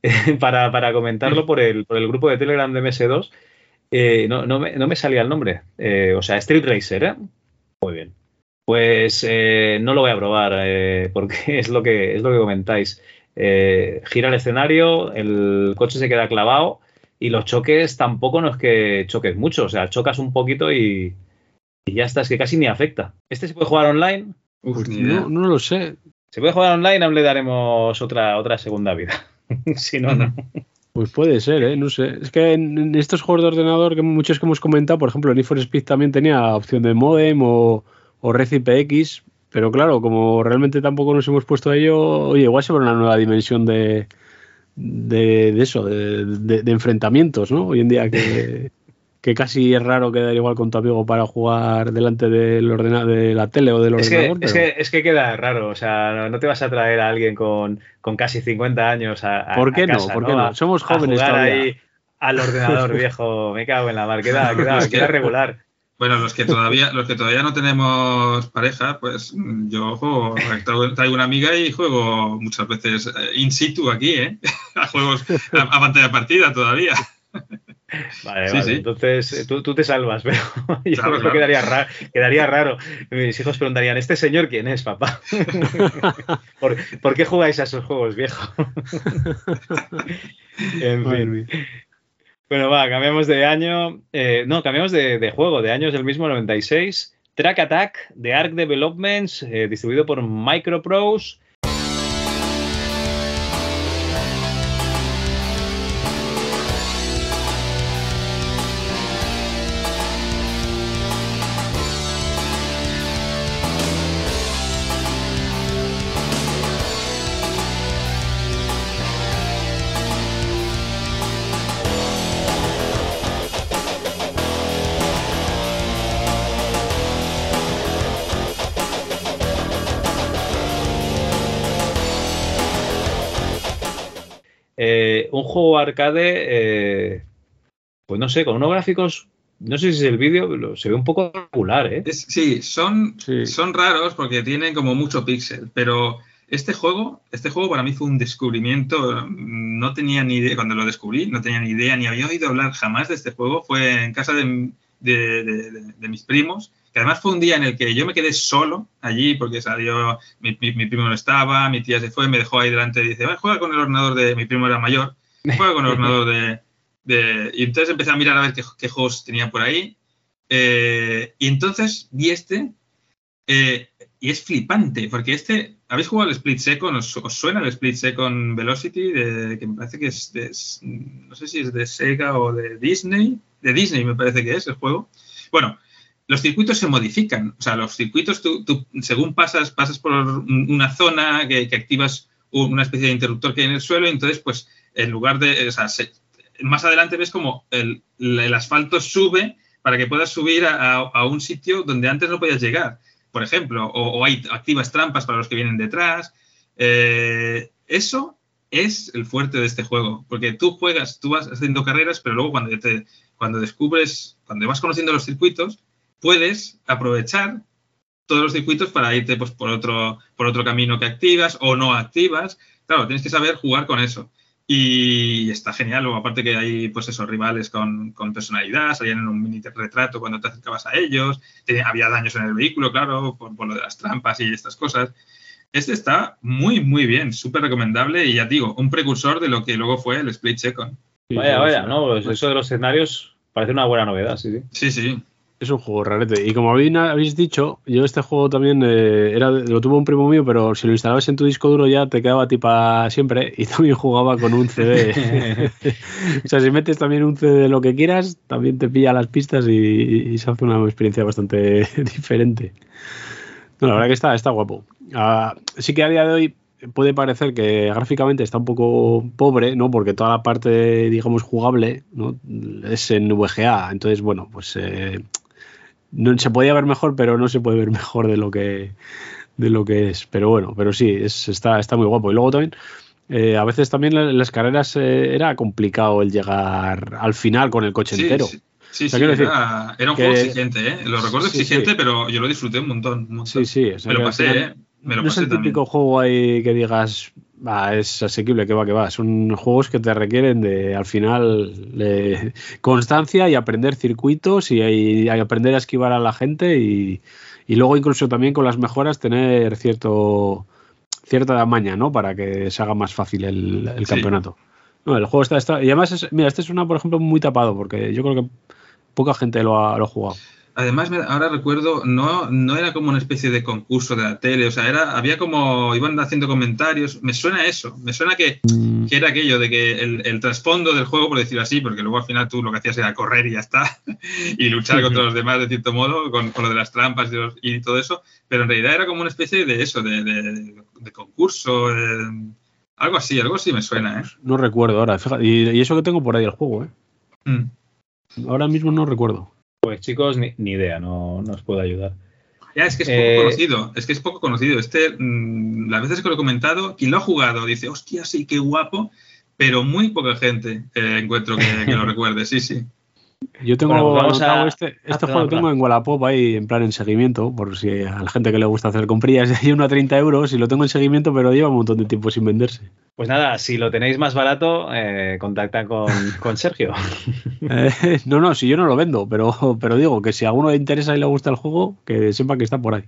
para, comentarlo por el, por el grupo de Telegram de MS2. Eh, no, no, me, no, me, salía el nombre. Eh, o sea, Street Racer, ¿eh? Muy bien. Pues no lo voy a probar porque es lo que, es lo que comentáis. Eh, gira el escenario, el coche se queda clavado y los choques tampoco no es que choques mucho, o sea, chocas un poquito y, ya está, es que casi ni afecta. ¿Este se puede jugar online? Pues no, no, lo sé. ¿Se puede jugar online? Aún le daremos otra, otra segunda vida. si no, no. Pues puede ser, ¿eh? no sé. Es que en, estos juegos de ordenador, que muchos que hemos comentado, por ejemplo, Need for Speed también tenía opción de modem o, o X, pero claro, como realmente tampoco nos hemos puesto a ello, oye, igual se ve una nueva dimensión de, de, eso, de, enfrentamientos, ¿no? Hoy en día que, que, casi es raro quedar igual con tu amigo para jugar delante del ordenador, de la tele o del ordenador. Es, que, es que queda raro, o sea, no te vas a traer a alguien con, con casi 50 años a, ¿Por qué no? ¿Por qué no? Somos jóvenes todavía. Ahí al ordenador viejo, me cago en la mar, queda, queda, queda regular. Bueno, los que todavía, los que todavía no tenemos pareja, pues yo juego, traigo una amiga y juego muchas veces eh, in situ aquí, ¿eh? A juegos a, pantalla partida todavía. Vale, vale. entonces eh, tú, tú, te salvas, pero yo creo que quedaría raro, quedaría raro. Mis hijos preguntarían, ¿este señor quién es, papá? ¿Por, ¿Por, qué jugáis a esos juegos, viejo? en fin. Bueno, va, cambiamos de año. Eh, no, cambiamos de, juego. De año es el mismo 96. Track Attack de Arc Developments, eh, distribuido por Microprose juego arcade, eh, pues no sé, con unos gráficos, no sé si es el vídeo, se ve un poco regular, ¿eh? sí, son, son raros porque tienen como mucho píxel, pero este juego, este juego para mí fue un descubrimiento. No tenía ni idea, cuando lo descubrí, no tenía ni idea, ni había oído hablar jamás de este juego. Fue en casa de, de, mis primos, que además fue un día en el que yo me quedé solo allí porque salió, mi, primo no estaba, mi tía se fue, me dejó ahí delante y dice, juega con el ordenador de, mi primo era mayor, juega con el ordenador de, y entonces empecé a mirar a ver qué, juegos tenía por ahí. Eh, y entonces vi este, eh, y es flipante, porque este, ¿habéis jugado al Split Second? ¿Os, suena el Split Second Velocity? De, que me parece que es de, no sé si es de Sega o de Disney, de Disney me parece que es el juego. Bueno, los circuitos se modifican, o sea, los circuitos tú, según pasas, pasas por una zona que, activas una especie de interruptor que hay en el suelo y entonces pues en lugar de, o sea, más adelante ves como el, asfalto sube para que puedas subir a, un sitio donde antes no podías llegar, por ejemplo, o, hay activas trampas para los que vienen detrás. Eh, eso es el fuerte de este juego, porque tú juegas, tú vas haciendo carreras, pero luego cuando te, cuando descubres, cuando vas conociendo los circuitos, puedes aprovechar todos los circuitos para irte pues, por, otro, por otro camino que activas o no activas. Claro, tienes que saber jugar con eso. Y está genial, luego aparte que hay pues esos rivales con, personalidad, salían en un mini retrato cuando te acercabas a ellos, había daños en el vehículo, claro, por, por, lo de las trampas y estas cosas. Este está muy, muy bien, súper recomendable y ya digo, un precursor de lo que luego fue el Split Second. Vaya, vaya, ¿no? Pues eso de los escenarios parece una buena novedad, sí, sí. Sí, sí. Es un juego rarete. Y como habéis dicho, yo este juego también eh, era, lo tuvo un primo mío, pero si lo instalabas en tu disco duro ya te quedaba tipa siempre y también jugaba con un CD. o sea, si metes también un CD de lo que quieras, también te pilla las pistas y, se hace una experiencia bastante diferente. No, la verdad que está, está guapo. Ah, sí que a día de hoy puede parecer que gráficamente está un poco pobre, ¿no? Porque toda la parte, digamos, jugable, ¿no? Es en VGA. Entonces, bueno, pues eh, no, se podía ver mejor, pero no se puede ver mejor de lo que, de lo que es. Pero bueno, pero sí, es, está, está muy guapo. Y luego también, eh, a veces también en las carreras eh, era complicado el llegar al final con el coche entero. Sí, sí, era, un juego exigente, ¿eh? Lo recuerdo exigente, pero yo lo disfruté un montón. Sí, sí. me lo pasé, ¿eh? no es el típico juego ahí que digas, es asequible, que va, que va. Son juegos que te requieren de, al final, de constancia y aprender circuitos y, aprender a esquivar a la gente y, luego incluso también con las mejoras tener cierto cierta maña, ¿no? Para que se haga más fácil el, campeonato. No, el juego está, está, y además, mira, este es una, por ejemplo, muy tapado porque yo creo que poca gente lo ha, lo ha jugado. Además, ahora recuerdo, no, no era como una especie de concurso de la tele, o sea, era, había como, iban haciendo comentarios, me suena eso, me suena que, mm. era aquello de que el, trasfondo del juego, por decirlo así, porque luego al final tú lo que hacías era correr y ya está, y luchar contra los demás de cierto modo, con, lo de las trampas y, todo eso, pero en realidad era como una especie de eso, de, concurso, algo así, algo así me suena, ¿eh? No recuerdo ahora, fíjate, y, eso que tengo por ahí el juego, ¿eh? Mm. Ahora mismo no recuerdo. Pues chicos, ni, idea, no, os puedo ayudar. Ya, es que es poco eh, conocido, es que es poco conocido. Este, mm, las veces que lo he comentado, quien lo ha jugado dice, hostia, sí, qué guapo, pero muy poca gente eh, encuentro que, lo recuerde, sí, sí. Yo tengo este, este juego lo tengo en Wallapop ahí en plan en seguimiento, por si a la gente que le gusta hacer comprillas hay uno a 30 euros y lo tengo en seguimiento, pero lleva un montón de tiempo sin venderse. Pues nada, si lo tenéis más barato, eh, contacta con, Sergio. Eh, no, no, si yo no lo vendo, pero, pero digo que si a alguno le interesa y le gusta el juego, que sepa que está por ahí.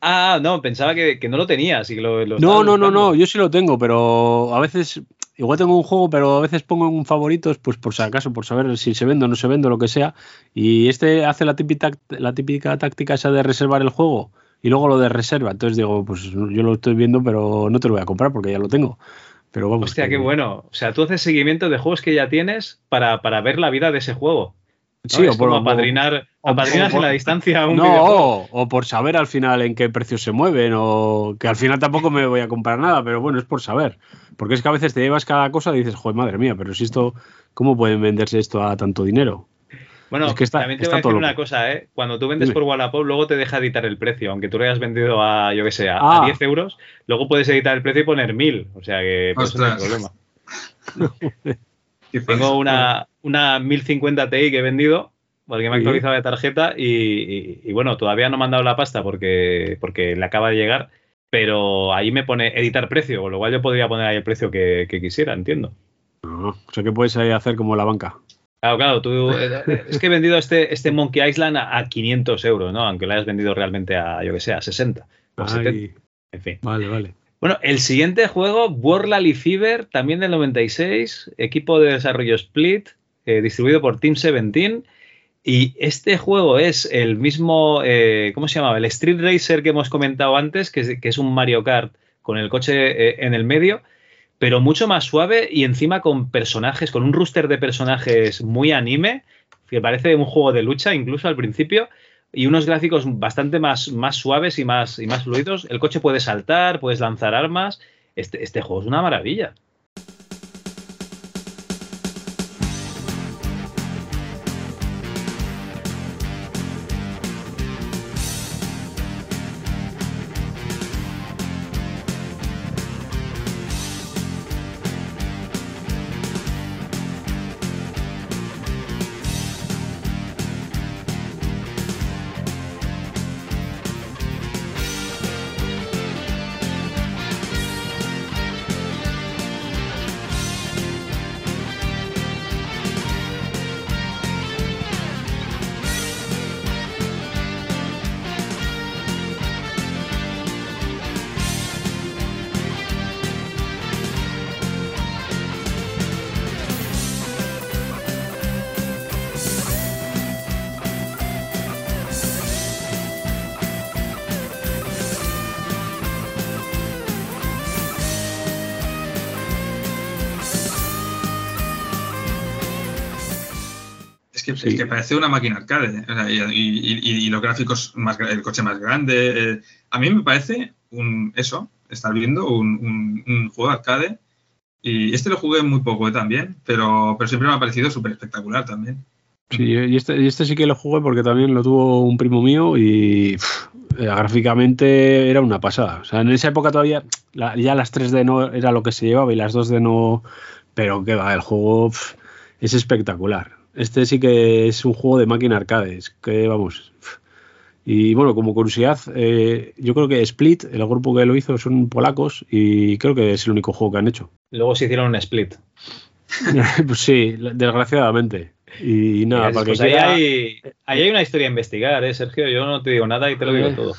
Ah, no, pensaba que, no lo tenías. Y lo, no, no, no, no, yo sí lo tengo, pero a veces, igual tengo un juego, pero a veces pongo en favoritos, pues por si acaso, por saber si se vende o no se vende, lo que sea. Y este hace la típica, la típica táctica esa de reservar el juego y luego lo de reserva. Entonces digo, pues yo lo estoy viendo, pero no te lo voy a comprar porque ya lo tengo. Pero vamos. Hostia, qué bueno. O sea, tú haces seguimiento de juegos que ya tienes para, para ver la vida de ese juego. Sí, o por apadrinar, en la distancia un No, o, por saber al final en qué precios se mueven, o que al final tampoco me voy a comprar nada, pero bueno, es por saber. Porque es que a veces te llevas cada cosa y dices, joder, madre mía, pero si esto, ¿cómo pueden venderse esto a tanto dinero? Bueno, es que está, también te voy a decir una cosa, ¿eh? Cuando tú vendes por Wallapop, luego te deja editar el precio. Aunque tú lo hayas vendido a, yo que sé, a, 10 ah. euros, luego puedes editar el precio y poner 1000. O sea que pues no hay problema. Tengo una, una 1050 Ti que he vendido porque me he actualizado de tarjeta y, bueno, todavía no me han dado la pasta porque, porque le acaba de llegar. Pero ahí me pone editar precio, con lo cual yo podría poner ahí el precio que, quisiera, entiendo. o sea que puedes hacer como la banca. Claro, claro, tú, eh, es que he vendido este, este Monkey Island a, 500 euros, ¿no? Aunque lo hayas vendido realmente a, yo que sé, a 60. En fin. Vale, vale. Bueno, el siguiente juego, World Fever, también del 96, equipo de desarrollo Split, eh, distribuido por Team 17. Y este juego es el mismo, eh, ¿cómo se llamaba? El Street Racer que hemos comentado antes, que es, un Mario Kart con el coche en el medio pero mucho más suave y encima con personajes, con un rooster de personajes muy anime, que parece un juego de lucha incluso al principio, y unos gráficos bastante más, más suaves y más, y más fluidos. El coche puede saltar, puedes lanzar armas. Este, este juego es una maravilla. Es que parece una máquina arcade. y, los gráficos, más, el coche más grande. Eh, a mí me parece un eso, estar viendo un, juego arcade. Y este lo jugué muy poco también, pero, pero siempre me ha parecido súper espectacular también. Sí, y este, este sí que lo jugué porque también lo tuvo un primo mío y eh, gráficamente era una pasada. O sea, en esa época todavía ya las 3D no era lo que se llevaba y las 2D no. Pero que va, el juego es espectacular. Este sí que es un juego de máquina arcades, que vamos. Y bueno, como curiosidad, eh, yo creo que Split, el grupo que lo hizo, son polacos y creo que es el único juego que han hecho. Luego se hicieron un Split. pues sí, desgraciadamente. Y nada, para pues que ahí, hay, una historia a investigar, ¿eh, Sergio? Yo no te digo nada y te lo digo todo.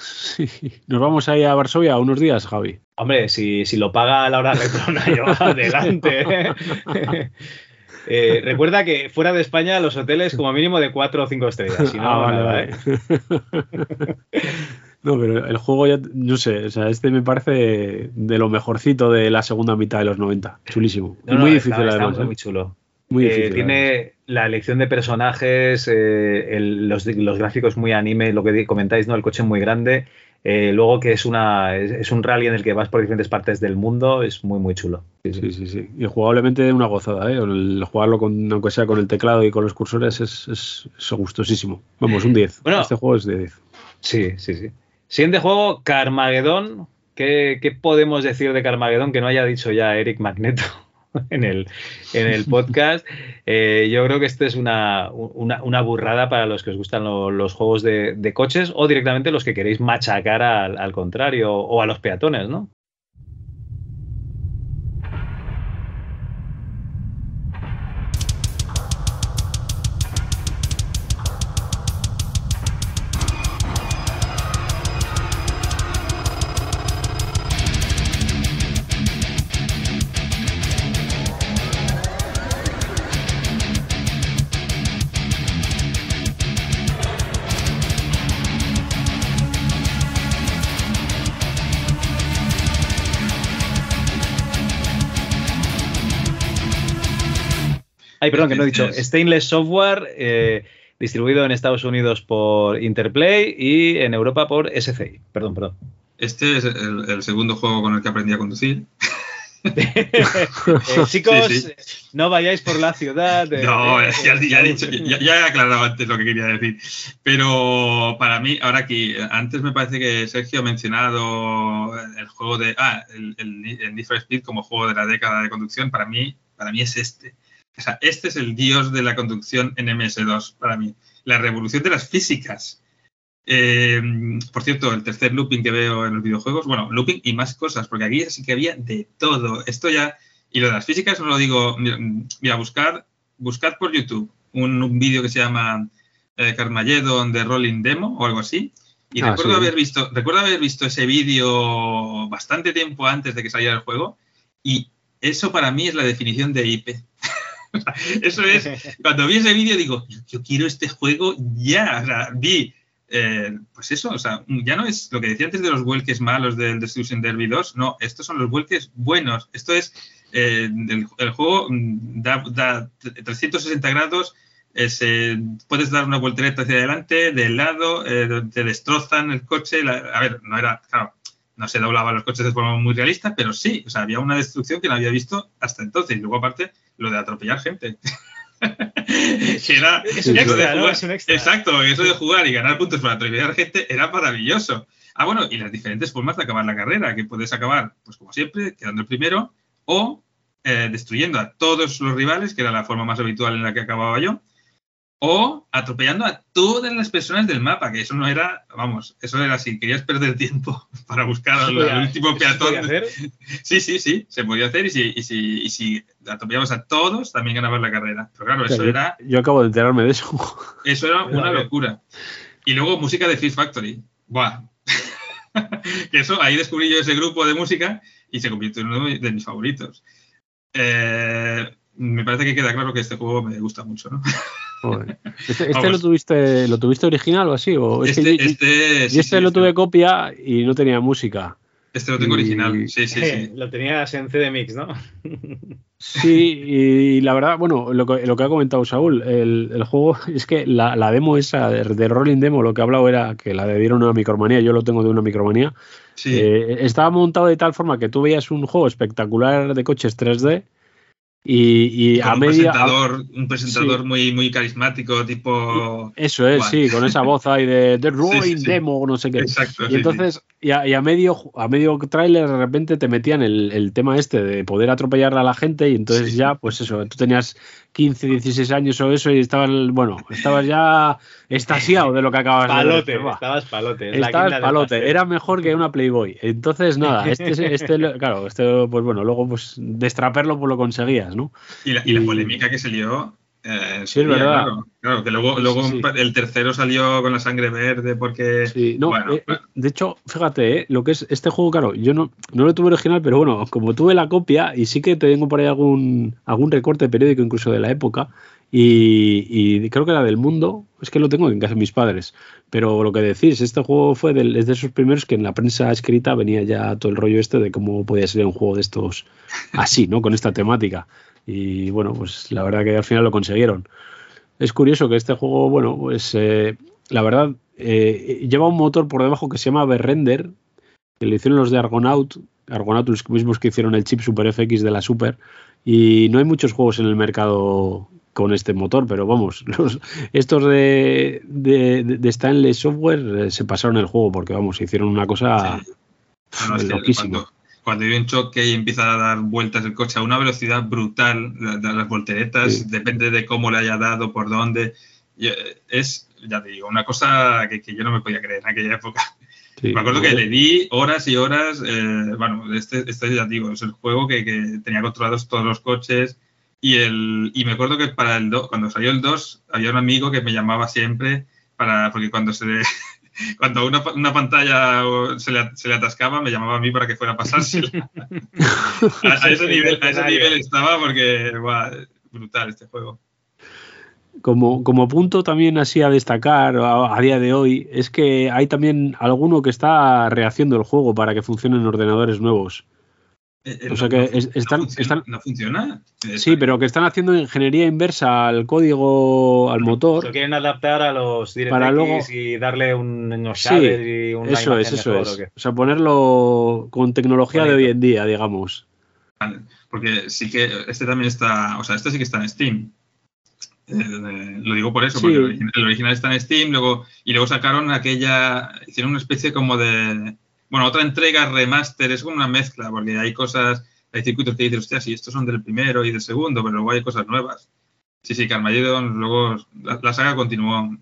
Nos vamos ahí a Varsovia unos días, Javi. Hombre, si, si lo paga Laura Retrona, yo adelante. ¿eh? Eh, recuerda que fuera de España los hoteles como mínimo de 4 o 5 estrellas. no, ah, vale, ¿eh? no, pero el juego ya, no sé, o sea, este me parece de lo mejorcito de la segunda mitad de los 90. Chulísimo. muy difícil además. muy chulo. Muy difícil, tiene la elección de personajes, los, los, gráficos muy anime, lo que comentáis, ¿no? El coche muy grande. Eh, luego que es una es, un rally en el que vas por diferentes partes del mundo, es muy muy chulo. Sí, sí, sí. Y jugablemente una gozada, ¿eh? El jugarlo con, aunque sea con el teclado y con los cursores es, es, gustosísimo. Vamos, un 10. este juego es de 10. Sí, sí, sí. Siguiente juego, Carmageddon. ¿Qué, ¿Qué podemos decir de Carmageddon que no haya dicho ya Eric Magneto? en el, en el podcast. Eh, yo creo que esto es una, burrada para los que os gustan los juegos de, coches o directamente los que queréis machacar al, al contrario o a los peatones, ¿no? Ay, perdón, que no he dicho. Stainless Software, eh, distribuido en Estados Unidos por Interplay y en Europa por SCI. Perdón, perdón. Este es el, segundo juego con el que aprendí a conducir. Eh, chicos, no vayáis por la ciudad. no, ya, he aclarado antes lo que quería decir. Pero para mí, ahora aquí, antes me parece que Sergio ha mencionado el juego de. Ah, el, el Need for Speed como juego de la década de conducción. Para mí, para mí es este. O sea, este es el dios de la conducción en MS2 para mí. La revolución de las físicas. Eh, por cierto, el tercer looping que veo en los videojuegos, bueno, looping y más cosas, porque aquí sí que había de todo. Esto ya, y lo de las físicas no lo digo, mira, buscar, buscad por YouTube un, vídeo que se llama eh, Carmageddon de Rolling Demo o algo así. Y ah, recuerdo, haber visto, recuerdo haber visto ese vídeo bastante tiempo antes de que saliera el juego y eso para mí es la definición de IP. eso es, cuando vi ese vídeo digo, yo quiero este juego ya. O sea, vi, eh, pues eso, o sea, ya no es lo que decía antes de los vuelques malos del Destruction Derby 2, no, estos son los vuelques buenos. Esto es, eh, el, juego da, da 360 grados puedes dar una voltereta hacia adelante, de lado, eh, te destrozan el coche. a ver, no era, claro, no se doblaban los coches de forma muy realista, pero sí, o sea, había una destrucción que no había visto hasta entonces. Y luego, aparte, lo de atropellar gente. que era es un extra, Exacto, eso de jugar y ganar puntos para atropellar gente era maravilloso. Ah, bueno, y las diferentes formas de acabar la carrera, que puedes acabar, pues como siempre, quedando el primero, o eh, destruyendo a todos los rivales, que era la forma más habitual en la que acababa yo, o atropellando a todas las personas del mapa, que eso no era, vamos, eso era si querías perder tiempo para buscar al, último peatón. Sí, sí, sí, se podía hacer y si, y si, y si atropellabas a todos, también ganabas la carrera. Pero claro, eso era... Yo acabo de enterarme de eso. Eso era una locura. Y luego música de Fifth Factory. Buah. que eso, ahí descubrí yo ese grupo de música y se convirtió en uno de mis favoritos. Eh, me parece que queda claro que este juego me gusta mucho, ¿no? ¿Este, este lo tuviste lo tuviste original o así? ¿O este, este, este lo tuve copia y no tenía música. Este lo tengo original, sí, sí, sí. Lo tenías en CD Mix, ¿no? sí, y la verdad, bueno, lo que, lo que ha comentado Saúl, el, juego es que la, demo esa de, Rolling Demo, lo que ha hablado era que la dieron una micromanía, yo lo tengo de una micromanía. Sí. Eh, estaba montado de tal forma que tú veías un juego espectacular de coches 3D y, a un media. Presentador, un presentador muy, muy carismático, tipo. Eso es, sí, con esa voz ahí de The Rolling Demo, no sé qué. Exacto. Y entonces, y a, medio, a medio tráiler, de repente te metían el, el, tema este de poder atropellar a la gente, y entonces ya, pues eso, tú tenías 15, 16 años o eso y estabas, bueno, estabas ya estasiado de lo que acabas de ver. Estabas palote. Estabas palote. Era mejor que una Playboy. Entonces, nada, este, este, claro, este, pues bueno, luego pues destraperlo pues lo conseguías, ¿no? Y la, y la polémica que se lió eh, sí, es verdad. Claro, que luego, luego el tercero salió con la sangre verde porque... Sí, no, eh, eh, de hecho, fíjate, lo que es este juego, claro, yo no, no lo tuve original, pero bueno, como tuve la copia y sí que tengo por ahí algún, algún recorte periódico incluso de la época y, creo que era del mundo, es que lo tengo en casa de mis padres, pero lo que decís, este juego fue de, es de esos primeros que en la prensa escrita venía ya todo el rollo este de cómo podía ser un juego de estos así, ¿no? Con esta temática. Y bueno, pues la verdad que al final lo consiguieron. Es curioso que este juego, bueno, pues eh, la verdad eh, lleva un motor por debajo que se llama Berrender, que lo hicieron los de Argonaut, Argonaut los mismos que hicieron el chip Super FX de la Super, y no hay muchos juegos en el mercado con este motor, pero vamos, los, estos de, de, de Stanley Software eh, se pasaron el juego porque, vamos, hicieron una cosa loquísima cuando hay un choque y empieza a dar vueltas el coche a una velocidad brutal, las volteretas, depende de cómo le haya dado, por dónde. Eh, es, ya te digo, una cosa que, yo no me podía creer en aquella época. me acuerdo que le di horas y horas, eh, bueno, este, este ya digo, es el juego que, tenía controlados todos los coches y, el, y me acuerdo que para el cuando salió el 2 había un amigo que me llamaba siempre para, porque cuando se, cuando una, una pantalla se le, se le, atascaba, me llamaba a mí para que fuera a pasársela. a, ese nivel, a ese nivel estaba porque, brutal este juego. Como, como, punto también así a destacar a, a, día de hoy es que hay también alguno que está rehaciendo el juego para que funcione en ordenadores nuevos. Eh, eh, o sea que están, no funciona, Sí, pero que están haciendo ingeniería inversa al código, al motor. Lo quieren adaptar a los DirectX y darle un, unos sí, y un Eso es, eso es. O, sea, ponerlo con tecnología de hoy en día, digamos. Porque sí que este también está, o sea, este sí que está en Steam. Eh, lo digo por eso, porque el original está en Steam, luego, y luego sacaron aquella, hicieron una especie como de bueno, otra entrega remaster es como una mezcla, porque hay cosas, hay circuitos que dicen, hostia, sí, estos son del primero y del segundo, pero luego hay cosas nuevas. Sí, sí, Carmageddon, luego la, saga continuó.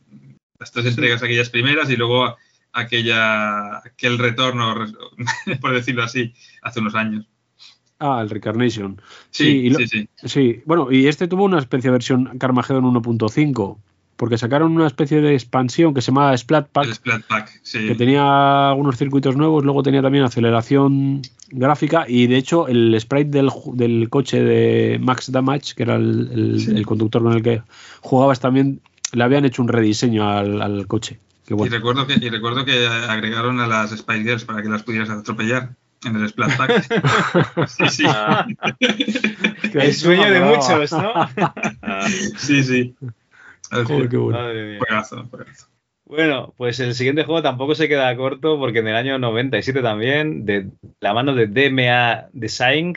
Las tres entregas aquellas primeras y luego aquella, aquel retorno, por decirlo así, hace unos años. Ah, el Recarnation. Sí, sí, sí, sí, Bueno, y este tuvo una especie de versión Carmageddon 1.5 porque sacaron una especie de expansión que se llama Splat Pack, que tenía algunos circuitos nuevos, luego tenía también aceleración gráfica y de hecho el sprite del, del coche de Max Damage, que era el, conductor con el que jugabas también, le habían hecho un rediseño al, coche. y, recuerdo que, y recuerdo que agregaron a las Spice Girls para que las pudieras atropellar en el Splat Pack. sí, sí. Ah. el sueño de muchos, ¿no? sí, sí. Bueno, pues el siguiente juego tampoco se queda corto porque en el año 97 también, de la mano de DMA Design,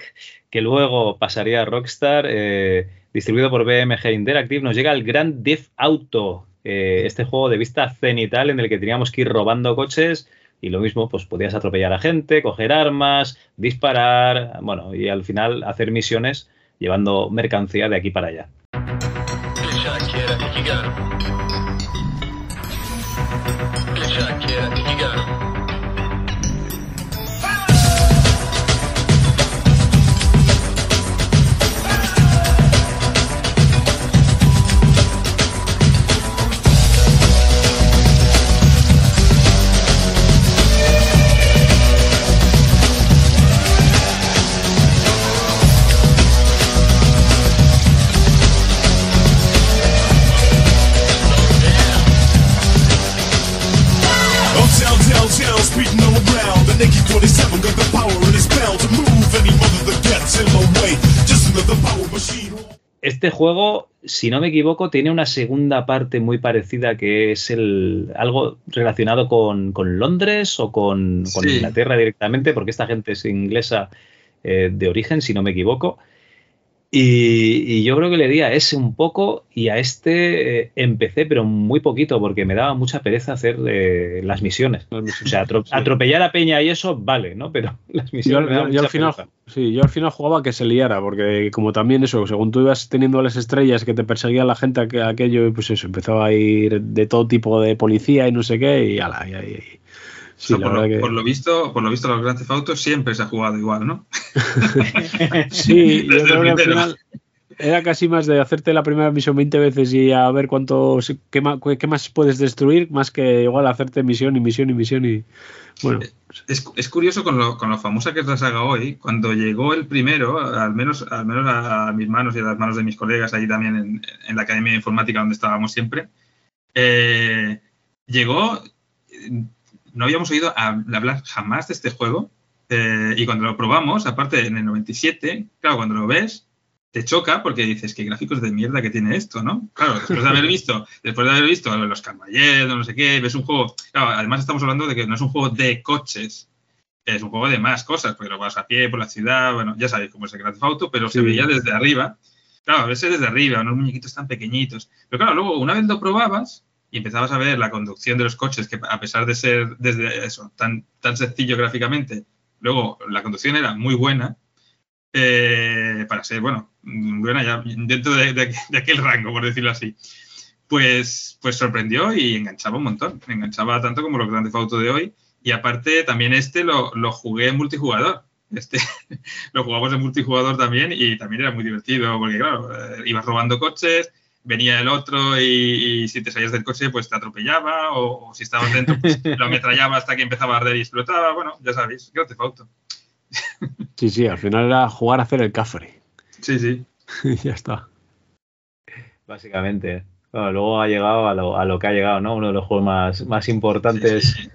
que luego pasaría a Rockstar, eh, distribuido por BMG Interactive, nos llega el Grand Theft Auto, eh, este juego de vista cenital en el que teníamos que ir robando coches y lo mismo, pues podías atropellar a gente, coger armas, disparar, bueno, y al final hacer misiones llevando mercancía de aquí para allá. Olha. Este juego, si no me equivoco, tiene una segunda parte muy parecida que es el algo relacionado con, Londres o con, Inglaterra directamente, porque esta gente es inglesa eh, de origen, si no me equivoco. Y, yo creo que le di a ese un poco y a este eh, empecé, pero muy poquito, porque me daba mucha pereza hacer eh, las misiones. O sea, atropellar a Peña y eso, vale, ¿no? Pero las misiones. Yo, al final, sí, yo al final jugaba que se liara, porque como también eso, según tú ibas teniendo las estrellas que te perseguía la gente, aquello, pues eso, empezaba a ir de todo tipo de policía y no sé qué, y ala, y, y, por, lo, visto, por lo visto, los grandes autos siempre se ha jugado igual, ¿no? sí, yo creo que al final era casi más de hacerte la primera misión 20 veces y a ver cuánto qué más, qué más puedes destruir, más que igual hacerte misión y misión y misión y bueno. Es, curioso con lo, con lo famosa que es la saga hoy, cuando llegó el primero, al menos, al menos a, mis manos y a las manos de mis colegas ahí también en, en la Academia de Informática donde estábamos siempre, eh, llegó no habíamos oído hablar jamás de este juego. Eh, y cuando lo probamos, aparte en el 97, claro, cuando lo ves, te choca porque dices, qué gráficos de mierda que tiene esto, ¿no? Claro, después de haber visto, después de haber visto los Carmageddon, no sé qué, ves un juego. Claro, además estamos hablando de que no es un juego de coches, es un juego de más cosas, porque lo vas a pie por la ciudad, bueno, ya sabéis cómo es el Grand Theft Auto, pero se veía desde arriba. Claro, a veces desde arriba, unos muñequitos tan pequeñitos. Pero claro, luego, una vez lo probabas, y empezabas a ver la conducción de los coches, que a pesar de ser desde eso, tan, tan sencillo gráficamente, luego la conducción era muy buena, eh, para ser, bueno, buena ya dentro de, aquel rango, por decirlo así. Pues, pues sorprendió y enganchaba un montón. Enganchaba tanto como los grandes autos de hoy. Y aparte, también este lo, lo jugué en multijugador. Este lo jugamos en multijugador también y también era muy divertido porque, claro, eh, ibas robando coches, venía el otro y, si te salías del coche pues te atropellaba o, si estabas dentro pues lo ametrallaba hasta que empezaba a arder y explotaba. Bueno, ya sabéis, te Auto. Sí, sí, al final era jugar a hacer el cafre. Sí, sí. ya está. Básicamente. luego ha llegado a lo, a lo, que ha llegado, ¿no? Uno de los juegos más, más importantes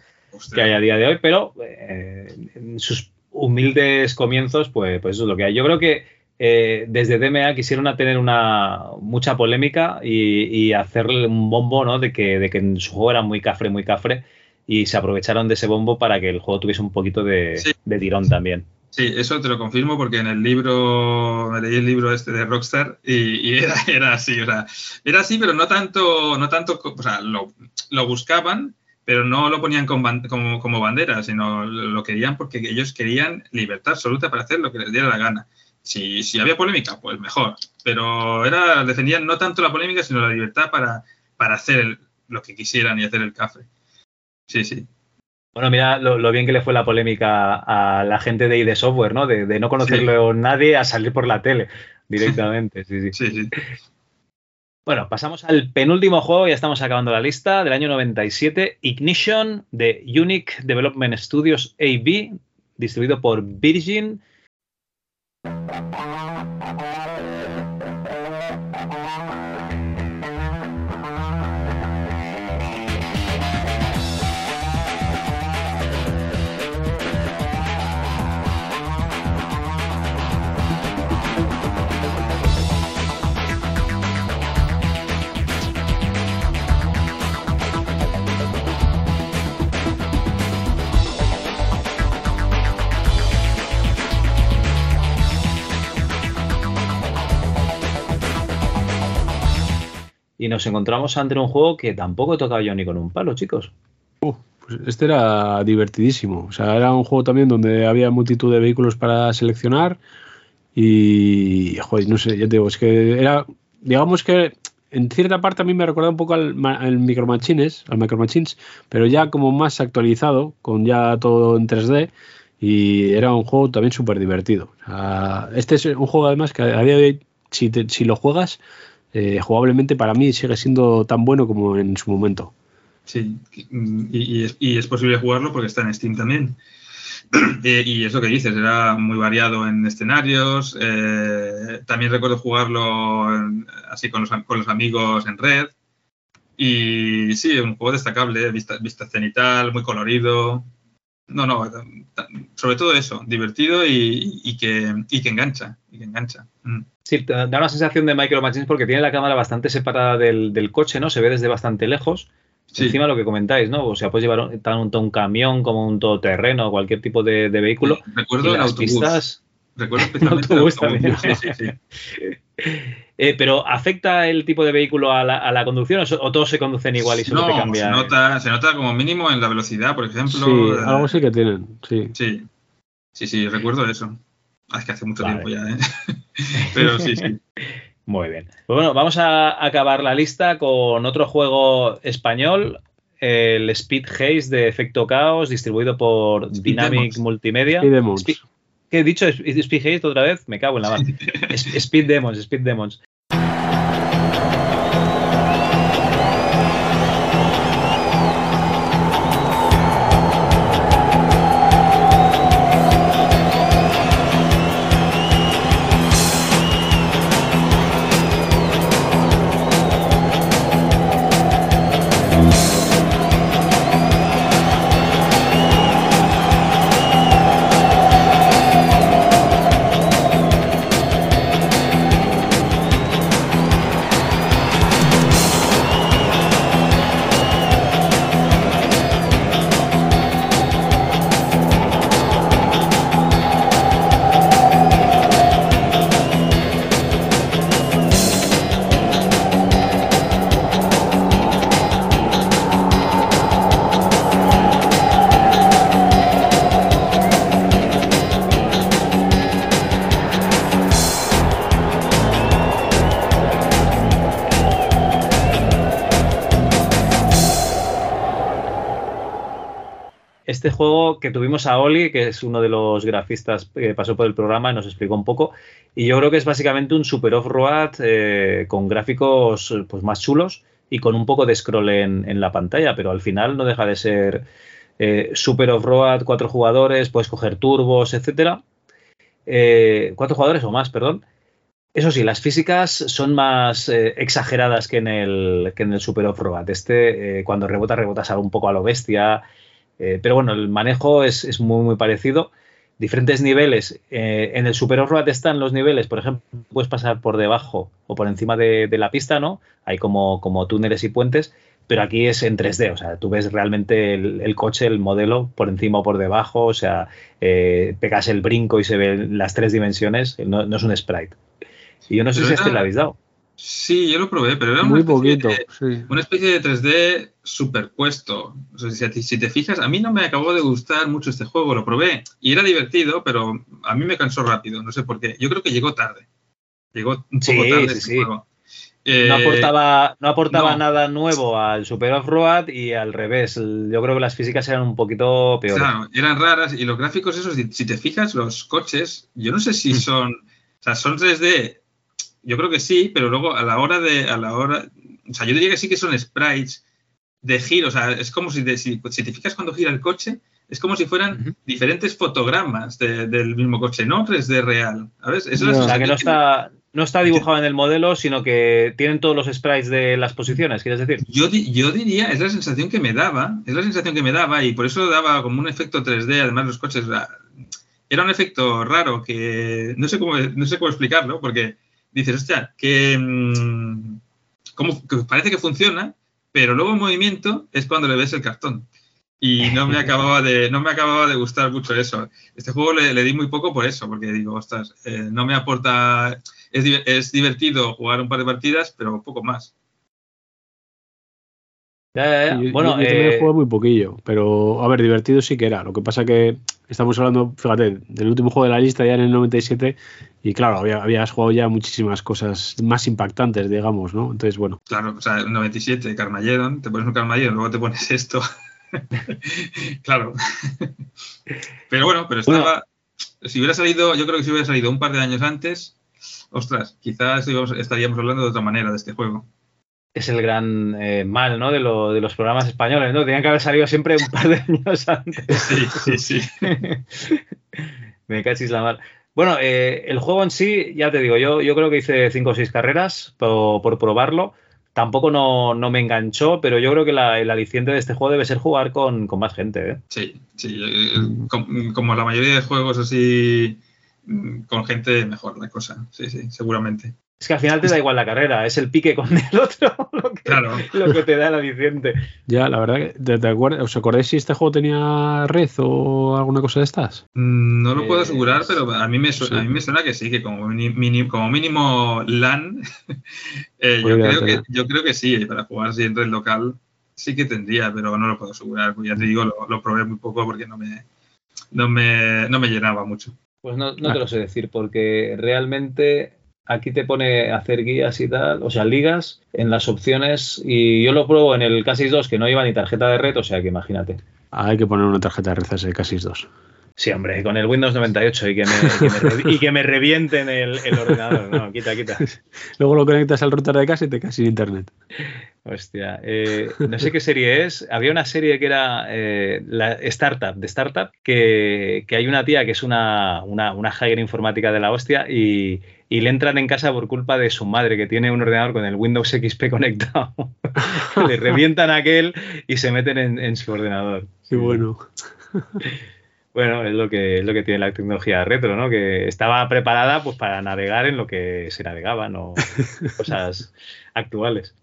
que hay a día de hoy, pero eh, en sus humildes comienzos, pues, pues eso es lo que hay. Yo creo que eh, desde DMA quisieron tener una mucha polémica y, hacerle un bombo ¿no? de, que, de que su juego era muy cafre, muy cafre, y se aprovecharon de ese bombo para que el juego tuviese un poquito de, tirón también. Sí, eso te lo confirmo porque en el libro, me leí el libro este de Rockstar y, era, así, o sea, era así, pero no tanto, no tanto, o sea, lo, buscaban, pero no lo ponían como, como bandera, sino lo querían porque ellos querían libertad absoluta para hacer lo que les diera la gana. Si, si había polémica, pues mejor. Pero era, defendían no tanto la polémica, sino la libertad para, para hacer lo que quisieran y hacer el café. Sí, sí. Bueno, mira lo, bien que le fue la polémica a la gente de ID Software, ¿no? De, no conocerlo nadie a salir por la tele directamente. sí, sí. sí, Bueno, pasamos al penúltimo juego, ya estamos acabando la lista, del año 97, Ignition de Unique Development Studios AB, distribuido por Virgin. Música y nos encontramos ante un juego que tampoco he tocado yo ni con un palo, chicos. pues este era divertidísimo. O sea, era un juego también donde había multitud de vehículos para seleccionar y, joder, no sé, ya te digo, es que era, digamos que en cierta parte a mí me recuerda un poco al, al Micro Machines, al Micro Machines, pero ya como más actualizado, con ya todo en 3D y era un juego también súper divertido. este es un juego además que a día de hoy, si, si lo juegas, eh, jugablemente para mí sigue siendo tan bueno como en su momento. Sí, y, es, posible jugarlo porque está en Steam también. Eh, y eso que dices, era muy variado en escenarios. Eh, también recuerdo jugarlo así con los, con los, amigos en red. Y sí, un juego destacable, vista, vista cenital, muy colorido. No, no, sobre todo eso, divertido y, que, que engancha, y que engancha. Mm. Sí, da una sensación de Micro Machines porque tiene la cámara bastante separada del, coche, ¿no? Se ve desde bastante lejos. Encima lo que comentáis, ¿no? O sea, puedes llevar tanto un camión como un todoterreno o cualquier tipo de, vehículo. recuerdo el autobús. Recuerdo especialmente el autobús. Sí, sí. Eh, pero ¿afecta el tipo de vehículo a la, conducción o, todos se conducen igual y solo te cambia? Se nota, se nota como mínimo en la velocidad, por ejemplo. Sí, algo sí que tienen, sí. Sí, sí, sí recuerdo eso. Ah, es que hace mucho tiempo ya, ¿eh? Pero sí, sí. Muy bien. Pues bueno, vamos a acabar la lista con otro juego español, el Speed Haze de Efecto Caos, distribuido por Dynamic Multimedia. Speed ¿Qué he dicho? ¿Speed Haze otra vez? Me cago en la mano. Speed Demons, Speed Demons. Que tuvimos a Oli, que es uno de los grafistas que pasó por el programa y nos explicó un poco. Y yo creo que es básicamente un super off-road eh, con gráficos pues, más chulos y con un poco de scroll en, la pantalla, pero al final no deja de ser eh, super off-road, cuatro jugadores, puedes coger turbos, etcétera. Eh, cuatro jugadores o más, perdón. Eso sí, las físicas son más exageradas que en el, que en el Super Off-Road. Este, cuando rebota, rebotas un poco a lo bestia. Eh, pero bueno, el manejo es, muy, muy parecido. Diferentes niveles. Eh, en el Super Off-Road están los niveles, por ejemplo, puedes pasar por debajo o por encima de, la pista, ¿no? Hay como, como, túneles y puentes, pero aquí es en 3D, o sea, tú ves realmente el, coche, el modelo, por encima o por debajo, o sea, eh, pegas el brinco y se ven las tres dimensiones, no, es un sprite. Y yo no sé si este lo habéis dado. Sí, yo lo probé, pero era muy poquito. Una especie de 3D superpuesto. si, te fijas, a mí no me acabó de gustar mucho este juego. Lo probé y era divertido, pero a mí me cansó rápido. No sé por qué. Yo creo que llegó tarde. Llegó un poco tarde ese juego. no aportaba, no aportaba nada nuevo al Super Off-Road y al revés. Yo creo que las físicas eran un poquito peores. Claro, eran raras y los gráficos esos, si te fijas, los coches, yo no sé si mm. son, o sea, son 3D, yo creo que sí, pero luego a la hora de, a la hora, o sea, yo diría que sí que son sprites de giro, o sea, es como si, si, te fijas cuando gira el coche, es como si fueran diferentes fotogramas del mismo coche, no 3D real. ¿sabes? o sea, que no está, no está dibujado en el modelo, sino que tienen todos los sprites de las posiciones, ¿quieres decir? Yo, yo diría, es la sensación que me daba, es la sensación que me daba, y por eso daba como un efecto 3D, además los coches, era un efecto raro que no sé cómo, no sé cómo explicarlo, porque dices, hostia, que, mm, como, parece que funciona, pero luego en movimiento es cuando le ves el cartón y no me acababa de no me acababa de gustar mucho eso. Este juego le, di muy poco por eso, porque digo, ostras, eh, no me aporta es, divertido jugar un par de partidas, pero poco más. Bueno, yo, también eh, muy poquillo, pero a ver, divertido sí que era. Lo que pasa que estamos hablando, fíjate, del último juego de la lista ya en el 97 y claro, había, habías jugado ya muchísimas cosas más impactantes, digamos, ¿no? Entonces, bueno. Claro, o sea, el 97, Carmageddon, te pones un Carmageddon, luego te pones esto. claro. pero bueno, pero estaba... Si hubiera salido, yo creo que si hubiera salido un par de años antes, ostras, quizás estaríamos hablando de otra manera de este juego. Es el gran eh, mal, ¿no? De, los programas españoles, ¿no? Tenían que haber salido siempre un par de años antes. Sí, sí, sí. Me cachis la mal. Bueno, eh, el juego en sí, ya te digo, yo, yo creo que hice cinco o seis carreras por, probarlo. Tampoco no, me enganchó, pero yo creo que el aliciente de este juego debe ser jugar con, más gente. ¿eh? Sí, sí. como, la mayoría de juegos así Mm, con gente mejor la cosa, sí, sí, seguramente. Es que al final te da igual la carrera, es el pique con el otro lo que, claro. lo que te da el aliciente. Ya, la verdad, ¿te, te ¿os acordáis si este juego tenía red o alguna cosa de estas? Mm, no lo puedo asegurar, pero a mí me, suena, a mí me suena que sí, que como, como mínimo LAN, eh, yo, creo que, yo creo que sí, para jugar así en red local sí que tendría, pero no lo puedo asegurar, ya te digo, lo, lo probé muy poco porque no me, no me, no me llenaba mucho. Pues no, no te lo sé decir, porque realmente aquí te pone hacer guías y tal, o sea, ligas en las opciones y yo lo pruebo en el Casis 2 que no iba ni tarjeta de red, o sea que imagínate. hay que poner una tarjeta de red a ese Casis 2. Sí, hombre, con el Windows 98 y que me, y que me revienten el, ordenador. No, quita, quita. Luego lo conectas al router de casa y te caes sin internet. Hostia, eh, no sé qué serie es. Había una serie que era eh, la Startup, de Startup, que, hay una tía que es una, una, una hacker informática de la hostia y, le entran en casa por culpa de su madre que tiene un ordenador con el Windows XP conectado. le revientan aquel y se meten en, en su ordenador. Qué bueno. Bueno, es lo que es lo que tiene la tecnología retro, ¿no? Que estaba preparada pues para navegar en lo que se navegaba, no cosas actuales.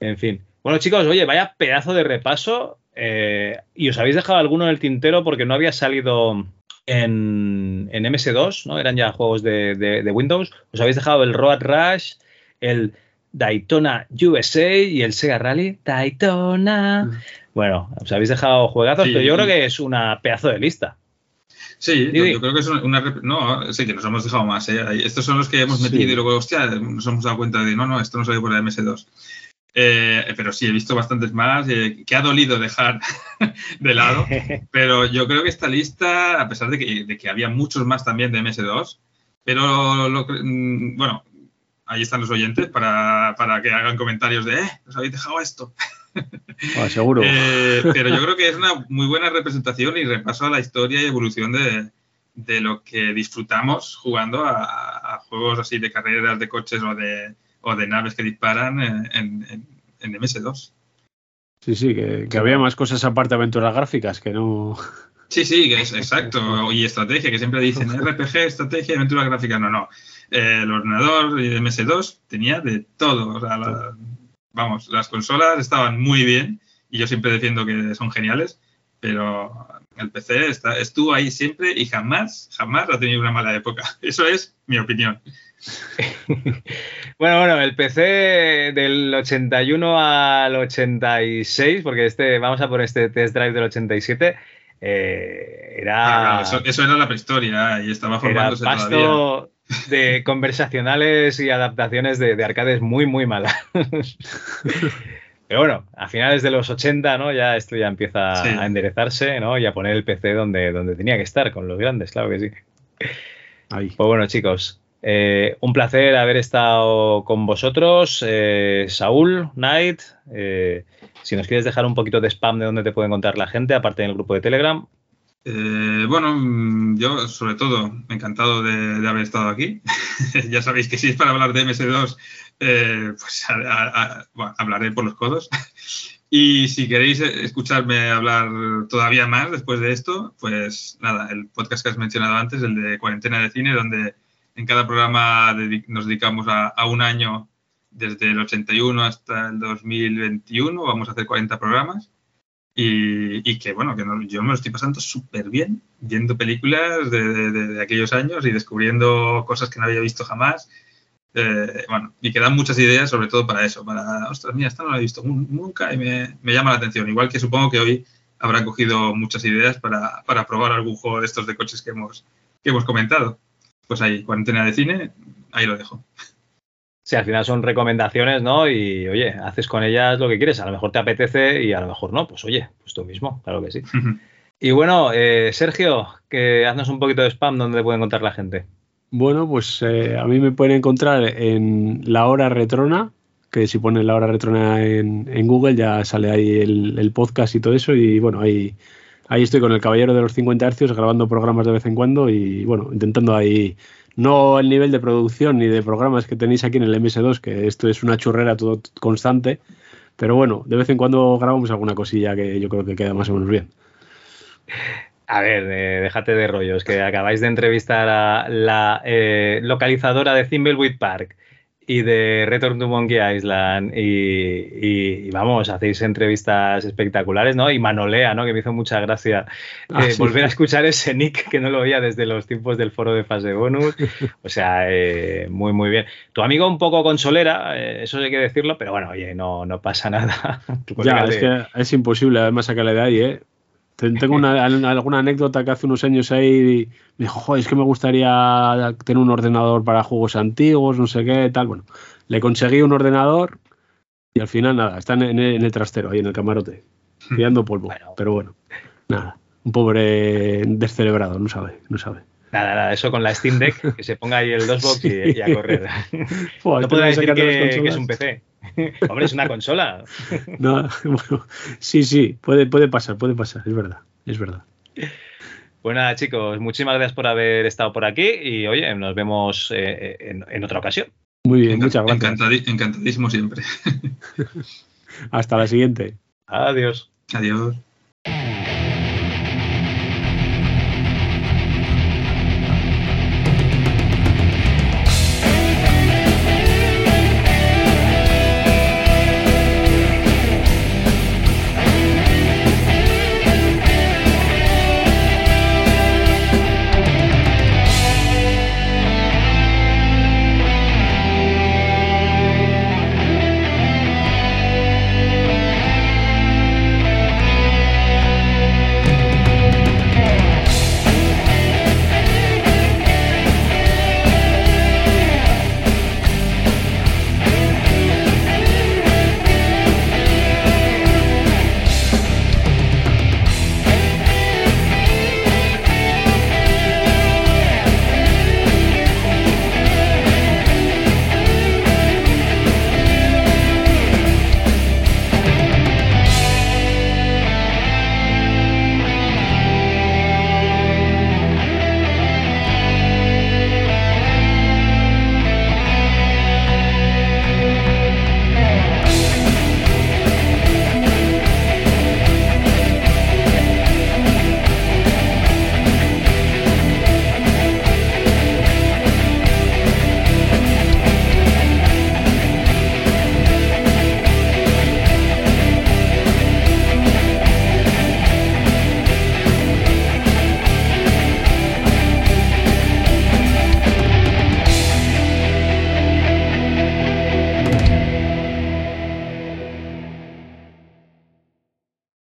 En fin. Bueno, chicos, oye, vaya pedazo de repaso. Eh, y os habéis dejado alguno en el tintero porque no había salido en, en MS2, ¿no? Eran ya juegos de, de, Windows. Os habéis dejado el Road Rush, el Daytona USA y el Sega Rally Daytona. Mm. Bueno, os habéis dejado juegazos, pero yo creo que es una pedazo de lista. Sí, yo, creo que es una. No, sí, que nos hemos dejado más. ¿eh? Estos son los que hemos metido y luego, hostia, nos hemos dado cuenta de no, no, esto no salió por la MS2. Eh, pero sí, he visto bastantes más eh, que ha dolido dejar de lado. Pero yo creo que esta lista, a pesar de que, de que había muchos más también de MS2, pero lo, mm, bueno, ahí están los oyentes para, para, que hagan comentarios de, eh, nos habéis dejado esto. Ah, seguro. Eh, pero yo creo que es una muy buena representación y repaso a la historia y evolución de, de lo que disfrutamos jugando a, juegos así de carreras de coches o de, o de naves que disparan en, en, MS2. Sí, sí, que, que, había más cosas aparte de aventuras gráficas que no. Sí, sí, es, exacto. Y estrategia, que siempre dicen RPG, estrategia y aventuras gráficas. No, no. Eh, el ordenador de MS2 tenía de todo. O sea, vamos, las consolas estaban muy bien y yo siempre defiendo que son geniales, pero el PC está, estuvo ahí siempre y jamás, jamás ha tenido una mala época. Eso es mi opinión. bueno, bueno, el PC del 81 al 86, porque este, vamos a por este test drive del 87, eh, era. Ah, eso, era la prehistoria y estaba formándose pasto, de conversacionales y adaptaciones de, arcades muy, muy malas. Pero bueno, a finales de los 80, ¿no? Ya esto ya empieza a enderezarse, ¿no? Y a poner el PC donde, donde tenía que estar, con los grandes, claro que sí. Pues bueno, chicos, eh, un placer haber estado con vosotros. Eh, Saúl, Knight, eh, si nos quieres dejar un poquito de spam de dónde te puede encontrar la gente, aparte del grupo de Telegram. bueno, mm, yo sobre todo encantado de, haber estado aquí. ya sabéis que si es para hablar de MS2, pues hablaré por los codos. Y si queréis escucharme hablar todavía más después de esto, pues nada, el podcast que has mencionado antes, el de Cuarentena de Cine, donde en cada programa nos dedicamos a, un año desde el 81 hasta el 2021, vamos a hacer 40 programas. Y, que bueno, que yo me lo estoy pasando súper bien viendo películas de, aquellos años y descubriendo cosas que no había visto jamás eh, bueno, y que dan muchas ideas, sobre todo para eso, para, ostras, mira, esta no la he visto nunca y me, llama la atención. Igual que supongo que hoy habrán cogido muchas ideas para, probar algún juego de estos de coches que hemos, que hemos comentado. Pues ahí, cuarentena de cine, ahí lo dejo. Sí, al final son recomendaciones, ¿no? Y oye, haces con ellas lo que quieres. A lo mejor te apetece y a lo mejor no. Pues oye, pues tú mismo, claro que sí. y bueno, eh, Sergio, que haznos un poquito de spam donde puede encontrar la gente. Bueno, pues eh, a mí me pueden encontrar en La Hora Retrona, que si ponen La Hora Retrona en, Google ya sale ahí el, podcast y todo eso. Y bueno, ahí, ahí estoy con el Caballero de los 50 Hercios grabando programas de vez en cuando y bueno, intentando ahí, no el nivel de producción ni de programas que tenéis aquí en el MS2, que esto es una churrera todo constante, pero bueno, de vez en cuando grabamos alguna cosilla que yo creo que queda más o menos bien. A ver, eh, déjate de rollos, que acabáis de entrevistar a la eh, localizadora de Thimbleweed Park y de Return to Monkey Island y, vamos, hacéis entrevistas espectaculares, ¿no? Y Manolea, ¿no? Que me hizo mucha gracia ah, eh, volver a escuchar ese nick que no lo oía desde los tiempos del foro de fase bonus. O sea, muy, muy bien. Tu amigo un poco consolera, eso hay que decirlo, pero bueno, oye, no, no pasa nada. ya, es que es imposible además sacarle de ahí, ¿eh? Tengo una, alguna anécdota que hace unos años ahí me dijo, es que me gustaría tener un ordenador para juegos antiguos, no sé qué, tal. Bueno, le conseguí un ordenador y al final nada, está en, el trastero, ahí en el camarote, tirando polvo. Pero bueno, nada, un pobre descerebrado, no sabe, no sabe. Nada, nada, eso con la Steam Deck, que se ponga ahí el DOSBox y, y a correr. no podrá decir que, es un PC. Hombre, es una consola. No, bueno, sí, sí, puede, puede pasar, puede pasar, es verdad, es verdad. Pues nada, chicos, muchísimas gracias por haber estado por aquí y oye, nos vemos eh, en, otra ocasión. Muy bien, muchas gracias. encantadísimo siempre. Hasta la siguiente. Adiós. Adiós.